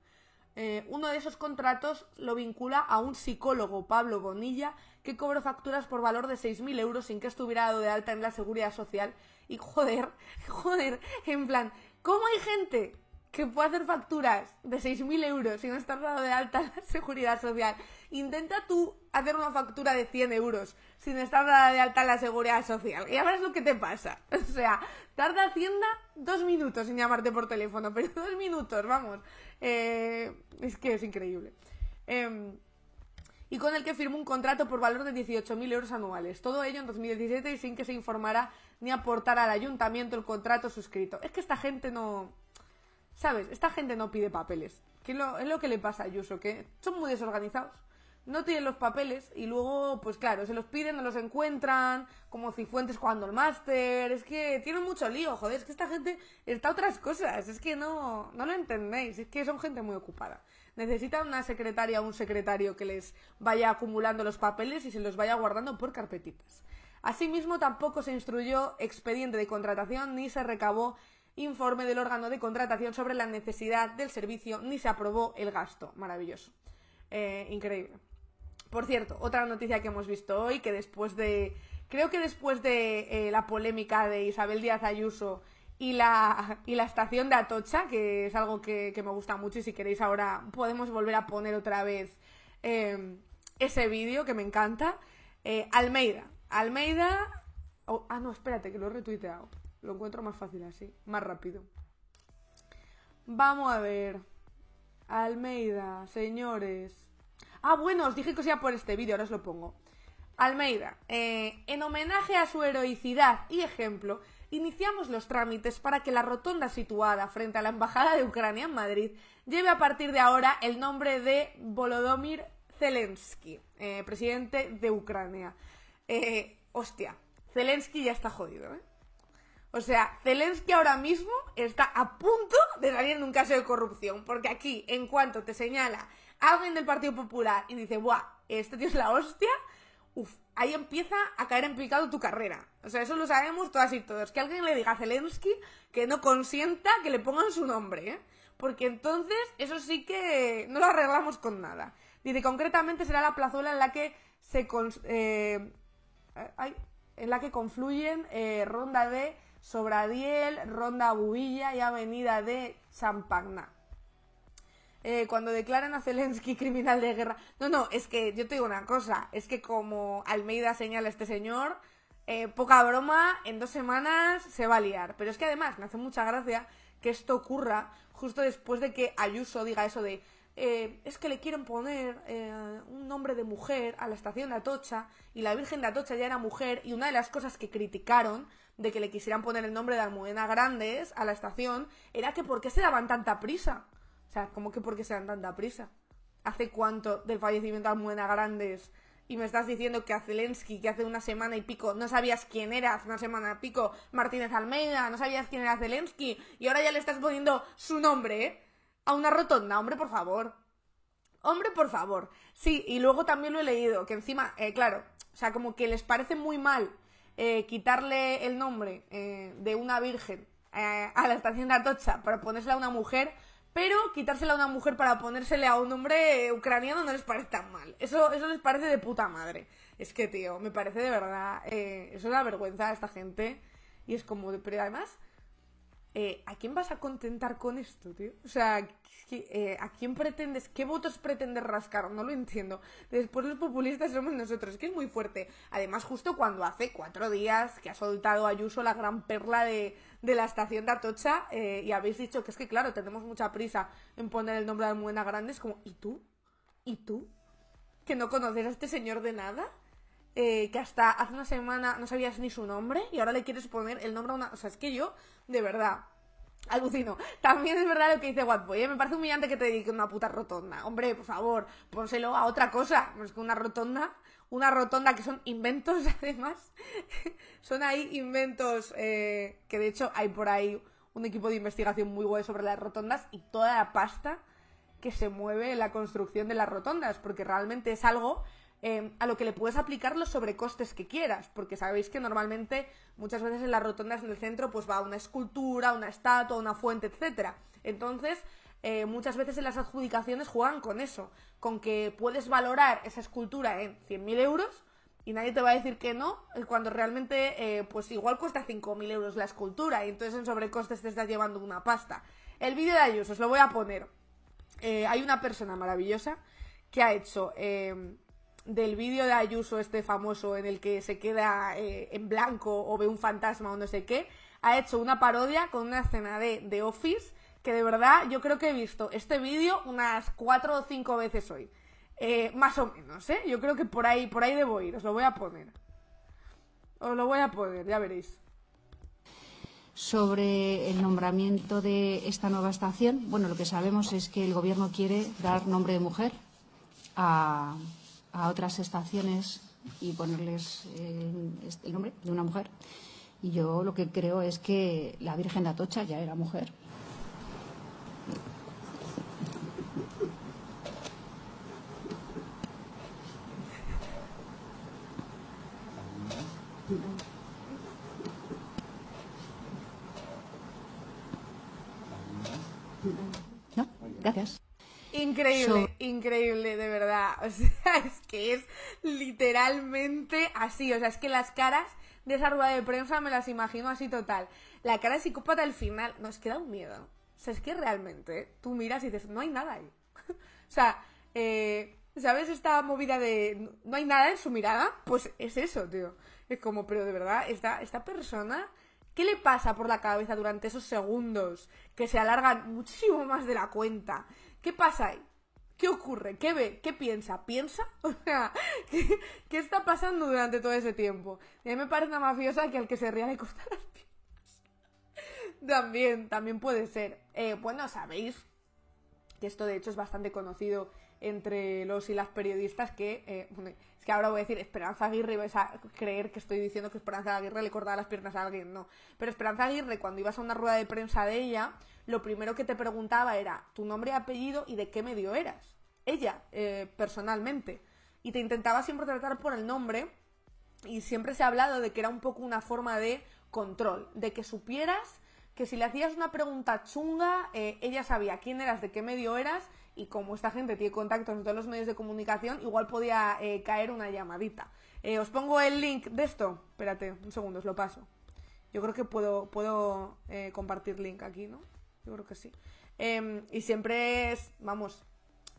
Eh, uno de esos contratos lo vincula a un psicólogo, Pablo Bonilla, que cobró facturas por valor de 6.000 euros sin que estuviera dado de alta en la seguridad social. Y joder, joder, en plan, ¿cómo hay gente que puede hacer facturas de 6.000 euros si no estás dado de alta la seguridad social. Intenta tú hacer una factura de 100 euros sin estar dada de alta la seguridad social. Y ya verás lo que te pasa. O sea, tarda Hacienda dos minutos en llamarte por teléfono, pero dos minutos, vamos. Eh, es que es increíble. Eh, y con el que firmó un contrato por valor de 18.000 euros anuales. Todo ello en 2017 y sin que se informara ni aportara al ayuntamiento el contrato suscrito. Es que esta gente no... ¿Sabes? Esta gente no pide papeles. Que es lo que le pasa a Ayuso, que son muy desorganizados. No tienen los papeles y luego, pues claro, se los piden, no los encuentran, como Cifuentes jugando el máster. Es que tienen mucho lío, joder. Es que esta gente está otras cosas. Es que no, no lo entendéis. Es que son gente muy ocupada. Necesitan una secretaria o un secretario que les vaya acumulando los papeles y se los vaya guardando por carpetitas. Asimismo, tampoco se instruyó expediente de contratación ni se recabó informe del órgano de contratación sobre la necesidad del servicio ni se aprobó el gasto. Maravilloso. Eh, increíble. Por cierto, otra noticia que hemos visto hoy, que después de. Creo que después de eh, la polémica de Isabel Díaz Ayuso y la, y la estación de Atocha, que es algo que, me gusta mucho, y si queréis ahora podemos volver a poner otra vez eh, ese vídeo que me encanta. Eh, Almeida. Almeida. oh, ah, no, espérate, que lo he retuiteado. Lo encuentro más fácil así, más rápido. Vamos a ver. Almeida, señores. Ah, bueno, os dije que os iba por este vídeo, ahora os lo pongo. Almeida, eh, en homenaje a su heroicidad y ejemplo, iniciamos los trámites para que la rotonda situada frente a la Embajada de Ucrania en Madrid lleve a partir de ahora el nombre de Volodymyr Zelensky, eh, presidente de Ucrania. Eh, hostia, Zelensky ya está jodido, ¿eh? O sea, Zelensky ahora mismo está a punto de salir en un caso de corrupción, porque aquí, en cuanto te señala alguien del Partido Popular y dice, ¡buah! Este tío es la hostia, uf, ahí empieza a caer en picado tu carrera. O sea, eso lo sabemos todas y todos. Que alguien le diga a Zelensky que no consienta que le pongan su nombre, ¿eh? Porque entonces, eso sí que no lo arreglamos con nada. Dice, concretamente será la plazuela en la que se... eh, ay, en la que confluyen eh, Ronda de Sobradiel, Ronda Bubilla y Avenida de Champagná. Eh, cuando declaran a Zelensky criminal de guerra. No, no, es que yo te digo una cosa, es que como Almeida señala este señor, eh, poca broma, en dos semanas se va a liar. Pero es que además me hace mucha gracia que esto ocurra justo después de que Ayuso diga eso de eh, es que le quieren poner eh, un nombre de mujer a la estación de Atocha y la Virgen de Atocha ya era mujer y una de las cosas que criticaron de que le quisieran poner el nombre de Almudena Grandes a la estación era que por qué se daban tanta prisa. O sea, ¿cómo que por qué se dan tanta prisa? ¿Hace cuánto del fallecimiento de Almudena Grandes? Y me estás diciendo que a Zelensky, que hace una semana y pico, no sabías quién era, hace una semana y pico, Martínez Almeida, no sabías quién era Zelensky, y ahora ya le estás poniendo su nombre, ¿eh? A una rotonda, hombre, por favor. Hombre, por favor. Sí, y luego también lo he leído, que encima, eh, claro, o sea, como que les parece muy mal eh, quitarle el nombre eh, de una virgen eh, a la estación de Atocha para ponérsela a una mujer, pero quitársela a una mujer para ponérsele a un hombre ucraniano no les parece tan mal. Eso, eso les parece de puta madre. Es que, tío, me parece de verdad, es una vergüenza a esta gente. Y es como, pero además, eh, ¿a quién vas a contentar con esto, tío? O sea, ¿qué- eh, ¿a quién pretendes, qué votos pretendes rascar? No lo entiendo. Después los populistas somos nosotros, que es muy fuerte. Además, justo cuando hace cuatro días que ha soltado Ayuso la gran perla de, de la estación de Atocha eh, y habéis dicho que es que, claro, tenemos mucha prisa en poner el nombre de Almudena Grande, es como, ¿y tú? ¿Y tú? ¿Que no conoces a este señor de nada? que hasta hace una semana no sabías ni su nombre y ahora le quieres poner el nombre a una... O sea, es que yo, de verdad, alucino. También es verdad lo que dice Watboy, ¿eh? me parece humillante que te dedique una puta rotonda. Hombre, por favor, pónselo a otra cosa. Es que una rotonda, una rotonda que son inventos además. son ahí inventos eh, que de hecho hay por ahí un equipo de investigación muy guay sobre las rotondas y toda la pasta que se mueve en la construcción de las rotondas, porque realmente es algo eh, a lo que le puedes aplicar los sobrecostes que quieras, porque sabéis que normalmente muchas veces en las rotondas en el centro pues va una escultura, una estatua, una fuente, etcétera. Entonces, eh, muchas veces en las adjudicaciones juegan con eso, con que puedes valorar esa escultura en 100.000 euros y nadie te va a decir que no, cuando realmente eh, pues igual cuesta 5.000 euros la escultura y entonces en sobrecostes te estás llevando una pasta. El vídeo de Ayuso, os lo voy a poner. Eh, hay una persona maravillosa que ha hecho eh, del vídeo de Ayuso este famoso en el que se queda eh, en blanco o ve un fantasma o no sé qué, ha hecho una parodia con una escena de The Office que de verdad yo creo que he visto este vídeo unas cuatro o cinco veces hoy. Eh, más o menos, ¿eh? Yo creo que por ahí, por ahí debo ir, os lo voy a poner. Os lo voy a poner, ya veréis. Sobre el nombramiento de esta nueva estación, bueno, lo que sabemos es que el Gobierno quiere dar nombre de mujer a, a otras estaciones y ponerles eh, el nombre de una mujer. Y yo lo que creo es que la Virgen de Atocha ya era mujer. Gracias. Increíble, increíble, de verdad. O sea, es que es literalmente así. O sea, es que las caras de esa rueda de prensa me las imagino así total. La cara de psicópata al final, nos queda un miedo. O sea, es que realmente ¿eh? tú miras y dices, no hay nada ahí. o sea, eh, ¿sabes esta movida de no hay nada en su mirada? Pues es eso, tío. Es como, pero de verdad, esta, esta persona, ¿qué le pasa por la cabeza durante esos segundos que se alargan muchísimo más de la cuenta? ¿Qué pasa ahí? ¿Qué ocurre? ¿Qué ve? ¿Qué piensa? ¿Piensa? O sea, ¿qué, está pasando durante todo ese tiempo? A mí me parece mafiosa que al que se ría le corta las piernas. También, también puede ser. Eh, bueno, sabéis que esto de hecho es bastante conocido entre los y las periodistas que, eh, que ahora voy a decir Esperanza Aguirre y vais a creer que estoy diciendo que Esperanza Aguirre le cortaba las piernas a alguien, no. Pero Esperanza Aguirre, cuando ibas a una rueda de prensa de ella, lo primero que te preguntaba era tu nombre y apellido y de qué medio eras. Ella, eh, personalmente. Y te intentaba siempre tratar por el nombre y siempre se ha hablado de que era un poco una forma de control, de que supieras que si le hacías una pregunta chunga, eh, ella sabía quién eras, de qué medio eras, y como esta gente tiene contactos en todos los medios de comunicación, igual podía eh, caer una llamadita. Eh, os pongo el link de esto. Espérate, un segundo, os lo paso. Yo creo que puedo, puedo eh, compartir link aquí, ¿no? Yo creo que sí. Em, y siempre es, vamos,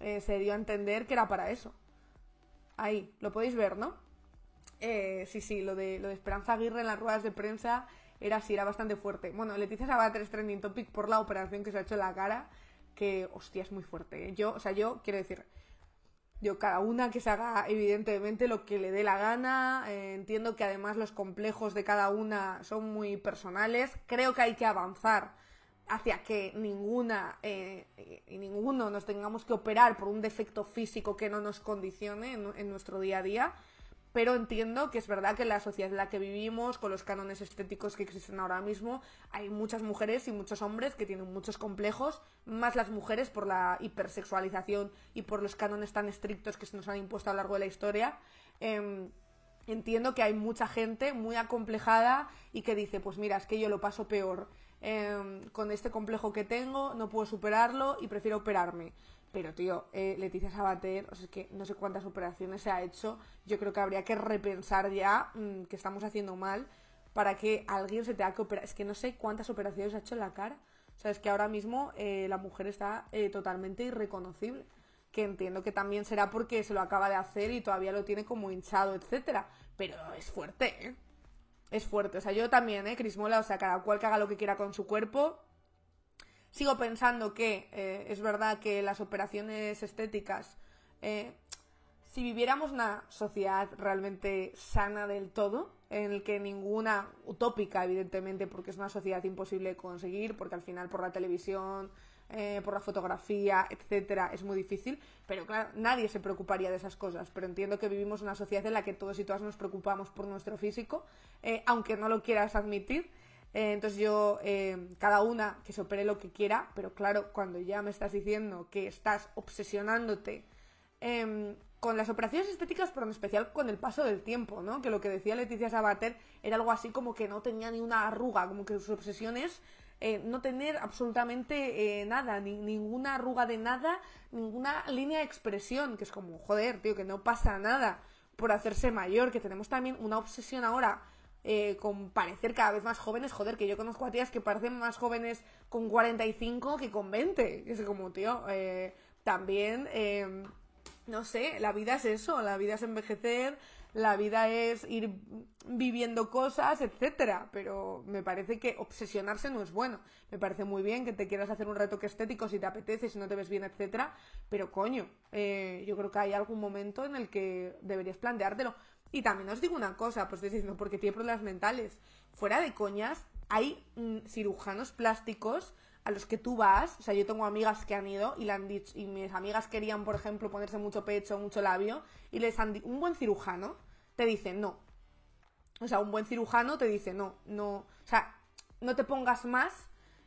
eh, se dio a entender que era para eso. Ahí, lo podéis ver, ¿no? Sí, sí, lo de, lo de Esperanza Aguirre en las ruedas de prensa era así, era bastante fuerte. Bueno, Leticia Sabater es trending topic por la operación que se ha hecho en la cara, que, hostia, es muy fuerte. ¿eh? Yo, o sea, yo quiero decir, yo cada una que se haga evidentemente lo que le dé la gana, eh, entiendo que además los complejos de cada una son muy personales, creo que hay que avanzar hacia que ninguna eh, y ninguno nos tengamos que operar por un defecto físico que no nos condicione en, en nuestro día a día pero entiendo que es verdad que en la sociedad en la que vivimos, con los cánones estéticos que existen ahora mismo, hay muchas mujeres y muchos hombres que tienen muchos complejos, más las mujeres por la hipersexualización y por los cánones tan estrictos que se nos han impuesto a lo largo de la historia. Em, entiendo que hay mucha gente muy acomplejada y que dice, pues mira, es que yo lo paso peor. Em, con este complejo que tengo, no puedo superarlo y prefiero operarme. Pero, tío, eh, Leticia Sabater, o sea, es que no sé cuántas operaciones se ha hecho. Yo creo que habría que repensar ya mm, que estamos haciendo mal para que alguien se tenga que operar. Es que no sé cuántas operaciones ha hecho en la cara. O sea, es que ahora mismo eh, la mujer está eh, totalmente irreconocible. Que entiendo que también será porque se lo acaba de hacer y todavía lo tiene como hinchado, etcétera. Pero es fuerte, ¿eh? Es fuerte. O sea, yo también, ¿eh? Crismola, o sea, cada cual que haga lo que quiera con su cuerpo. Sigo pensando que eh, es verdad que las operaciones estéticas, eh, si viviéramos una sociedad realmente sana del todo, en el que ninguna, utópica evidentemente, porque es una sociedad imposible de conseguir, porque al final por la televisión, eh, por la fotografía, etcétera, es muy difícil, pero claro, nadie se preocuparía de esas cosas, pero entiendo que vivimos una sociedad en la que todos y todas nos preocupamos por nuestro físico, aunque no lo quieras admitir, eh, entonces yo, eh, cada una que se opere lo que quiera, pero claro, cuando ya me estás diciendo que estás obsesionándote em, con las operaciones estéticas, pero en especial con el paso del tiempo, ¿no? Que lo que decía Leticia Sabater era algo así como que no tenía ni una arruga, como que sus obsesiones eh, no tener absolutamente eh, nada, ni, ninguna arruga de nada, ninguna línea de expresión, que es como, joder, tío, que no pasa nada por hacerse mayor, que tenemos también una obsesión ahora eh, con parecer cada vez más jóvenes, joder, que yo conozco a tías que parecen más jóvenes con 45 que con 20, es como, tío, eh, también... Eh, no sé, la vida es eso, la vida es envejecer, la vida es ir viviendo cosas, etcétera, pero me parece que obsesionarse no es bueno. Me parece muy bien que te quieras hacer un retoque estético si te apetece, si no te ves bien, etcétera, pero coño, eh, yo creo que hay algún momento en el que deberías planteártelo. Y también os digo una cosa, pues estoy diciendo, porque tiene problemas mentales. Fuera de coñas, hay mm, cirujanos plásticos a los que tú vas, o sea, yo tengo amigas que han ido y le han dicho, y mis amigas querían, por ejemplo, ponerse mucho pecho, mucho labio, y les han un buen cirujano te dice no. O sea, un buen cirujano te dice no, no, o sea, no te pongas más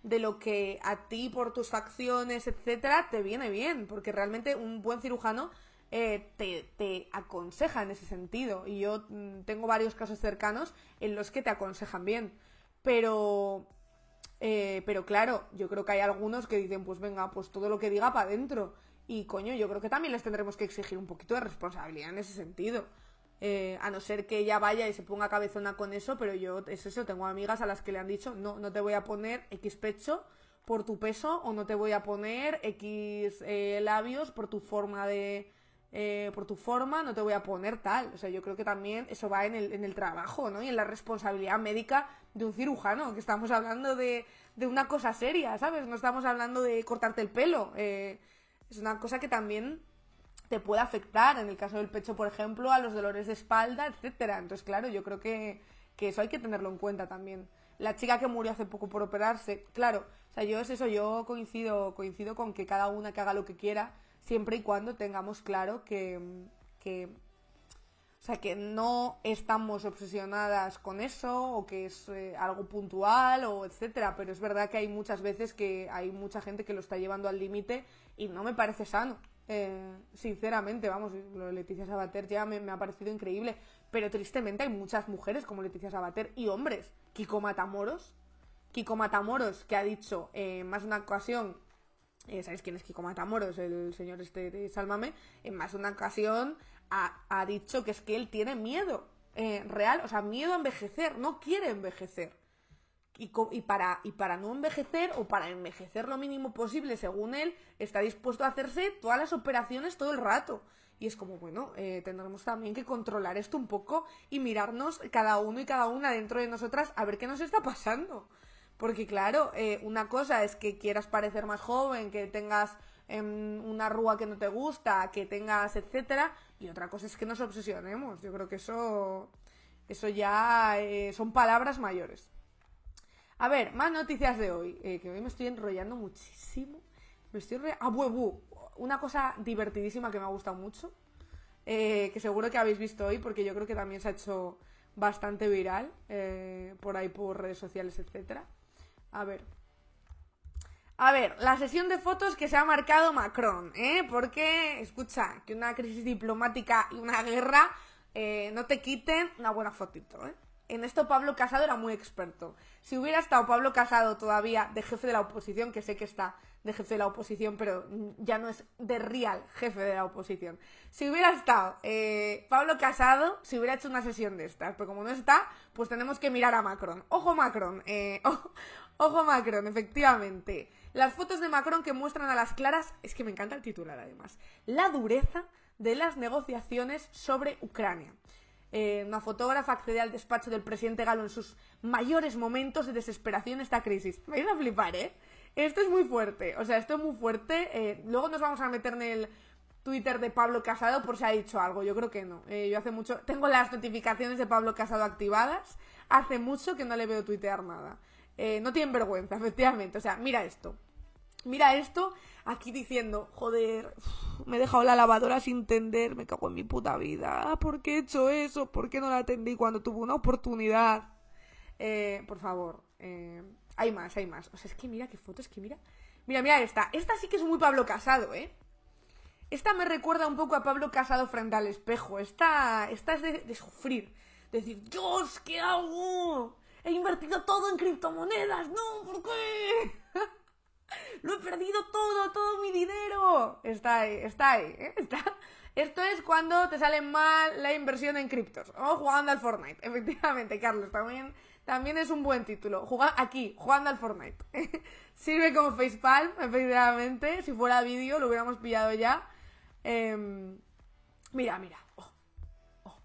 de lo que a ti por tus facciones, etcétera, te viene bien, porque realmente un buen cirujano eh, te, aconseja en ese sentido. Y yo mm, tengo varios casos cercanos en los que te aconsejan bien. Pero eh, pero claro, yo creo que hay algunos que dicen, pues venga, pues todo lo que diga para adentro. Y coño, yo creo que también les tendremos que exigir un poquito de responsabilidad en ese sentido. Eh, a no ser que ella vaya y se ponga cabezona con eso, pero yo es eso, tengo amigas a las que le han dicho, no, no te voy a poner X pecho por tu peso o no te voy a poner X eh, labios por tu forma de, eh, por tu forma, no te voy a poner tal. O sea, yo creo que también eso va en el, en el trabajo, ¿no? Y en la responsabilidad médica de un cirujano, que estamos hablando de, de una cosa seria, ¿sabes? No estamos hablando de cortarte el pelo. Eh, es una cosa que también te puede afectar, en el caso del pecho, por ejemplo, a los dolores de espalda, etcétera. Entonces, claro, yo creo que, que eso hay que tenerlo en cuenta también. La chica que murió hace poco por operarse, claro, o sea, yo es eso, yo coincido, coincido con que cada una que haga lo que quiera, siempre y cuando tengamos claro que, o sea, que no estamos obsesionadas con eso o que es eh, algo puntual o etcétera, pero es verdad que hay muchas veces que hay mucha gente que lo está llevando al límite y no me parece sano. Eh, sinceramente, vamos, lo de Leticia Sabater ya me, ha parecido increíble, pero tristemente hay muchas mujeres como Leticia Sabater y hombres. Kiko Matamoros, Kiko Matamoros, que ha dicho eh, más una ocasión ¿sabéis quién es Kiko Matamoros? El señor este de Sálvame, en más una ocasión ha, ha dicho que es que él tiene miedo eh, real, o sea, miedo a envejecer, no quiere envejecer. Y, y, para, y para no envejecer o para envejecer lo mínimo posible, según él, está dispuesto a hacerse todas las operaciones todo el rato. Y es como, bueno, eh, tendremos también que controlar esto un poco y mirarnos cada uno y cada una dentro de nosotras a ver qué nos está pasando. Porque claro, eh, una cosa es que quieras parecer más joven, que tengas eh, una rúa que no te gusta, que tengas, etcétera, y otra cosa es que nos obsesionemos. Yo creo que eso, eso ya eh, son palabras mayores. A ver, más noticias de hoy, eh, que hoy me estoy enrollando muchísimo. Me estoy enrollando... Ah, buebu, una cosa divertidísima que me ha gustado mucho, que seguro que habéis visto hoy, porque yo creo que también se ha hecho bastante viral por ahí por redes sociales, etcétera. A ver. A ver, la sesión de fotos que se ha marcado Macron, ¿eh? Porque, escucha, que una crisis diplomática y una guerra eh, no te quiten una buena fotito, ¿eh? En esto Pablo Casado era muy experto. Si hubiera estado Pablo Casado todavía de jefe de la oposición, que sé que está de jefe de la oposición, pero ya no es de real jefe de la oposición. Si hubiera estado eh, Pablo Casado, si hubiera hecho una sesión de estas, pero como no está, pues tenemos que mirar a Macron. Ojo Macron, eh, ojo, Ojo Macron, efectivamente. Las fotos de Macron que muestran a las claras, es que me encanta el titular además, la dureza de las negociaciones sobre Ucrania. Eh, una fotógrafa accede al despacho del presidente galo en sus mayores momentos de desesperación esta crisis. Me vais a flipar, ¿eh? Esto es muy fuerte, o sea, esto es muy fuerte. Eh, luego nos vamos a meter en el Twitter de Pablo Casado por si ha dicho algo, yo creo que no. Eh, yo hace mucho, tengo las notificaciones de Pablo Casado activadas, hace mucho que no le veo tuitear nada. Eh, no tienen vergüenza, efectivamente. O sea, mira esto. Mira esto aquí diciendo, joder, me he dejado la lavadora sin tender, me cago en mi puta vida. ¿Por qué he hecho eso? ¿Por qué no la atendí cuando tuve una oportunidad? Eh, por favor, eh, hay más, hay más. O sea, es que mira qué foto, es que mira. Mira, mira esta. Esta sí que es muy Pablo Casado, ¿eh? Esta me recuerda un poco a Pablo Casado frente al espejo. Esta, esta es de, de sufrir. Decir, Dios, ¿qué hago? He invertido todo en criptomonedas. No, ¿por qué? Lo he perdido todo, todo mi dinero. Está ahí, está ahí. ¿eh? Está... Esto es cuando te sale mal la inversión en criptos. O jugando al Fortnite. Efectivamente, Carlos, también, también es un buen título. Jugar aquí, jugando al Fortnite. Sirve como facepalm, efectivamente. Si fuera vídeo, lo hubiéramos pillado ya. Eh... Mira, mira. Oh, oh.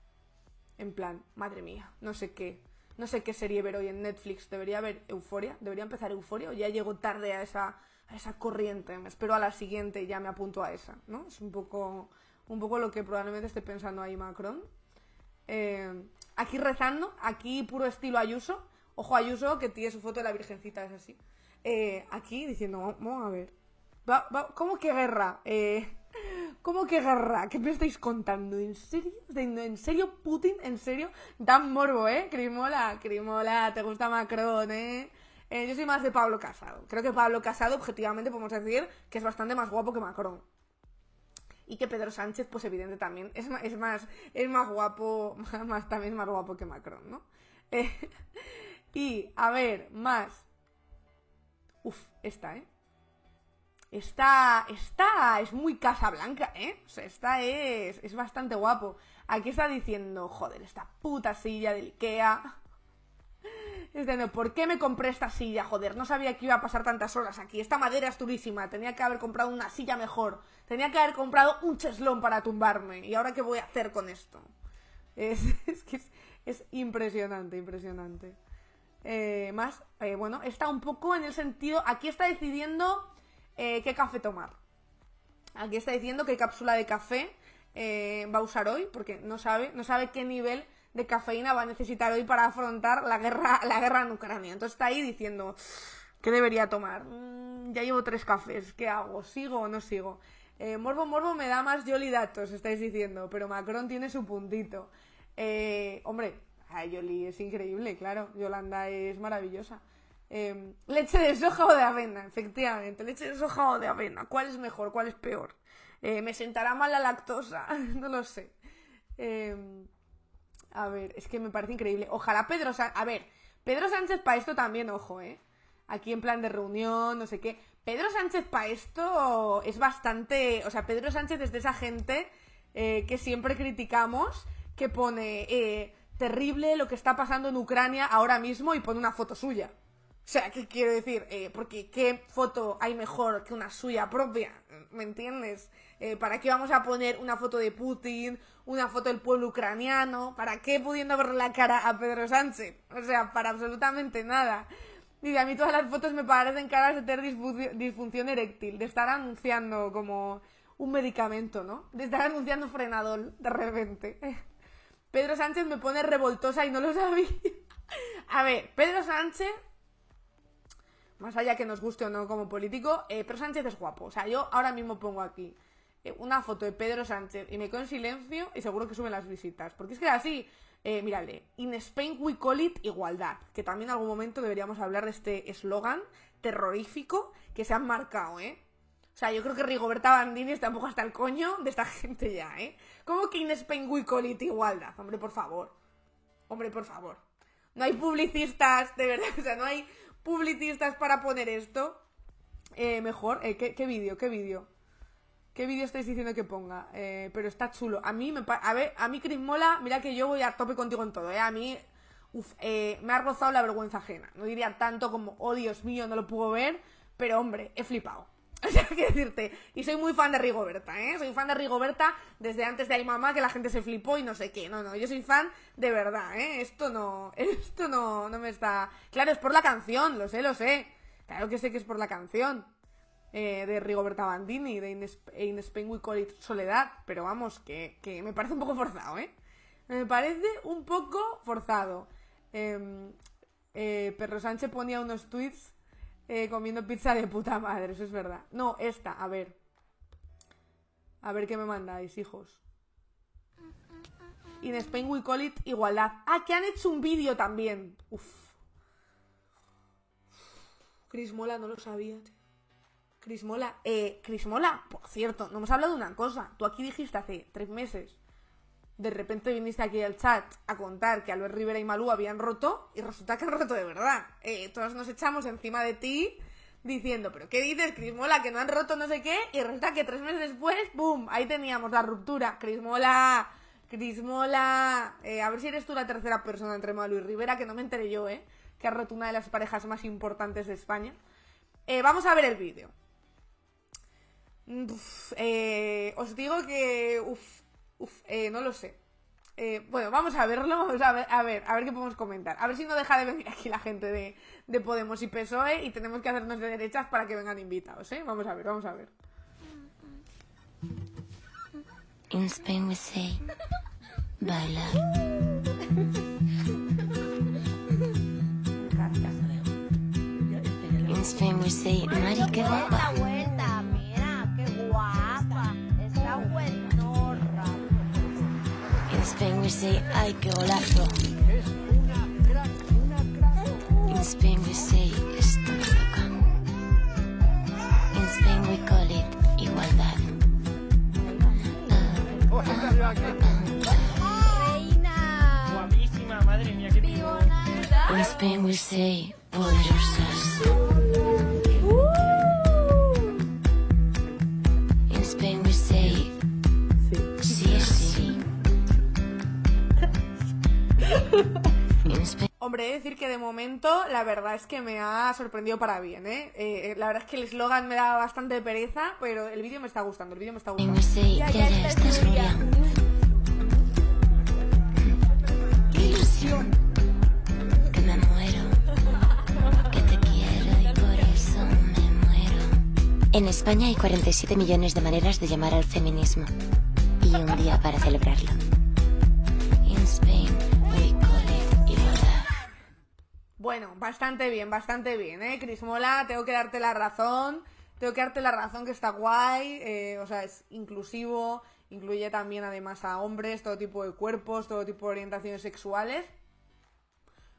En plan, madre mía, no sé qué. No sé qué serie ver hoy en Netflix. ¿Debería haber Euforia? ¿Debería empezar Euforia o ya llego tarde a esa, a esa corriente? Me espero a la siguiente y ya me apunto a esa, ¿no? Es un poco, un poco lo que probablemente esté pensando ahí Macron. Eh, aquí rezando, aquí puro estilo Ayuso. Ojo Ayuso, que tiene su foto de la Virgencita, es así. Eh, aquí diciendo, vamos a ver. ¿Cómo que guerra? Eh, ¿Cómo que guerra? ¿Qué me estáis contando? ¿En serio? ¿De- ¿En serio, Putin? ¿En serio? Dan morbo, ¿eh? Crimola, Crimola, te gusta Macron, ¿eh? Eh, Yo soy más de Pablo Casado. Creo que Pablo Casado, objetivamente, podemos decir que es bastante más guapo que Macron. Y que Pedro Sánchez, pues evidente también, es más, es más, es más guapo, más, también más guapo que Macron, ¿no? Eh, y, a ver, más. Uf, esta, ¿eh? Esta, esta es muy Casa Blanca, ¿eh? O sea, esta es, es bastante guapo. Aquí está diciendo, joder, esta puta silla del Ikea. ¿por qué me compré esta silla? Joder, no sabía que iba a pasar tantas horas aquí. Esta madera es durísima. Tenía que haber comprado una silla mejor. Tenía que haber comprado un cheslón para tumbarme. ¿Y ahora qué voy a hacer con esto? Es, que es impresionante, impresionante. Eh, más, eh, bueno, está un poco en el sentido. Aquí está decidiendo eh, qué café tomar. Aquí está diciendo qué cápsula de café eh, va a usar hoy, porque no sabe, no sabe qué nivel de cafeína va a necesitar hoy para afrontar la guerra, la guerra en Ucrania. Entonces está ahí diciendo, ¿qué debería tomar? Mm, ya llevo tres cafés, ¿qué hago? ¿Sigo o no sigo? Eh, morbo Morbo me da más Yoli datos, estáis diciendo, pero Macron tiene su puntito. Eh, hombre, a Yoli es increíble, claro, Yolanda es maravillosa. Eh, leche de soja o de avena, efectivamente, leche de soja o de avena, ¿cuál es mejor, cuál es peor? Eh, me sentará mal la lactosa, no lo sé. Eh, a ver, es que me parece increíble. Ojalá Pedro Sánchez. A ver, Pedro Sánchez para esto también, ojo, ¿eh? Aquí en plan de reunión, no sé qué. Pedro Sánchez para esto es bastante. O sea, Pedro Sánchez es de esa gente eh, que siempre criticamos, que pone eh, terrible lo que está pasando en Ucrania ahora mismo y pone una foto suya. O sea, ¿qué quiero decir? Eh, porque ¿qué foto hay mejor que una suya propia? ¿Me entiendes? Eh, ¿Para qué vamos a poner una foto de Putin, una foto del pueblo ucraniano? ¿Para qué pudiendo ver la cara a Pedro Sánchez? O sea, para absolutamente nada. Dice, a mí todas las fotos me parecen caras de tener disfunción eréctil, de estar anunciando como un medicamento, ¿no? De estar anunciando frenadol, de repente. Pedro Sánchez me pone revoltosa y no lo sabía. A ver, Pedro Sánchez más allá que nos guste o no como político, eh, Pedro Sánchez es guapo. O sea, yo ahora mismo pongo aquí eh, una foto de Pedro Sánchez y me quedo en silencio y seguro que suben las visitas. Porque es que así, eh, mírale, in Spain we call it igualdad, que también en algún momento deberíamos hablar de este eslogan terrorífico que se han marcado, ¿eh? O sea, yo creo que Rigoberta Bandini está un poco hasta el coño de esta gente ya, ¿eh? ¿Cómo que in Spain we call it igualdad? Hombre, por favor. Hombre, por favor. No hay publicistas, de verdad, o sea, no hay publicistas para poner esto. Eh, mejor, eh, ¿qué, vídeo? ¿Qué vídeo? ¿Qué vídeo estáis diciendo que ponga? Eh, pero está chulo. A mí me a ver, a mí Chris Mola, mira que yo voy a tope contigo en todo, ¿eh? A mí me ha rozado la vergüenza ajena. No diría tanto como, oh Dios mío, no lo puedo ver, pero hombre, he flipado. O sea, quiero decirte, y soy muy fan de Rigoberta, ¿eh? Soy fan de Rigoberta desde antes de Ay Mamá, que la gente se flipó y no sé qué. No, no, yo soy fan de verdad, ¿eh? Esto no, esto no, no me está... Claro, es por la canción, lo sé, lo sé. Claro que sé que es por la canción eh, de Rigoberta Bandini, de Sp- In Spain We Call It Soledad, pero vamos, que, que me parece un poco forzado, ¿eh? Me parece un poco forzado. Eh, eh, Perro Sánchez ponía unos tweets eh, comiendo pizza de puta madre, eso es verdad. No, esta, a ver. A ver qué me mandáis, hijos. In Spain we call it igualdad. Ah, que han hecho un vídeo también. Uf. Chris Mola, no lo sabía, tío. Chris Mola, eh, Chris Mola, por cierto, no hemos hablado de una cosa. Tú aquí dijiste hace tres meses, de repente viniste aquí al chat a contar que Albert Rivera y Malú habían roto y resulta que han roto de verdad. Eh, todos nos echamos encima de ti diciendo, pero ¿qué dices, Chris Mola, que no han roto no sé qué? Y resulta que tres meses después, ¡boom! Ahí teníamos la ruptura. Chris Mola, Chris Mola, eh, a ver si eres tú la tercera persona entre Malú y Rivera, que no me enteré yo, ¿eh? Que ha roto una de las parejas más importantes de España. Eh, vamos a ver el vídeo. Os digo que. Uf, eh, no lo sé. Eh, bueno, vamos a verlo, vamos a ver, a ver, a ver qué podemos comentar. A ver si no deja de venir aquí la gente de, de Podemos y PSOE y tenemos que hacernos de derechas para que vengan invitados, ¿eh? Vamos a ver, vamos a ver. In Spain we say bailar. In Spain we say Mari, qué guapa. vuelta, mira, qué guapa. Spain we say ay, qué golazo. In Spain we say esto me toca. In Spain we call it igualdad. Reina. Guapísima, madre mía, qué Pibona. In Spain we say poderosas. Hombre, he de decir que de momento la verdad es que me ha sorprendido para bien, ¿eh? Eh, la verdad es que el eslogan me da bastante pereza, pero el vídeo me está gustando, el vídeo me está gustando. ya ya estás Nuria. Ilusión. Que me muero. Que te quiero y por eso me muero. En España hay 47 millones de maneras de llamar al feminismo. Y un día para celebrarlo. Bueno, bastante bien, bastante bien, ¿eh? Cris Mola, tengo que darte la razón. Tengo que darte la razón que está guay. eh, o sea, es inclusivo. Incluye también, además, a hombres, todo tipo de cuerpos, todo tipo de orientaciones sexuales.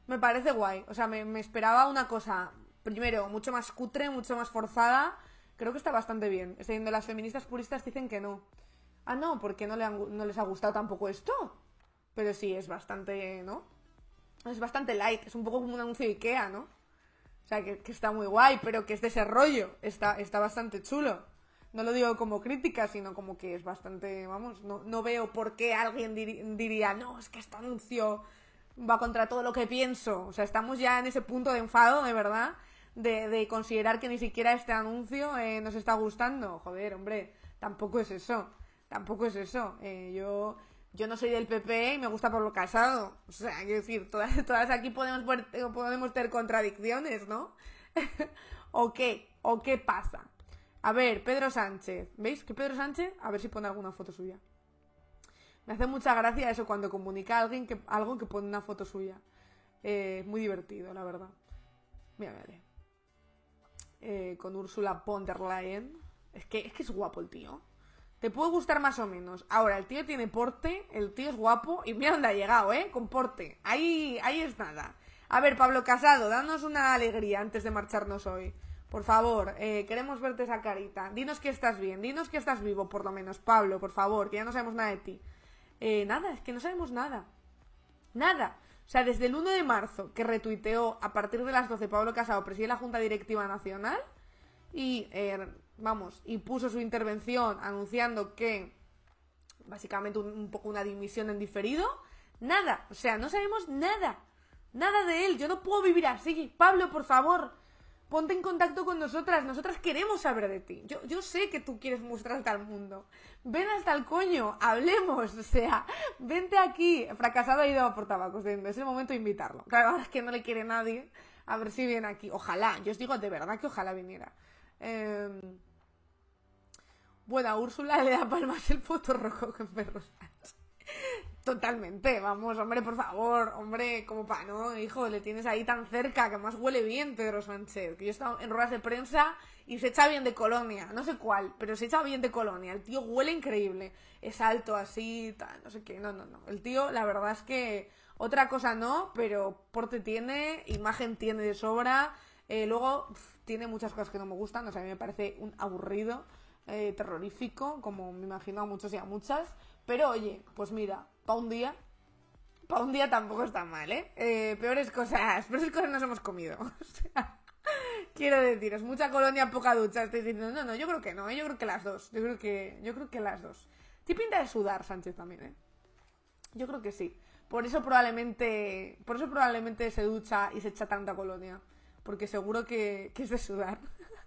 Me parece guay. O sea, me, esperaba una cosa, primero, mucho más cutre, mucho más forzada. Creo que está bastante bien. Estoy viendo, las feministas puristas dicen que no. Ah, no, porque no, le han no les ha gustado tampoco esto. Pero sí, es bastante, ¿no? Es bastante light, es un poco como un anuncio de Ikea, ¿no? O sea, que, que está muy guay, pero que es de ese rollo. Está, está bastante chulo. No lo digo como crítica, sino como que es bastante, vamos, no, no veo por qué alguien diría, no, es que este anuncio va contra todo lo que pienso. O sea, estamos ya en ese punto de enfado, de verdad, de, de considerar que ni siquiera este anuncio eh, nos está gustando. Joder, hombre, tampoco es eso. Tampoco es eso. Eh, yo, yo no soy del PP y me gusta Pablo Casado. O sea, quiero decir, todas, todas aquí podemos, podemos tener contradicciones, ¿no? ¿O qué? ¿O qué pasa? A ver, Pedro Sánchez. ¿Veis que Pedro Sánchez? A ver si pone alguna foto suya. Me hace mucha gracia eso cuando comunica a alguien que, algo que pone una foto suya. Eh, muy divertido, la verdad. Mira, mira. Eh, con Úrsula von der Leyen. Es que, es que es guapo el tío. Te puede gustar más o menos. Ahora, el tío tiene porte, el tío es guapo y mira dónde ha llegado, ¿eh? Con porte. Ahí, ahí es nada. A ver, Pablo Casado, danos una alegría antes de marcharnos hoy. Por favor, eh, queremos verte esa carita. Dinos que estás bien, dinos que estás vivo, por lo menos, Pablo, por favor, que ya no sabemos nada de ti. Eh, nada, es que no sabemos nada. Nada. O sea, desde el 1 de marzo, que retuiteó a partir de las 12 Pablo Casado, preside la Junta Directiva Nacional, y, eh, vamos, y puso su intervención anunciando que, básicamente, un, poco una dimisión en diferido, nada. O sea, no sabemos nada. Nada de él. Yo no puedo vivir así. Pablo, por favor, ponte en contacto con nosotras. Nosotras queremos saber de ti. Yo, yo sé que tú quieres mostrarte al mundo. Ven hasta el coño, hablemos. O sea, vente aquí. Fracasado ha ido por tabacos. Es el momento de invitarlo. Claro, es que no le quiere nadie. A ver si viene aquí. Ojalá. Yo os digo de verdad que ojalá viniera. Eh... Bueno, a Úrsula le da palmas el foto rojo con Pedro Sánchez. Totalmente, vamos, hombre, por favor, hombre, como pa, ¿no? Hijo, le tienes ahí tan cerca, que más huele bien Pedro Sánchez. Que yo he estado en ruedas de prensa y se echa bien de colonia, no sé cuál, pero se echa bien de colonia. El tío huele increíble, es alto así, tal, no sé qué, no, no, no. El tío, la verdad es que otra cosa no, pero porte tiene, imagen tiene de sobra. Eh, luego, tiene muchas cosas que no me gustan, o sea, a mí me parece un aburrido, eh, terrorífico, como me imagino a muchos y a muchas. Pero oye, pues mira, para un día, para un día tampoco está mal, ¿eh? ¿eh? Peores cosas, peores cosas nos hemos comido. Quiero deciros, mucha colonia, poca ducha. Estoy diciendo, no, no, yo creo que no, ¿eh? yo creo que las dos. Yo creo que, yo creo que las dos. Tiene pinta de sudar Sánchez también, ¿eh? Yo creo que sí. Por eso probablemente, por eso probablemente se ducha y se echa tanta colonia. Porque seguro que, que es de sudar.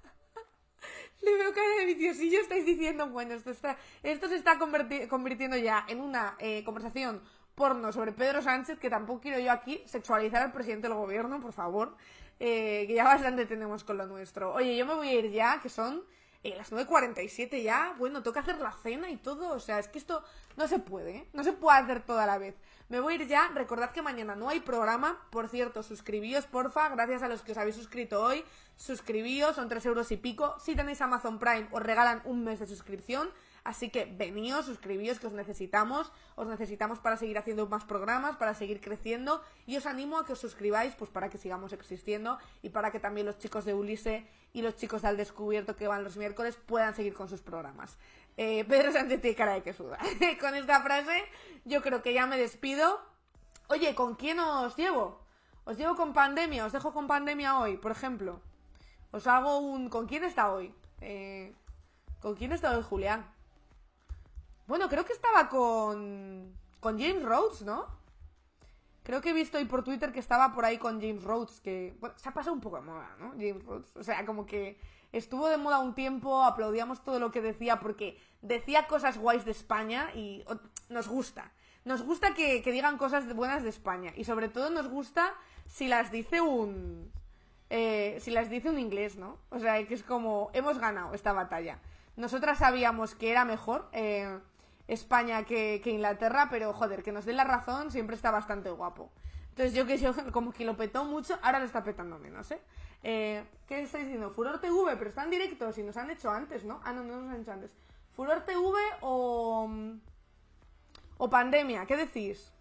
Le veo cara de viciosillo, estáis diciendo, bueno, esto, está, esto se está convirtiendo ya en una eh, conversación porno sobre Pedro Sánchez, que tampoco quiero yo aquí sexualizar al presidente del gobierno, por favor, eh, que ya bastante tenemos con lo nuestro. Oye, yo me voy a ir ya, que son eh, las 9.47 ya, bueno, toca hacer la cena y todo, o sea, es que esto no se puede, ¿eh? no se puede hacer toda la vez. Me voy a ir ya, recordad que mañana no hay programa, por cierto, suscribíos, porfa, gracias a los que os habéis suscrito hoy, suscribíos, son 3 euros y pico, si tenéis Amazon Prime os regalan un mes de suscripción, Así que veníos, suscribíos, que os necesitamos, os necesitamos para seguir haciendo más programas, para seguir creciendo, y os animo a que os suscribáis, pues para que sigamos existiendo y para que también los chicos de Ulisse y los chicos de Al Descubierto que van los miércoles puedan seguir con sus programas. Eh, Pedro Sánchez tiene cara de que suda. con esta frase, yo creo que ya me despido. Oye, ¿con quién os llevo? Os llevo con pandemia, os dejo con pandemia hoy, por ejemplo. Os hago un. ¿Con quién está hoy? Eh, ¿Con quién está hoy Julián? Bueno, creo que estaba con. con James Rhodes, ¿no? Creo que he visto hoy por Twitter que estaba por ahí con James Rhodes, que. Bueno, se ha pasado un poco de moda, ¿no? James Rhodes. O sea, como que estuvo de moda un tiempo, aplaudíamos todo lo que decía porque decía cosas guays de España y nos gusta. Nos gusta que, digan cosas buenas de España y sobre todo nos gusta si las dice un. eh, si las dice un inglés, ¿no? O sea, que es como, hemos ganado esta batalla. Nosotras sabíamos que era mejor eh, España que, Inglaterra, pero joder, que nos den la razón siempre está bastante guapo. Entonces yo que yo como que lo petó mucho, ahora lo está petando menos, ¿eh? Eh, ¿Qué estáis diciendo? Furor TV, pero están directos y nos han hecho antes, ¿no? Ah, no, no nos han hecho antes. ¿Furor TV o... o Pandemia? ¿Qué decís?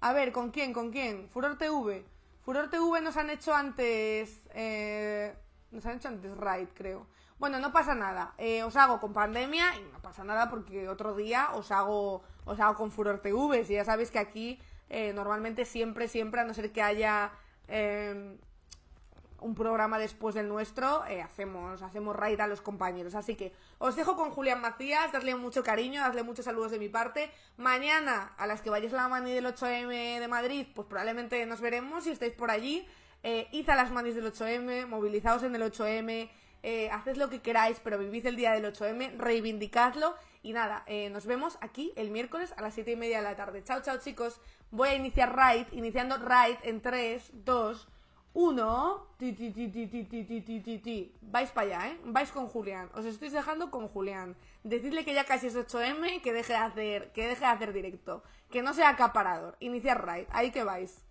A ver, ¿con quién? ¿Con quién? Furor TV. Furor TV nos han hecho antes. eh, nos han hecho antes Raid, creo. Bueno, no pasa nada. Eh, os hago con pandemia y no pasa nada porque otro día os hago, os hago con Furor TV. Si ya sabéis que aquí eh, normalmente siempre, siempre, a no ser que haya eh, un programa después del nuestro, eh, hacemos, hacemos raid a los compañeros. Así que os dejo con Julián Macías, darle mucho cariño, darle muchos saludos de mi parte. Mañana, a las que vayáis a la mani del 8M de Madrid, pues probablemente nos veremos si estáis por allí. Eh, id a las manis del 8M, movilizaos en el 8M, eh, haced lo que queráis, pero vivid el día del 8M, reivindicadlo. Y nada, eh, nos vemos aquí el miércoles a las 7 y media de la tarde. Chao, chao chicos. Voy a iniciar raid, iniciando raid en 3, 2, uno, ti, ti, ti, ti, ti, ti, ti, ti, ti. Vais para allá, ¿eh? Vais con Julián. Os estoy dejando con Julián. Decidle que ya casi es 8M, que deje de hacer, que deje de hacer directo. Que no sea acaparador. Iniciar raid. Ahí que vais.